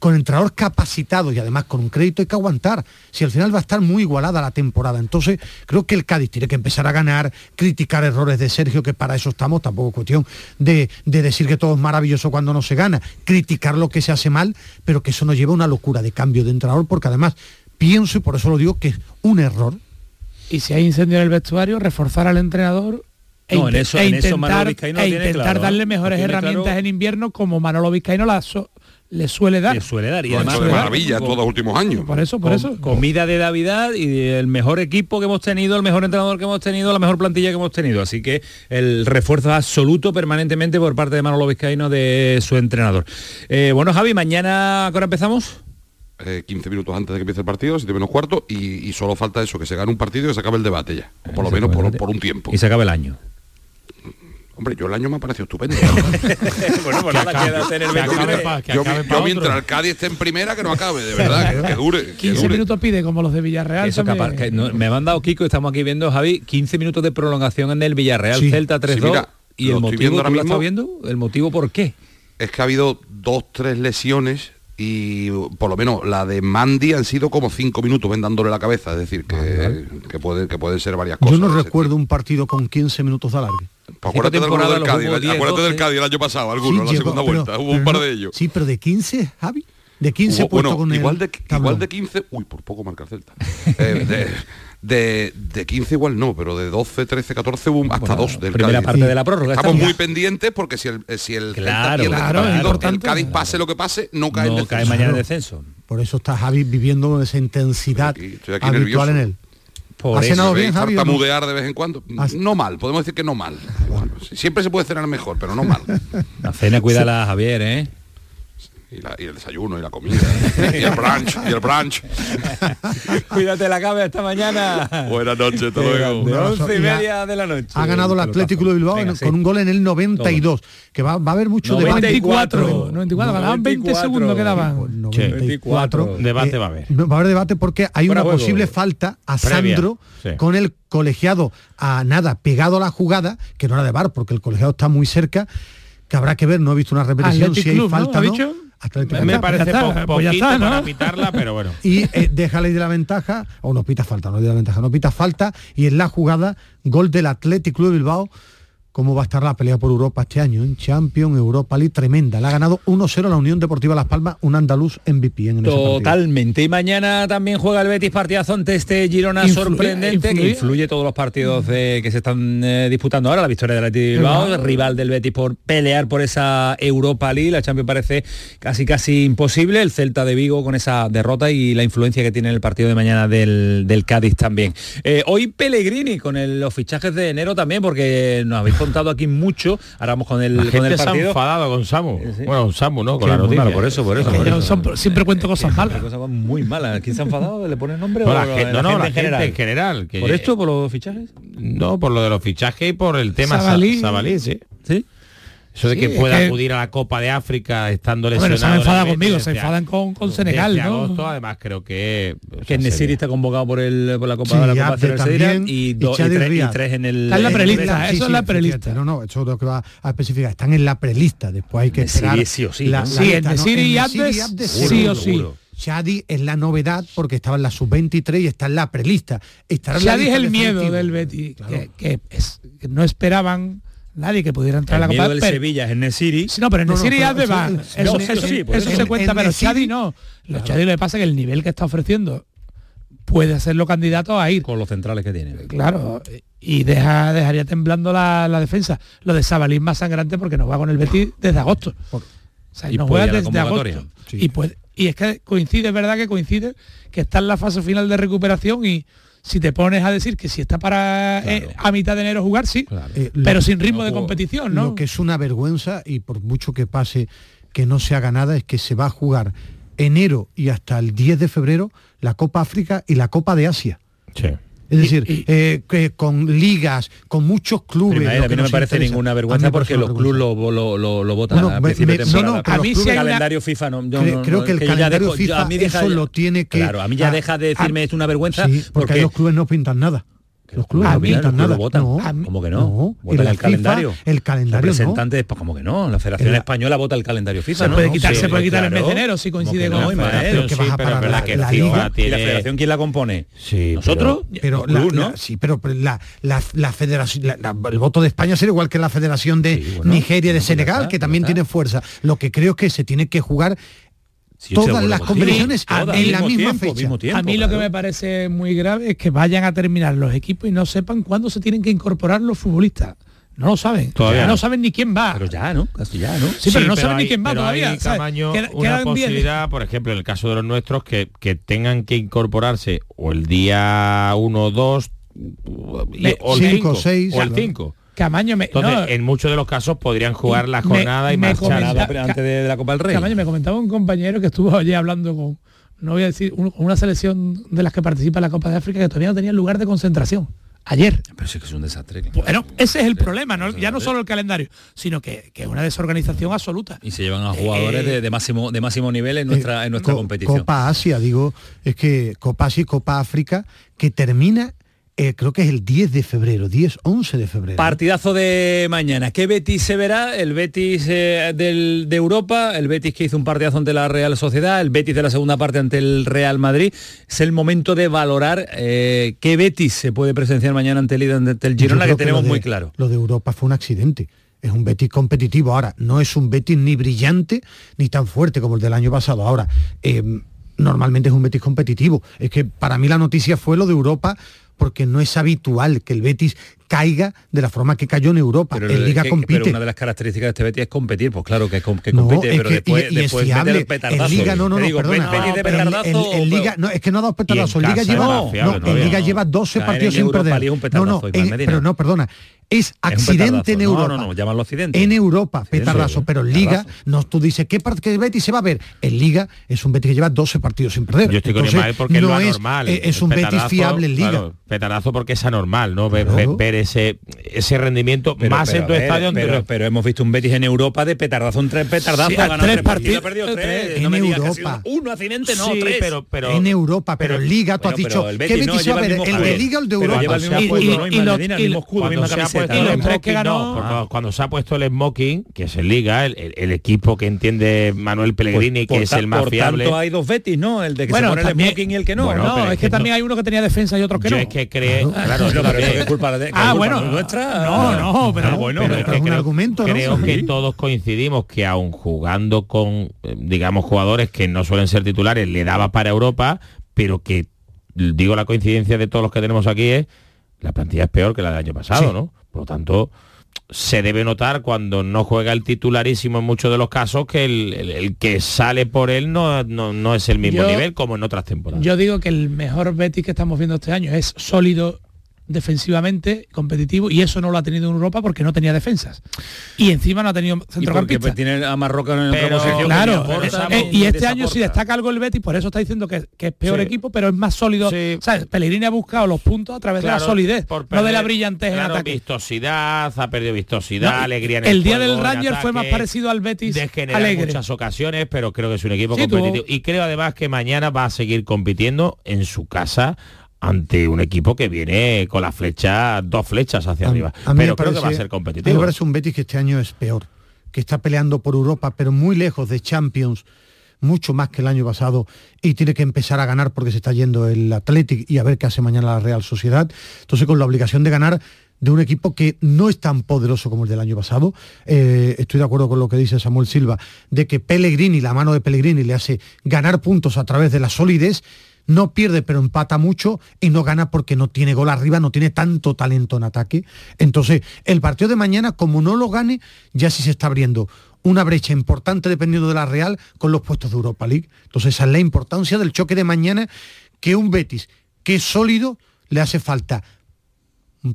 con entrenador capacitado y además con un crédito hay que aguantar. Si al final va a estar muy igualada la temporada. Entonces, creo que el Cádiz tiene que empezar a ganar, criticar errores de Sergio, que para eso estamos, tampoco cuestión de, de decir que todo es maravilloso cuando no se gana, criticar lo que se hace mal, pero que eso nos lleva a una locura de cambio de entrenador, porque además pienso, y por eso lo digo, que es un error. Y si hay incendio en el vestuario, reforzar al entrenador e, no, en eso, e intentar, e intentar darle mejores herramientas en invierno como Manolo Vizcaíno le suele dar. Le suele dar. Y además, de maravilla todos los últimos años. Por eso, por eso. Comida de Navidad y el mejor equipo que hemos tenido, el mejor entrenador que hemos tenido, la mejor plantilla que hemos tenido. Así que el refuerzo absoluto permanentemente por parte de Manolo Vizcaíno de su entrenador. Eh, bueno, Javi, mañana, ¿a qué hora empezamos? 15 eh, minutos antes de que empiece el partido, 7 menos cuarto, y, solo falta eso, que se gane un partido y que se acabe el debate ya. O por lo menos por, un tiempo. Y se acabe el año. Hombre, yo el año me ha parecido estupendo. bueno, pues nada, el 23. yo, yo mientras el Cádiz esté en primera, que no acabe, de verdad, que, dure. 15 minutos pide, como los de Villarreal. Eso capaz, que me ha mandado Kiko, estamos aquí viendo, Javi, 15 minutos de prolongación en el Villarreal, Celta 3-2. y el motivo, ¿tú lo estás viendo? ¿El motivo por qué? Es que ha habido dos, tres lesiones y por lo menos la de Mandy han sido como cinco minutos vendándole la cabeza, es decir, que, que, puede, que pueden ser varias cosas. Yo no recuerdo un partido con 15 minutos de alargue. Pues acuérdate, del, del Cádiz, acuérdate del Cádiz el año pasado, alguno, la segunda vuelta, hubo un par de ellos. Sí, pero de 15, Javi. De 15 bueno, con igual de, igual de 15, uy, por poco marca Celta. eh, de, de, de, 15 igual no, pero de 12, 13, 14 hubo hasta dos del primera parte de la prórroga. Estamos muy pendientes porque si el, si el, claro, el, Cádiz pase lo que pase, no cae no cae mañana en descenso. Por eso está Javi viviendo esa intensidad habitual en él. Por ¿Ha cenado bien, Javi? mudear de vez en cuando. No mal, podemos decir que no mal. siempre se puede cenar mejor, pero no mal. La cena cuídala, Javier, ¿eh? Y, el desayuno y la comida y el brunch y el brunch. Cuídate la cabeza esta mañana. Buenas noches hasta luego. De once y media de la noche. ha ganado el Atlético de Bilbao con un gol en el 92 que va, va a haber mucho 94, debate 94 ganaban 20 segundos quedaban. 94 debate va a haber. va a haber debate porque hay una posible falta a Sandro con el colegiado a nada pegado a la jugada que no era de bar porque el colegiado está muy cerca que habrá que ver no he visto una repetición si hay falta ¿no? Me parece pues poquito para pitarla, pero bueno. Y eh, déjale de la ventaja, o no pita falta, no de la ventaja, no pita falta, y en la jugada, gol del Athletic Club de Bilbao, cómo va a estar la pelea por Europa este año. En Champions, Europa League, tremenda. Le ha ganado 1-0 la Unión Deportiva Las Palmas, un andaluz MVP en Totalmente. Y mañana también juega el Betis partidazo ante este Girona sorprendente que influye todos los partidos que se están eh, disputando ahora. La victoria del Betis Bilbao, rival del Betis por pelear por esa Europa League. La Champions parece casi casi imposible. El Celta de Vigo con esa derrota y la influencia que tiene el partido de mañana del, Cádiz también. Eh, hoy Pellegrini con los fichajes de enero también, porque nos habéis contado aquí mucho. Ahora vamos con el, la con el partido. Se ha enfadado con Samu. Bueno, con Samu, ¿no? Con la noticia. por eso, por eso. siempre cuento cosas malas. Cosas muy malas. ¿Quién se ha enfadado? ¿Le pone nombre? No, o la, gente, no, no, la gente en general. ¿Por esto, por los fichajes? No, por lo de los fichajes y por el tema Sabalí, Sabalí sí. ¿Sí? Eso de que pueda acudir a la Copa de África estando lesionado. Bueno, se enfadan conmigo, se enfadan con, con Senegal, ¿no? agosto, además creo que... Que Nesiri está convocado por, el, por la Copa de la Copa de y, dos, y, tres, y, tres, en el... Está en la prelista, eso es la prelista. No, no, eso es lo que va a especificar. Están en la prelista, después hay que esperar... sí o sí. La, sí, en Nesiri y Abdes, sí o sí. Chadi es la novedad porque estaba en la sub-23 y está en la prelista. Chadi es el miedo del Betty, que, que no esperaban nadie que pudiera entrar a la Copa del Sevilla es en Nesiri. Sí, no, pero en Nesiri ya de va. Eso, se cuenta, pero Chadi no. Los Chadi le pasa que el nivel que está ofreciendo puede hacerlo candidato a ir. Con los centrales que tiene. Claro, y deja, dejaría temblando la, defensa. Lo de Sabalín más sangrante porque no va con el Betis desde agosto. O sea, y no juega desde agosto. Y, puede, y es que coincide, es verdad que coincide que está en la fase final de recuperación y si te pones a decir que si está para eh, a mitad de enero jugar, sí, eh, pero sin ritmo de competición, ¿no? Lo que es una vergüenza, y por mucho que pase que no se haga nada, es que se va a jugar enero y hasta el 10 de febrero la Copa África y la Copa de Asia. Sí. Es decir, eh, que con ligas, con muchos clubes. a mí no me parece ninguna vergüenza porque los clubes lo, lo, lo, lo votan a principio de temporada. a mí el calendario FIFA no. creo, que el calendario FIFA a mí deja, eso lo tiene que. Claro, a mí ya deja de decirme es una vergüenza. porque los clubes no pintan nada. Los clubes no pintan nada. Votan. No, ¿Cómo que no? no votan el, calendario. El calendario Representantes, pues como que no. La Federación Española vota el calendario FIFA. Se puede quitar, se puede quitar el mes de enero si coincide con no, pero que vas a parar la, que la liga. ¿Y la Federación quién la compone? Sí, nosotros. Pero, ¿no? sí, pero la, la, Federación, el voto de España será igual que la Federación de Nigeria, de Senegal, que también tiene fuerza. Lo que creo que se tiene que jugar todas las competiciones en la misma fecha. a mí lo que me parece muy grave es que vayan a terminar los equipos y no sepan cuándo se tienen que incorporar los futbolistas. No lo saben. Todavía no. saben ni quién va. Pero ya, ¿no? Casi ya, ¿no? Sí, pero no saben ni quién va todavía. Hay, una posibilidad, por ejemplo, en el caso de los nuestros, que, que tengan que incorporarse o el día 1 o 2 o el 5 o el 5 Camaño me, Entonces, en muchos de los casos podrían jugar la jornada y marchar antes de, la Copa del Rey. Camaño me comentaba un compañero que estuvo allí hablando con, no voy a decir, una selección de las que participa en la Copa de África que todavía no tenía lugar de concentración. Ayer. Pero sí que es un desastre. Bueno, ese es el problema, ya no solo el calendario, sino que, es una desorganización absoluta. Y se llevan a jugadores de, eh, máximo de máximo nivel en nuestra, en nuestra competición. Copa Asia, digo, es que Copa Asia y Copa África, que termina eh, creo que es el 10 de febrero, 10, 11 de febrero. Partidazo de mañana. ¿Qué Betis se verá? El Betis eh, del, de Europa, el Betis que hizo un partidazo ante la Real Sociedad, el Betis de la segunda parte ante el Real Madrid. Es el momento de valorar eh, qué Betis se puede presenciar mañana ante el, ante el Girona, que tenemos muy claro. Lo de Europa fue un accidente es un Betis competitivo. Ahora, no es un Betis ni brillante ni tan fuerte como el del año pasado. Ahora, normalmente es un Betis competitivo. Es que para mí la noticia fue lo de Europa porque no es habitual que el Betis caiga de la forma que cayó en Europa. Pero, en Liga compite. Pero una de las características de este Betis es competir, pues claro que, compite, pero después, y, después el petardazo. En Liga no, no, no, perdona. En, Liga, no, es que no ha dado petardazo. En Liga lleva, en Liga lleva 12 partidos sin perder. No, no, pero no, perdona es accidente en Europa. No, no, no, llámalo accidente. En Europa, petardazo, pero en Liga, no, tú dices, ¿qué, parte Betis se va a ver? En Liga es un Betis que lleva 12 partidos sin perder. Yo estoy con Entonces, porque no es anormal. Es, es un Betis fiable en Liga. Claro, petardazo porque es anormal, ¿no? Ver, ver, ese, ese rendimiento más en tu estadio. Pero, pero, hemos visto un Betis en Europa de petardazo, un tres petardazos, sí, tres, tres partidos, ha perdido tres. En no me Europa. uno accidente, no, tres. Pero, pero, en Europa, pero en Liga, tú has dicho, ¿qué Betis va a ver? ¿El de Liga o el de Europa? Y los no, cuando se ha puesto el smoking, que es el Liga, el, equipo que entiende Manuel Pellegrini, que es el más por fiable. Tanto hay dos Betis, ¿no? El de que se pone el smoking y el que no. no, es que, también hay uno que tenía defensa y otro que no. Es que cree, claro, es culpa de Ah, bueno, nuestra. No, no, pero bueno, es un argumento, Creo que todos coincidimos que aún jugando con eh, digamos jugadores que no suelen ser titulares, le daba para Europa, pero que digo la coincidencia de todos los que tenemos aquí es la plantilla es peor que la del año pasado, ¿no? Por lo tanto, se debe notar cuando no juega el titularísimo en muchos de los casos que el, que sale por él no, no, es el mismo nivel como en otras temporadas. Yo digo que el mejor Betis que estamos viendo este año es sólido defensivamente competitivo y eso no lo ha tenido en Europa porque no tenía defensas. Y encima no ha tenido centrocampista. y tiene a Marroca en otra posición claro eh, y este año si destaca algo el Betis por eso está diciendo que, es peor equipo pero es más sólido. ¿sabes? Pellegrini ha buscado los puntos a través de la solidez no de la brillantez en ataque. vistosidad ha perdido vistosidad alegría en el, el día del Ranger fue más parecido al Betis alegre. muchas ocasiones pero creo que es un equipo competitivo. Y creo además que mañana va a seguir compitiendo en su casa ante un equipo que viene con la flecha, dos flechas hacia arriba. pero creo que va a ser competitivo. Me parece un Betis que este año es peor, que está peleando por Europa, pero muy lejos de Champions, mucho más que el año pasado, y tiene que empezar a ganar porque se está yendo el Athletic y a ver qué hace mañana la Real Sociedad. Entonces con la obligación de ganar de un equipo que no es tan poderoso como el del año pasado. Eh, estoy de acuerdo con lo que dice Samuel Silva, de que Pellegrini, la mano de Pellegrini, le hace ganar puntos a través de la solidez no pierde pero empata mucho y no gana porque no tiene gol arriba, no tiene tanto talento en ataque. Entonces, el partido de mañana, como no lo gane, ya sí se está abriendo una brecha importante dependiendo de la Real con los puestos de Europa League. Entonces, esa es la importancia del choque de mañana, que un Betis que es sólido le hace falta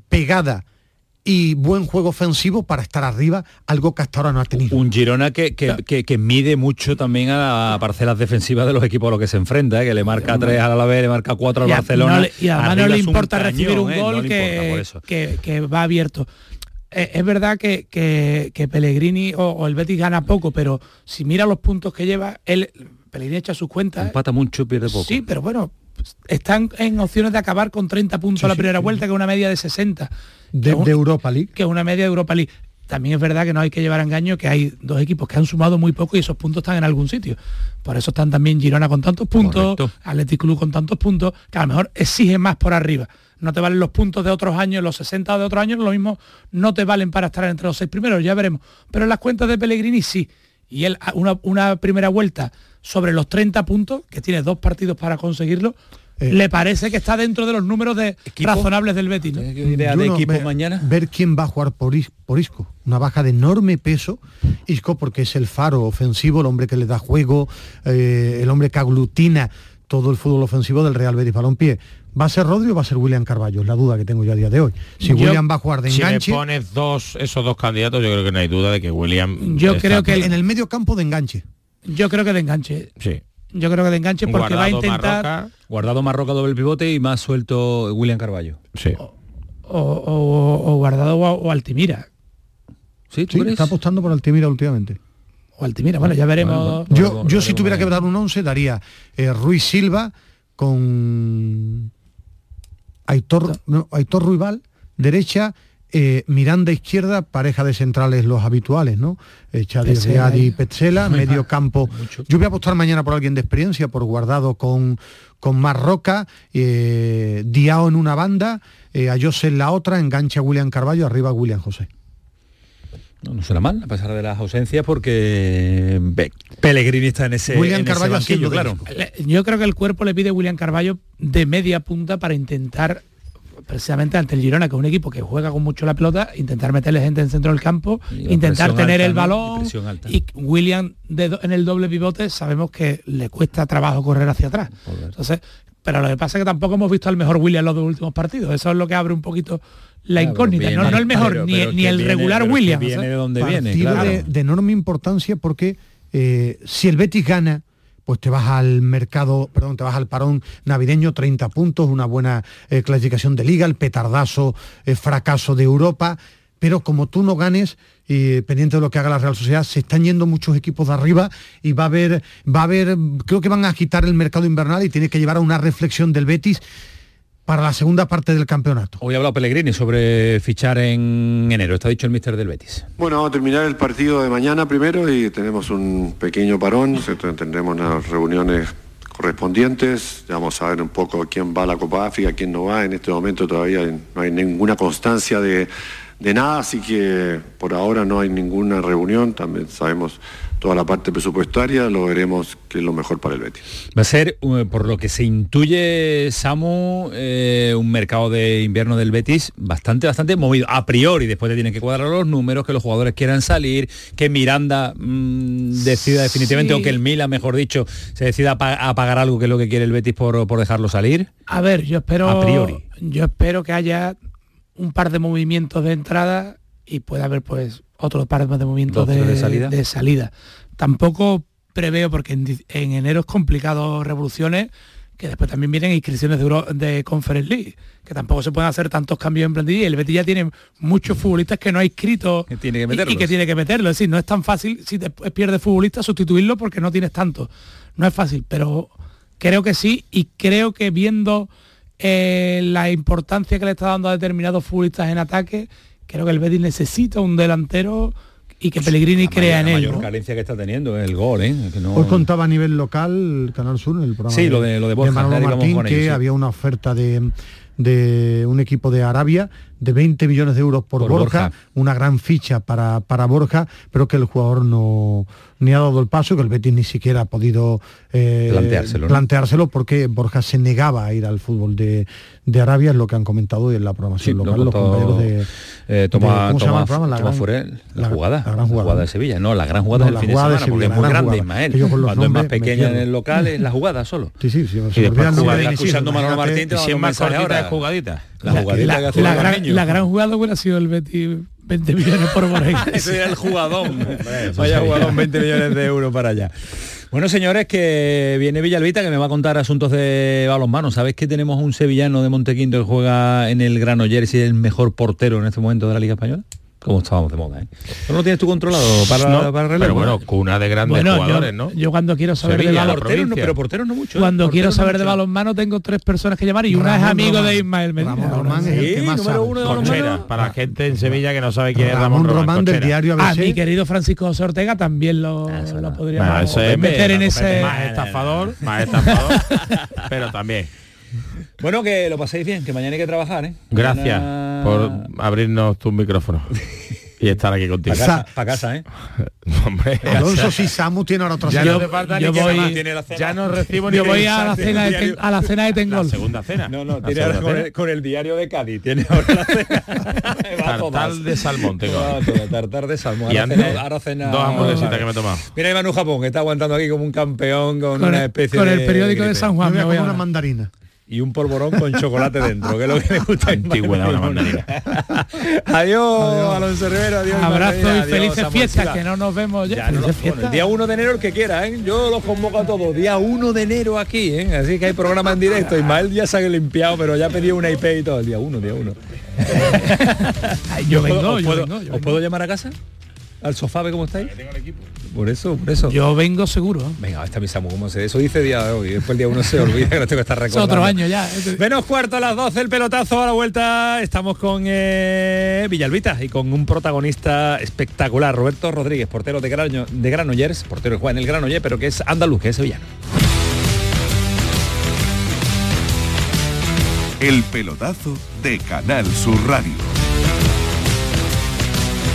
pegada y buen juego ofensivo para estar arriba, algo que hasta ahora no ha tenido. Un Girona que, que, mide mucho también a las parcelas defensivas de los equipos a los que se enfrenta, ¿eh? que le marca 3 al Alavés, le marca 4 al Barcelona. y además no le importa recibir un ¿eh? gol que, va abierto. Eh, es verdad que, que, Pellegrini o, el Betis gana poco, pero si mira los puntos que lleva, él Pellegrini echa sus cuentas. Empata mucho, pierde poco. Sí, pero bueno, están en opciones de acabar con 30 puntos a la primera vuelta, que es una media de 60. De, Europa League. Que es una media de Europa League. También es verdad que no hay que llevar a engaño que hay dos equipos que han sumado muy poco y esos puntos están en algún sitio. Por eso están también Girona con tantos puntos, Athletic Club con tantos puntos, que a lo mejor exigen más por arriba. No te valen los puntos de otros años, los 60 de otros años, lo mismo no te valen para estar entre los seis primeros, ya veremos. Pero en las cuentas de Pellegrini sí. Y él, una, una primera vuelta sobre los 30 puntos, que tiene dos partidos para conseguirlo, eh, le parece que está dentro de los números de razonables del Betis. idea de equipo mañana? Ver quién va a jugar por, Isco. Una baja de enorme peso. Isco porque es el faro ofensivo, el hombre que le da juego, eh, el hombre que aglutina todo el fútbol ofensivo del Real Betis Balompié. ¿Va a ser Rodri o va a ser William Carballo? Es la duda que tengo yo a día de hoy. Si William va a jugar de enganche... Si me pones dos, esos dos candidatos, yo creo que no hay duda de que William... Yo creo que... En el medio campo de enganche. Yo creo que de enganche. Sí. Yo creo que de enganche porque va a intentar... guardado Marroca doble pivote y más suelto William Carballo. Sí. O, guardado o, Altimira. Sí, ¿tú está apostando por Altimira últimamente. O Altimira, bueno, ya veremos. yo, yo si tuviera que dar un 11 daría eh, Ruiz Silva con Aitor, no, Aitor Ruibal, derecha, eh, Miranda izquierda, pareja de centrales los habituales, ¿no? Eh, y Petzela, medio campo. Yo voy a apostar mañana por alguien de experiencia, por guardado con, con Marroca, eh, Diao en una banda, eh, a José en la otra, engancha a William Carballo, arriba William José. No, suena mal, a pesar de las ausencias, porque Pellegrini está en ese, William Carballo claro. Yo creo que el cuerpo le pide a William Carballo de media punta para intentar precisamente ante el Girona, que es un equipo que juega con mucho la pelota, intentar meterle gente en el centro del campo, intentar tener el balón. Y, William en el doble pivote sabemos que le cuesta trabajo correr hacia atrás. Entonces, pero lo que pasa es que tampoco hemos visto al mejor William en los dos últimos partidos. Eso es lo que abre un poquito la incógnita. no, el mejor, ni, el regular William. Viene de donde viene. de, enorme importancia porque eh, si el Betis gana, pues te vas al mercado, perdón, te vas al parón navideño, 30 puntos, una buena eh, clasificación de liga, el petardazo, eh, fracaso de Europa, pero como tú no ganes, y pendiente de lo que haga la Real Sociedad, se están yendo muchos equipos de arriba y va a haber, va a haber, creo que van a agitar el mercado invernal y tiene que llevar a una reflexión del Betis para la segunda parte del campeonato. Hoy ha hablado Pellegrini sobre fichar en enero, está dicho el míster del Betis. Bueno, vamos a terminar el partido de mañana primero y tenemos un pequeño parón, tendremos unas reuniones correspondientes, ya vamos a ver un poco quién va a la Copa África, quién no va, en este momento todavía no hay ninguna constancia de, de nada, así que por ahora no hay ninguna reunión, también sabemos toda la parte presupuestaria, lo veremos que es lo mejor para el Betis. Va a ser, uh, por lo que se intuye, Samu, eh, un mercado de invierno del Betis bastante, bastante movido. A priori, después de tienen que cuadrar los números, que los jugadores quieran salir, que Miranda mm, decida definitivamente, o que el Mila, mejor dicho, se decida a, pagar algo que es lo que quiere el Betis por, por dejarlo salir. A ver, yo espero... A priori. Yo espero que haya un par de movimientos de entrada y pueda haber pues otro par de movimientos de, salida? Tampoco preveo, porque en, enero es complicado revoluciones, que después también vienen inscripciones de, de Conference League, que tampoco se pueden hacer tantos cambios en plantilla y el Betis ya tiene muchos futbolistas que no ha inscrito tiene que y, que tiene que meterlo. Es decir, no es tan fácil si te pierdes futbolista sustituirlo porque no tienes tanto. No es fácil, pero creo que sí y creo que viendo eh, la importancia que le está dando a determinados futbolistas en ataque, creo que el Betis necesita un delantero y que Pellegrini crea en él. La mayor carencia que está teniendo es el gol, ¿eh? Hoy contaba a nivel local Canal Sur en el programa sí, lo de, lo de, Borja, Martín, que había una oferta de, de un equipo de Arabia de 20 millones de euros por, Borja, una gran ficha para, para Borja, pero que el jugador no, ni ha dado el paso, que el Betis ni siquiera ha podido eh, planteárselo, porque Borja se negaba a ir al fútbol de, de Arabia, es lo que han comentado en la programación local los compañeros de, eh, toma, ¿cómo se llama el programa? La, gran, la, jugada, la, gran jugada, de Sevilla, no, la gran jugada del fin de semana, porque es muy grande, Ismael. Cuando es más pequeña en el local es la jugada solo. Sí, sí, sí. Y después Manolo Martín, te de jugadita. La, jugadita que hace la, gran, la gran jugada hubiera sido el Betis 20 millones por Borja. Ese era el jugadón. Vaya jugadón, 20 millones de euros para allá. Bueno, señores, que viene Villalbita que me va a contar asuntos de balonmano. ¿Sabéis que tenemos un sevillano de Montequinto que juega en el Granollers y es el mejor portero en este momento de la Liga Española? Como estábamos de moda. ¿eh? ¿No lo tienes tú controlado para, no, para el Pero bueno, cuna de grandes jugadores, ¿no? Yo cuando quiero saber de balonmano... No, pero porteros no mucho. ¿eh? Cuando quiero saber de balonmano tengo tres personas que llamar y una es amigo de Ismael Medina. Ramón Román es el que más número uno de balonmano. Para la gente en Sevilla que no sabe quién es Ramón, Román, del diario ABC. A mi querido Francisco José Ortega también lo, ah, lo podríamos meter en ese... Más estafador, más estafador, pero también. Bueno, que lo paséis bien, que mañana hay que trabajar, ¿eh? Gracias por abrirnos tus micrófonos. y estar aquí contigo. Para casa, casa, ¿eh? Hombre, Alonso si Samu tiene ahora otra ya no yo voy, ya no recibo ni Yo voy a la cena de, a la cena de Tengol. La segunda cena. No, no, tiene ahora con el, con el, diario de Cádiz. Tiene ahora la cena. tartar de salmón tengo. tartar de salmón. Y ahora, cena, ahora cena dos hamburguesitas que me he tomado. Mira Iván Japón, que está aguantando aquí como un campeón con, una especie de... Con el periódico de San Juan. Me voy a una mandarina y un polvorón con chocolate dentro, que es lo que le gusta. Antigüedad, una mandarina. adiós, Alonso Rivero, adiós. Abrazo y felices fiestas, que no nos vemos ya. el día 1 de enero el que quiera, ¿eh? yo los convoco a todos. Día 1 de enero aquí, ¿eh? así que hay programa en directo. Ismael ya se ha limpiado, pero ya pedí una IP y todo. El día 1, día 1. yo, vengo, yo, puedo, vengo, ¿Os puedo llamar a casa? ¿Al sofá, ve cómo estáis? Tengo el equipo. Por eso, por eso. Yo vengo seguro. Venga, esta misa como se Eso dice día de hoy. Después el día uno se olvida que no tengo que estar recordando. Es otro año ya. Menos cuarto a las 12, el pelotazo a la vuelta. Estamos con eh, Villalbita y con un protagonista espectacular, Roberto Rodríguez, portero de, Grano, de Granollers, portero que juega en el Granollers, pero que es andaluz, que es sevillano. El pelotazo de Canal Sur Radio.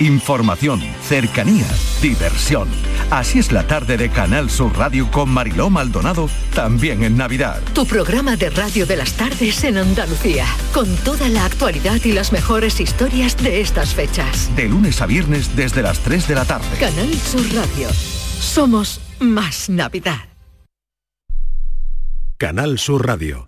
Información, cercanía, diversión. Así es la tarde de Canal Sur Radio con Mariló Maldonado, también en Navidad. Tu programa de radio de las tardes en Andalucía, con toda la actualidad y las mejores historias de estas fechas. De lunes a viernes desde las 3 de la tarde. Canal Sur Radio. Somos más Navidad. Canal Sur Radio.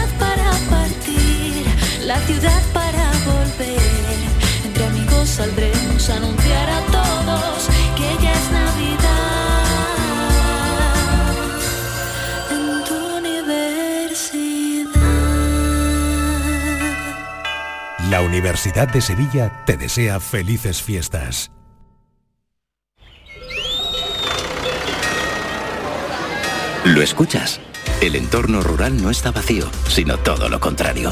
ciudad para volver. Entre amigos saldremos a anunciar a todos que ya es Navidad en tu universidad. La Universidad de Sevilla te desea felices fiestas. ¿Lo escuchas? El entorno rural no está vacío, sino todo lo contrario.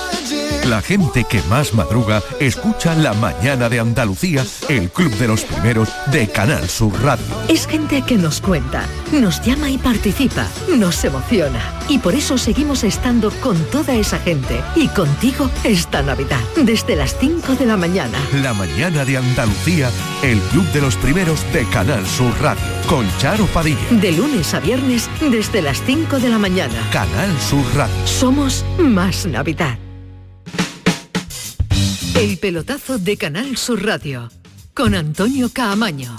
La gente que más madruga escucha La Mañana de Andalucía, el club de los primeros de Canal Sur Radio. Es gente que nos cuenta, nos llama y participa, nos emociona. Y por eso seguimos estando con toda esa gente y contigo esta Navidad, desde las 5 de la mañana. La Mañana de Andalucía, el club de los primeros de Canal Sur Radio, con Charo Padilla. De lunes a viernes, desde las 5 de la mañana. Canal Sur Radio. Somos más Navidad. El pelotazo de Canal Sur Radio, con Antonio Caamaño.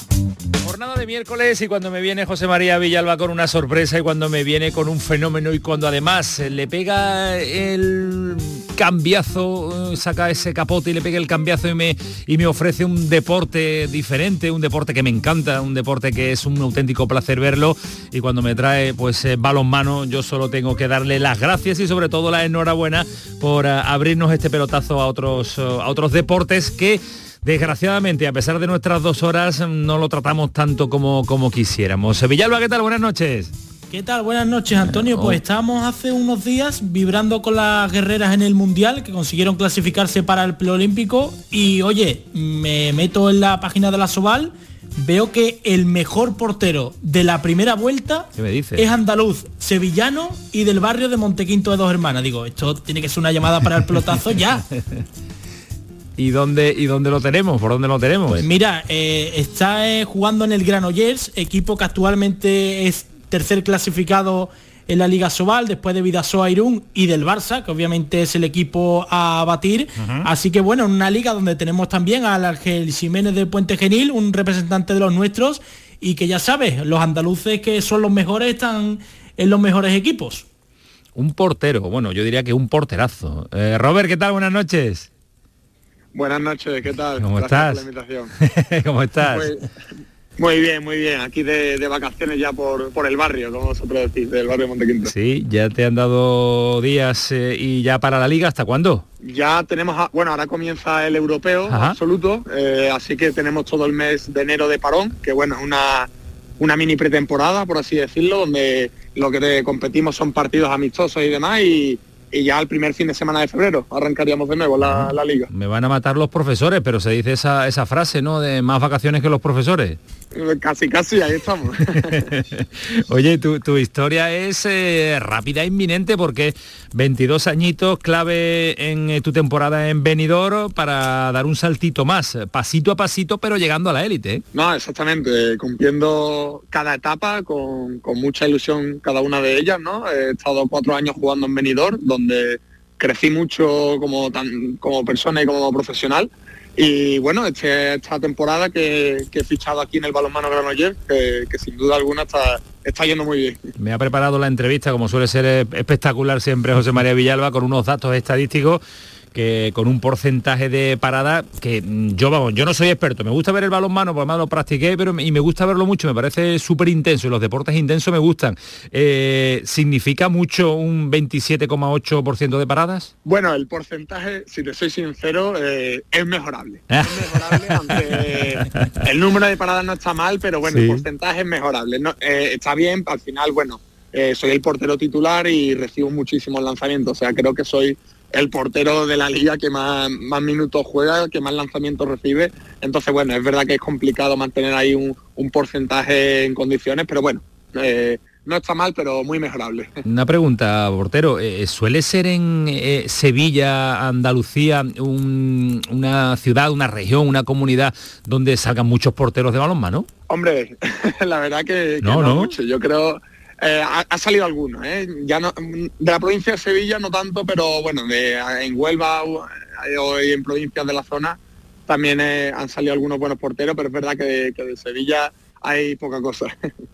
Jornada de miércoles y cuando me viene José María Villalba con una sorpresa y cuando me viene con un fenómeno y cuando además le pega el cambiazo, eh, saca ese capote y le pega el cambiazo y me, y me ofrece un deporte diferente, un deporte que me encanta, un deporte que es un auténtico placer verlo y cuando me trae pues eh, balonmano yo solo tengo que darle las gracias y sobre todo la enhorabuena por eh, abrirnos este pelotazo a otros, eh, a otros deportes que desgraciadamente, a pesar de nuestras dos horas, no lo tratamos tanto como, como quisiéramos. Villalba, ¿qué tal? Buenas noches. ¿Qué tal? Buenas noches, Antonio. Pues estábamos hace unos días vibrando con las guerreras en el Mundial, que consiguieron clasificarse para el preolímpico. Y oye, me meto en la página de la Soval, veo que el mejor portero de la primera vuelta es andaluz, sevillano y del barrio de Montequinto de Dos Hermanas. Digo, esto tiene que ser una llamada para el pelotazo ya. ¿Y dónde, ¿Y dónde lo tenemos? ¿Por dónde lo tenemos? Pues mira, eh, está eh, jugando en el Granollers, equipo que actualmente es tercer clasificado en la Liga Sobal, después de Vidasoa Irún y del Barça, que obviamente es el equipo a batir. Así que bueno, en una liga donde tenemos también al Ángel Jiménez del Puente Genil, un representante de los nuestros, y que ya sabes, los andaluces que son los mejores están en los mejores equipos. Un portero, bueno, yo diría que un porterazo. Eh, Robert, ¿qué tal? Buenas noches. Buenas noches, ¿qué tal? ¿Cómo Gracias estás? por la invitación. ¿Cómo estás? Muy, muy bien, muy bien. Aquí de, de vacaciones ya por, por el barrio, como vosotros decís, del barrio de Montequinto. Sí, ya te han dado días eh, y ya para la liga, ¿hasta cuándo? Ya tenemos, a- bueno, ahora comienza el europeo Ajá. absoluto, eh, así que tenemos todo el mes de enero de parón, que bueno, es una, una mini pretemporada, por así decirlo, donde lo que te- competimos son partidos amistosos y demás, y, y ya el primer fin de semana de febrero arrancaríamos de nuevo la, la liga. Me van a matar los profesores, pero se dice esa, esa frase, ¿no? De más vacaciones que los profesores. Casi, casi, ahí estamos. Oye, tu, tu, historia es eh, rápida e inminente porque 22 añitos clave en eh, tu temporada en Benidorm para dar un saltito más, pasito a pasito, pero llegando a la élite. ¿eh? No, exactamente, cumpliendo cada etapa con, con, mucha ilusión cada una de ellas, ¿no? He estado cuatro años jugando en Benidorm, donde crecí mucho como, tan, como persona y como profesional y bueno, este, esta temporada que, he fichado aquí en el balonmano Granollers, que, que sin duda alguna está, está yendo muy bien. Me ha preparado la entrevista, como suele ser espectacular siempre José María Villalba, con unos datos estadísticos que con un porcentaje de parada que mm, yo vamos, yo no soy experto, me gusta ver el balonmano, porque además lo practiqué, pero y me gusta verlo mucho, me parece súper intenso, y los deportes intensos me gustan. Eh, ¿Significa mucho un 27,8% de paradas? Bueno, el porcentaje, si te soy sincero, eh, es mejorable. es mejorable, aunque el número de paradas no está mal, pero bueno, el porcentaje es mejorable. Eh, está bien, al final, bueno, soy el portero titular y recibo muchísimos lanzamientos, o sea, creo que soy el portero de la liga que más, más minutos juega, que más lanzamientos recibe. Entonces, bueno, es verdad que es complicado mantener ahí un, porcentaje en condiciones, pero bueno, eh, no está mal, pero muy mejorable. Una pregunta, portero. Eh, ¿Suele ser en eh, Sevilla, Andalucía, una ciudad, una región, una comunidad donde salgan muchos porteros de balonmano? Hombre, la verdad que, no, no, mucho. Yo creo eh, ha, salido alguno, ¿eh? ya de la provincia de Sevilla no tanto, pero bueno, en Huelva o en provincias de la zona también eh, han salido algunos buenos porteros, pero es verdad que de Sevilla hay poca cosa.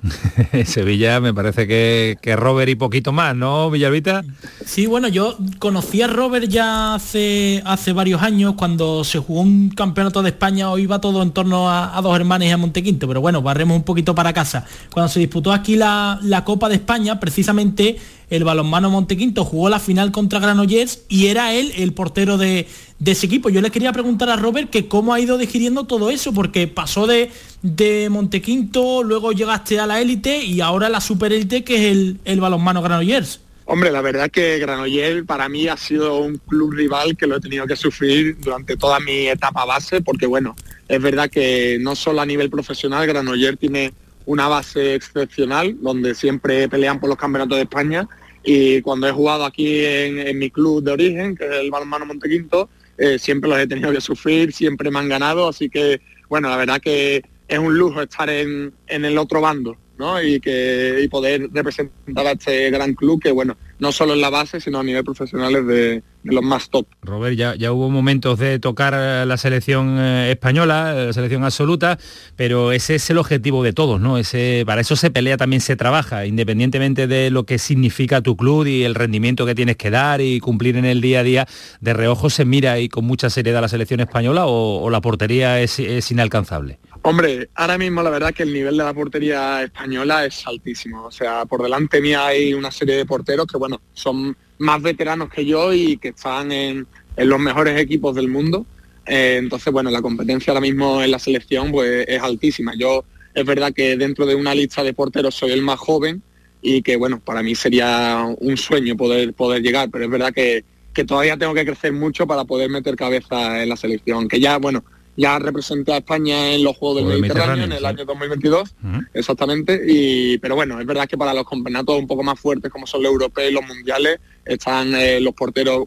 Sevilla me parece que, que, Robert y poquito más, ¿no, Villavita? Sí, bueno, yo conocí a Robert ya hace, hace varios años cuando se jugó un campeonato de España, o iba todo en torno a, dos hermanos y a Montequinto, pero bueno, barremos un poquito para casa. Cuando se disputó aquí la, la Copa de España, precisamente el balonmano Montequinto jugó la final contra Granollers y era él el portero de, ese equipo. Yo le quería preguntar a Robert que cómo ha ido digiriendo todo eso, porque pasó de, de Montequinto, luego llegaste a la élite y ahora la superélite que es el, el balonmano Granollers. Hombre, la verdad que Granollers para mí ha sido un club rival que lo he tenido que sufrir durante toda mi etapa base, porque bueno, es verdad que no solo a nivel profesional, Granollers tiene una base excepcional donde siempre pelean por los campeonatos de España y cuando he jugado aquí en, mi club de origen, que es el Balmano Montequinto, eh, siempre los he tenido que sufrir, siempre me han ganado, así que bueno, la verdad que es un lujo estar en, en el otro bando. ¿no? y que y poder representar a este gran club que bueno no solo en la base sino a nivel profesional es de, los más top. Robert, ya, ya hubo momentos de tocar la selección eh, española, la selección absoluta, pero ese es el objetivo de todos, ¿no? Ese, para eso se pelea, también se trabaja, independientemente de lo que significa tu club y el rendimiento que tienes que dar y cumplir en el día a día, de reojo se mira y con mucha seriedad la selección española o, la portería es inalcanzable. Hombre, ahora mismo la verdad que el nivel de la portería española es altísimo. O sea, por delante mía hay una serie de porteros que, bueno, son más veteranos que yo y que están en, los mejores equipos del mundo. Eh, entonces, bueno, la competencia ahora mismo en la selección pues, es altísima. Yo es verdad que dentro de una lista de porteros soy el más joven y que, bueno, para mí sería un sueño poder, poder llegar, pero es verdad que, que todavía tengo que crecer mucho para poder meter cabeza en la selección. Que ya, bueno, ya representé a España en los Juegos del Mediterráneo, en el año 2022, exactamente, y, pero bueno, es verdad que para los campeonatos un poco más fuertes como son los europeos y los mundiales, están eh, los porteros,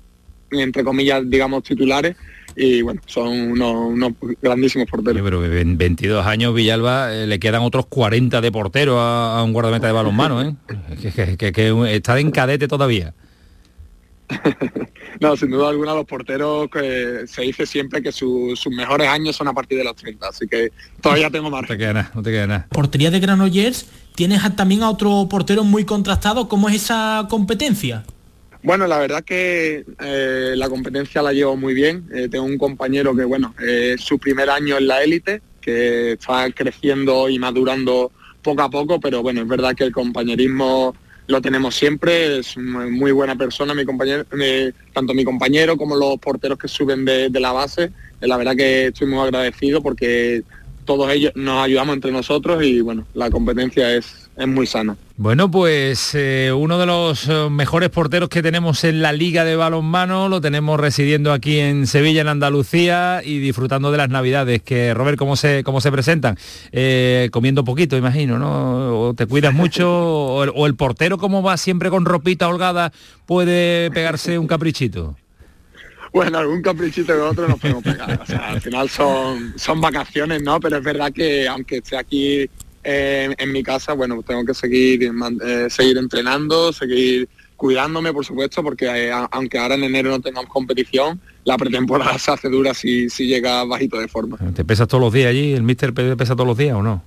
entre comillas, digamos, titulares, y bueno, son unos, grandísimos porteros. pero en 22 años Villalba eh, le quedan otros 40 de portero a, un guardameta de balonmano, ¿eh? que está en cadete todavía. no, sin duda alguna los porteros que se dice siempre que sus mejores años son a partir de los 30, así que todavía tengo más. No te queda nada, no te queda nada. Portería de Granollers, tienes también a otro portero muy contrastado, ¿cómo es esa competencia? Bueno, la verdad que eh, la competencia la llevo muy bien. Eh, tengo un compañero que, bueno, es su primer año en la élite, que está creciendo y madurando poco a poco, pero bueno, es verdad que el compañerismo lo tenemos siempre, es muy buena persona, mi compañero, tanto mi compañero como los porteros que suben de, la base. Eh, la verdad que estoy muy agradecido porque todos ellos nos ayudamos entre nosotros y bueno, la competencia es, es muy sano. Bueno, pues eh, uno de los eh, mejores porteros que tenemos en la Liga de Balonmano, lo tenemos residiendo aquí en Sevilla, en Andalucía, y disfrutando de las Navidades. Que, Robert, ¿cómo se, cómo se presentan? Eh, comiendo poquito, imagino, ¿no? ¿O te cuidas mucho? o, el, portero, como va siempre con ropita holgada, puede pegarse un caprichito? Bueno, algún caprichito que otro nos podemos pegar. O sea, al final son, son vacaciones, ¿no? Pero es verdad que aunque esté aquí eh, en mi casa, bueno, tengo que seguir, eh, seguir entrenando, seguir cuidándome, por supuesto, porque eh, aunque ahora en enero no tengamos competición, la pretemporada se hace dura si, si llega bajito de forma. ¿Te pesas todos los días allí? ¿El míster pesa todos los días o no?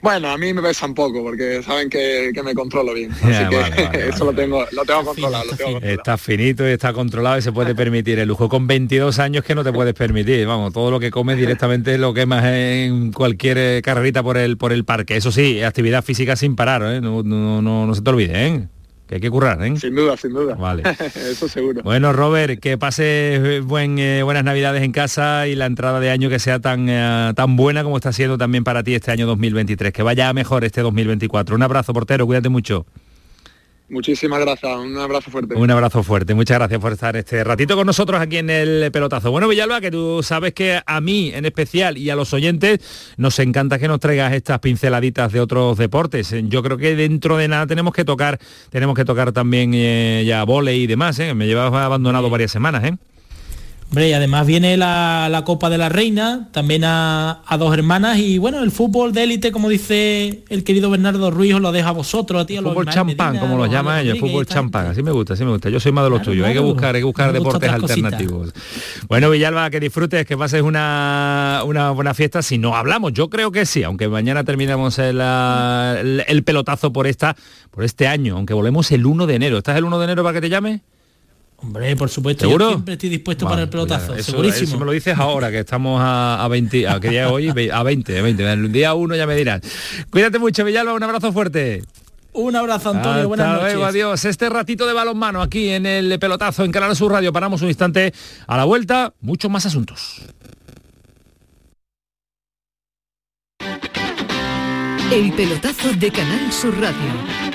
Bueno, a mí me pesan poco porque saben que, me controlo bien. Así que eso lo tengo, lo tengo controlado, Está finito y está controlado y se puede permitir el lujo. Con 22 años que no te puedes permitir. Vamos, todo lo que comes directamente lo quemas en cualquier carrerita por el por el parque. Eso sí, actividad física sin parar, ¿eh? no, no, no, no se te olvide, ¿eh? Que hay que currar, ¿eh? Sin duda, sin duda. Vale. Eso seguro. Bueno, Robert, que pase buen, eh, buenas navidades en casa y la entrada de año que sea tan, eh, tan buena como está siendo también para ti este año 2023. Que vaya mejor este 2024. Un abrazo, portero, cuídate mucho. Muchísimas gracias, un abrazo fuerte. Un abrazo fuerte, muchas gracias por estar este ratito con nosotros aquí en el pelotazo. Bueno, Villalba, que tú sabes que a mí en especial y a los oyentes nos encanta que nos traigas estas pinceladitas de otros deportes. Yo creo que dentro de nada tenemos que tocar, tenemos que tocar también eh, ya volei y demás, ¿eh? me llevas abandonado varias semanas, ¿eh? Hombre, y además viene la, Copa de la Reina, también a, dos hermanas y bueno, el fútbol de élite, como dice el querido Bernardo Ruiz, os lo deja a vosotros, a ti, a Fútbol champán, como lo llama ellos, fútbol champán, así me gusta, así me gusta. Yo soy más de los tuyos, hay que buscar, hay que buscar deportes alternativos. Bueno, Villalba, que disfrutes, que pases una, una buena fiesta. Si no hablamos, yo creo que sí, aunque mañana terminemos el, el pelotazo por esta, por este año, aunque volvemos el 1 de enero. ¿Estás el 1 de enero para que te llame? Hombre, por supuesto, yo siempre estoy dispuesto para el pues pelotazo, eso, segurísimo. Eso me lo dices ahora, que estamos a, 20, a qué día hoy, a 20, a 20, el día 1 ya me dirás. Cuídate mucho, Villalba, un abrazo fuerte. Un abrazo, Antonio. Buenas noches. Luego, adiós. Este ratito de balonmano aquí en el pelotazo en Canal Sur Radio. Paramos un instante. A la vuelta, muchos más asuntos. El pelotazo de Canal Sur Radio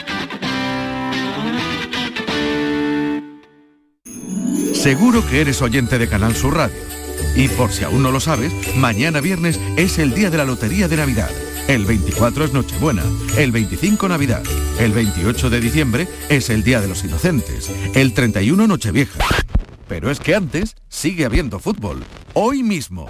Seguro que eres oyente de Canal Sur Radio. Y por si aún no lo sabes, mañana viernes es el día de la Lotería de Navidad. El 24 es Nochebuena, el 25 Navidad, el 28 de diciembre es el Día de los Inocentes, el 31 Nochevieja. Pero es que antes sigue habiendo fútbol, hoy mismo.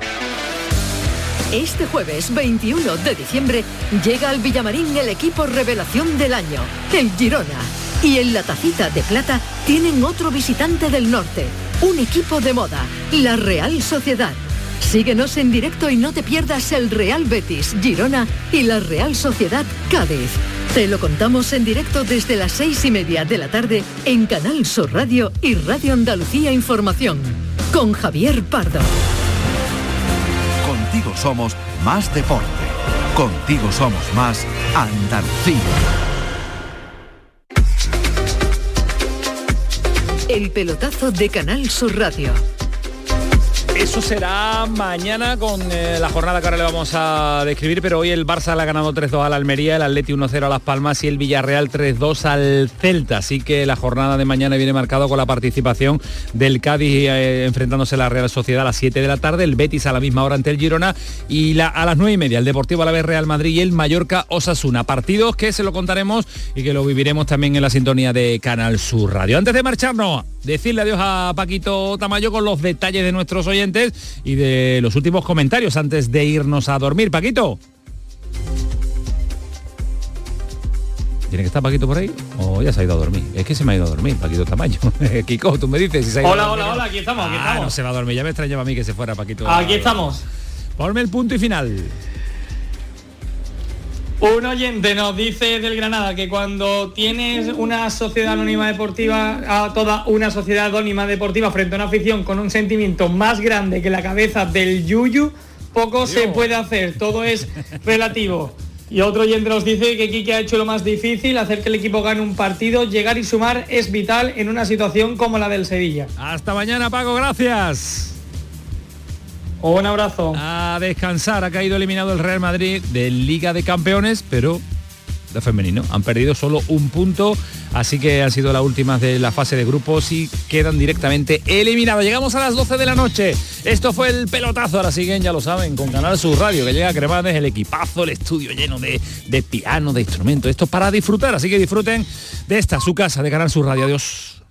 Este jueves 21 de diciembre llega al Villamarín el equipo revelación del año, el Girona. Y en la tacita de plata tienen otro visitante del norte, un equipo de moda, la Real Sociedad. Síguenos en directo y no te pierdas el Real Betis, Girona y la Real Sociedad Cádiz. Te lo contamos en directo desde las seis y media de la tarde en Canal Sur Radio y Radio Andalucía Información. Con Javier Pardo. Contigo somos más deporte. Contigo somos más Andalucía. El pelotazo de Canal Sur Radio. Eso será mañana con eh, la jornada que ahora le vamos a describir, pero hoy el Barça le ha ganado 3-2 al Almería, el Atleti 1-0 a Las Palmas y el Villarreal 3-2 al Celta. Así que la jornada de mañana viene marcado con la participación del Cádiz eh, enfrentándose a la Real Sociedad a las 7 de la tarde, el Betis a la misma hora ante el Girona y a las 9 y media el Deportivo a la vez Real Madrid y el Mallorca Osasuna. Partidos que se lo contaremos y que lo viviremos también en la sintonía de Canal Sur Radio. Antes de marcharnos, decirle adiós a Paquito Tamayo con los detalles de nuestros oyentes y de los últimos comentarios antes de irnos a dormir. Paquito. ¿Tiene que estar Paquito por ahí? ¿O ya se ha ido a dormir? Es que se me ha ido a dormir, Paquito Tamayo. Kiko, tú me dices si se ha ido Hola, hola, hola, aquí estamos, aquí ah, no se va a dormir. Ya me extrañaba a mí que se fuera Paquito. Aquí estamos. Ponme el punto y final. Un oyente nos dice del Granada que cuando tienes una sociedad anónima deportiva, a toda una sociedad anónima deportiva frente a una afición con un sentimiento más grande que la cabeza del Yuyu, poco se puede hacer, todo es relativo. Y otro oyente nos dice que Kike ha hecho lo más difícil, hacer que el equipo gane un partido, llegar y sumar es vital en una situación como la del Sevilla. Hasta mañana, Paco, gracias. Un abrazo. A descansar, ha caído eliminado el Real Madrid de Liga de Campeones, pero de femenino. Han perdido solo un punto, así que han sido las últimas de la fase de grupos y quedan directamente eliminados. Llegamos a las 12 de la noche. Esto fue el pelotazo. Ahora siguen, ya lo saben, con Canal Sur Radio, que llega a Cremades, el equipazo, el estudio lleno de, de piano, de instrumentos. Esto para disfrutar, así que disfruten de esta, su casa de Canal Sur Radio. Adiós.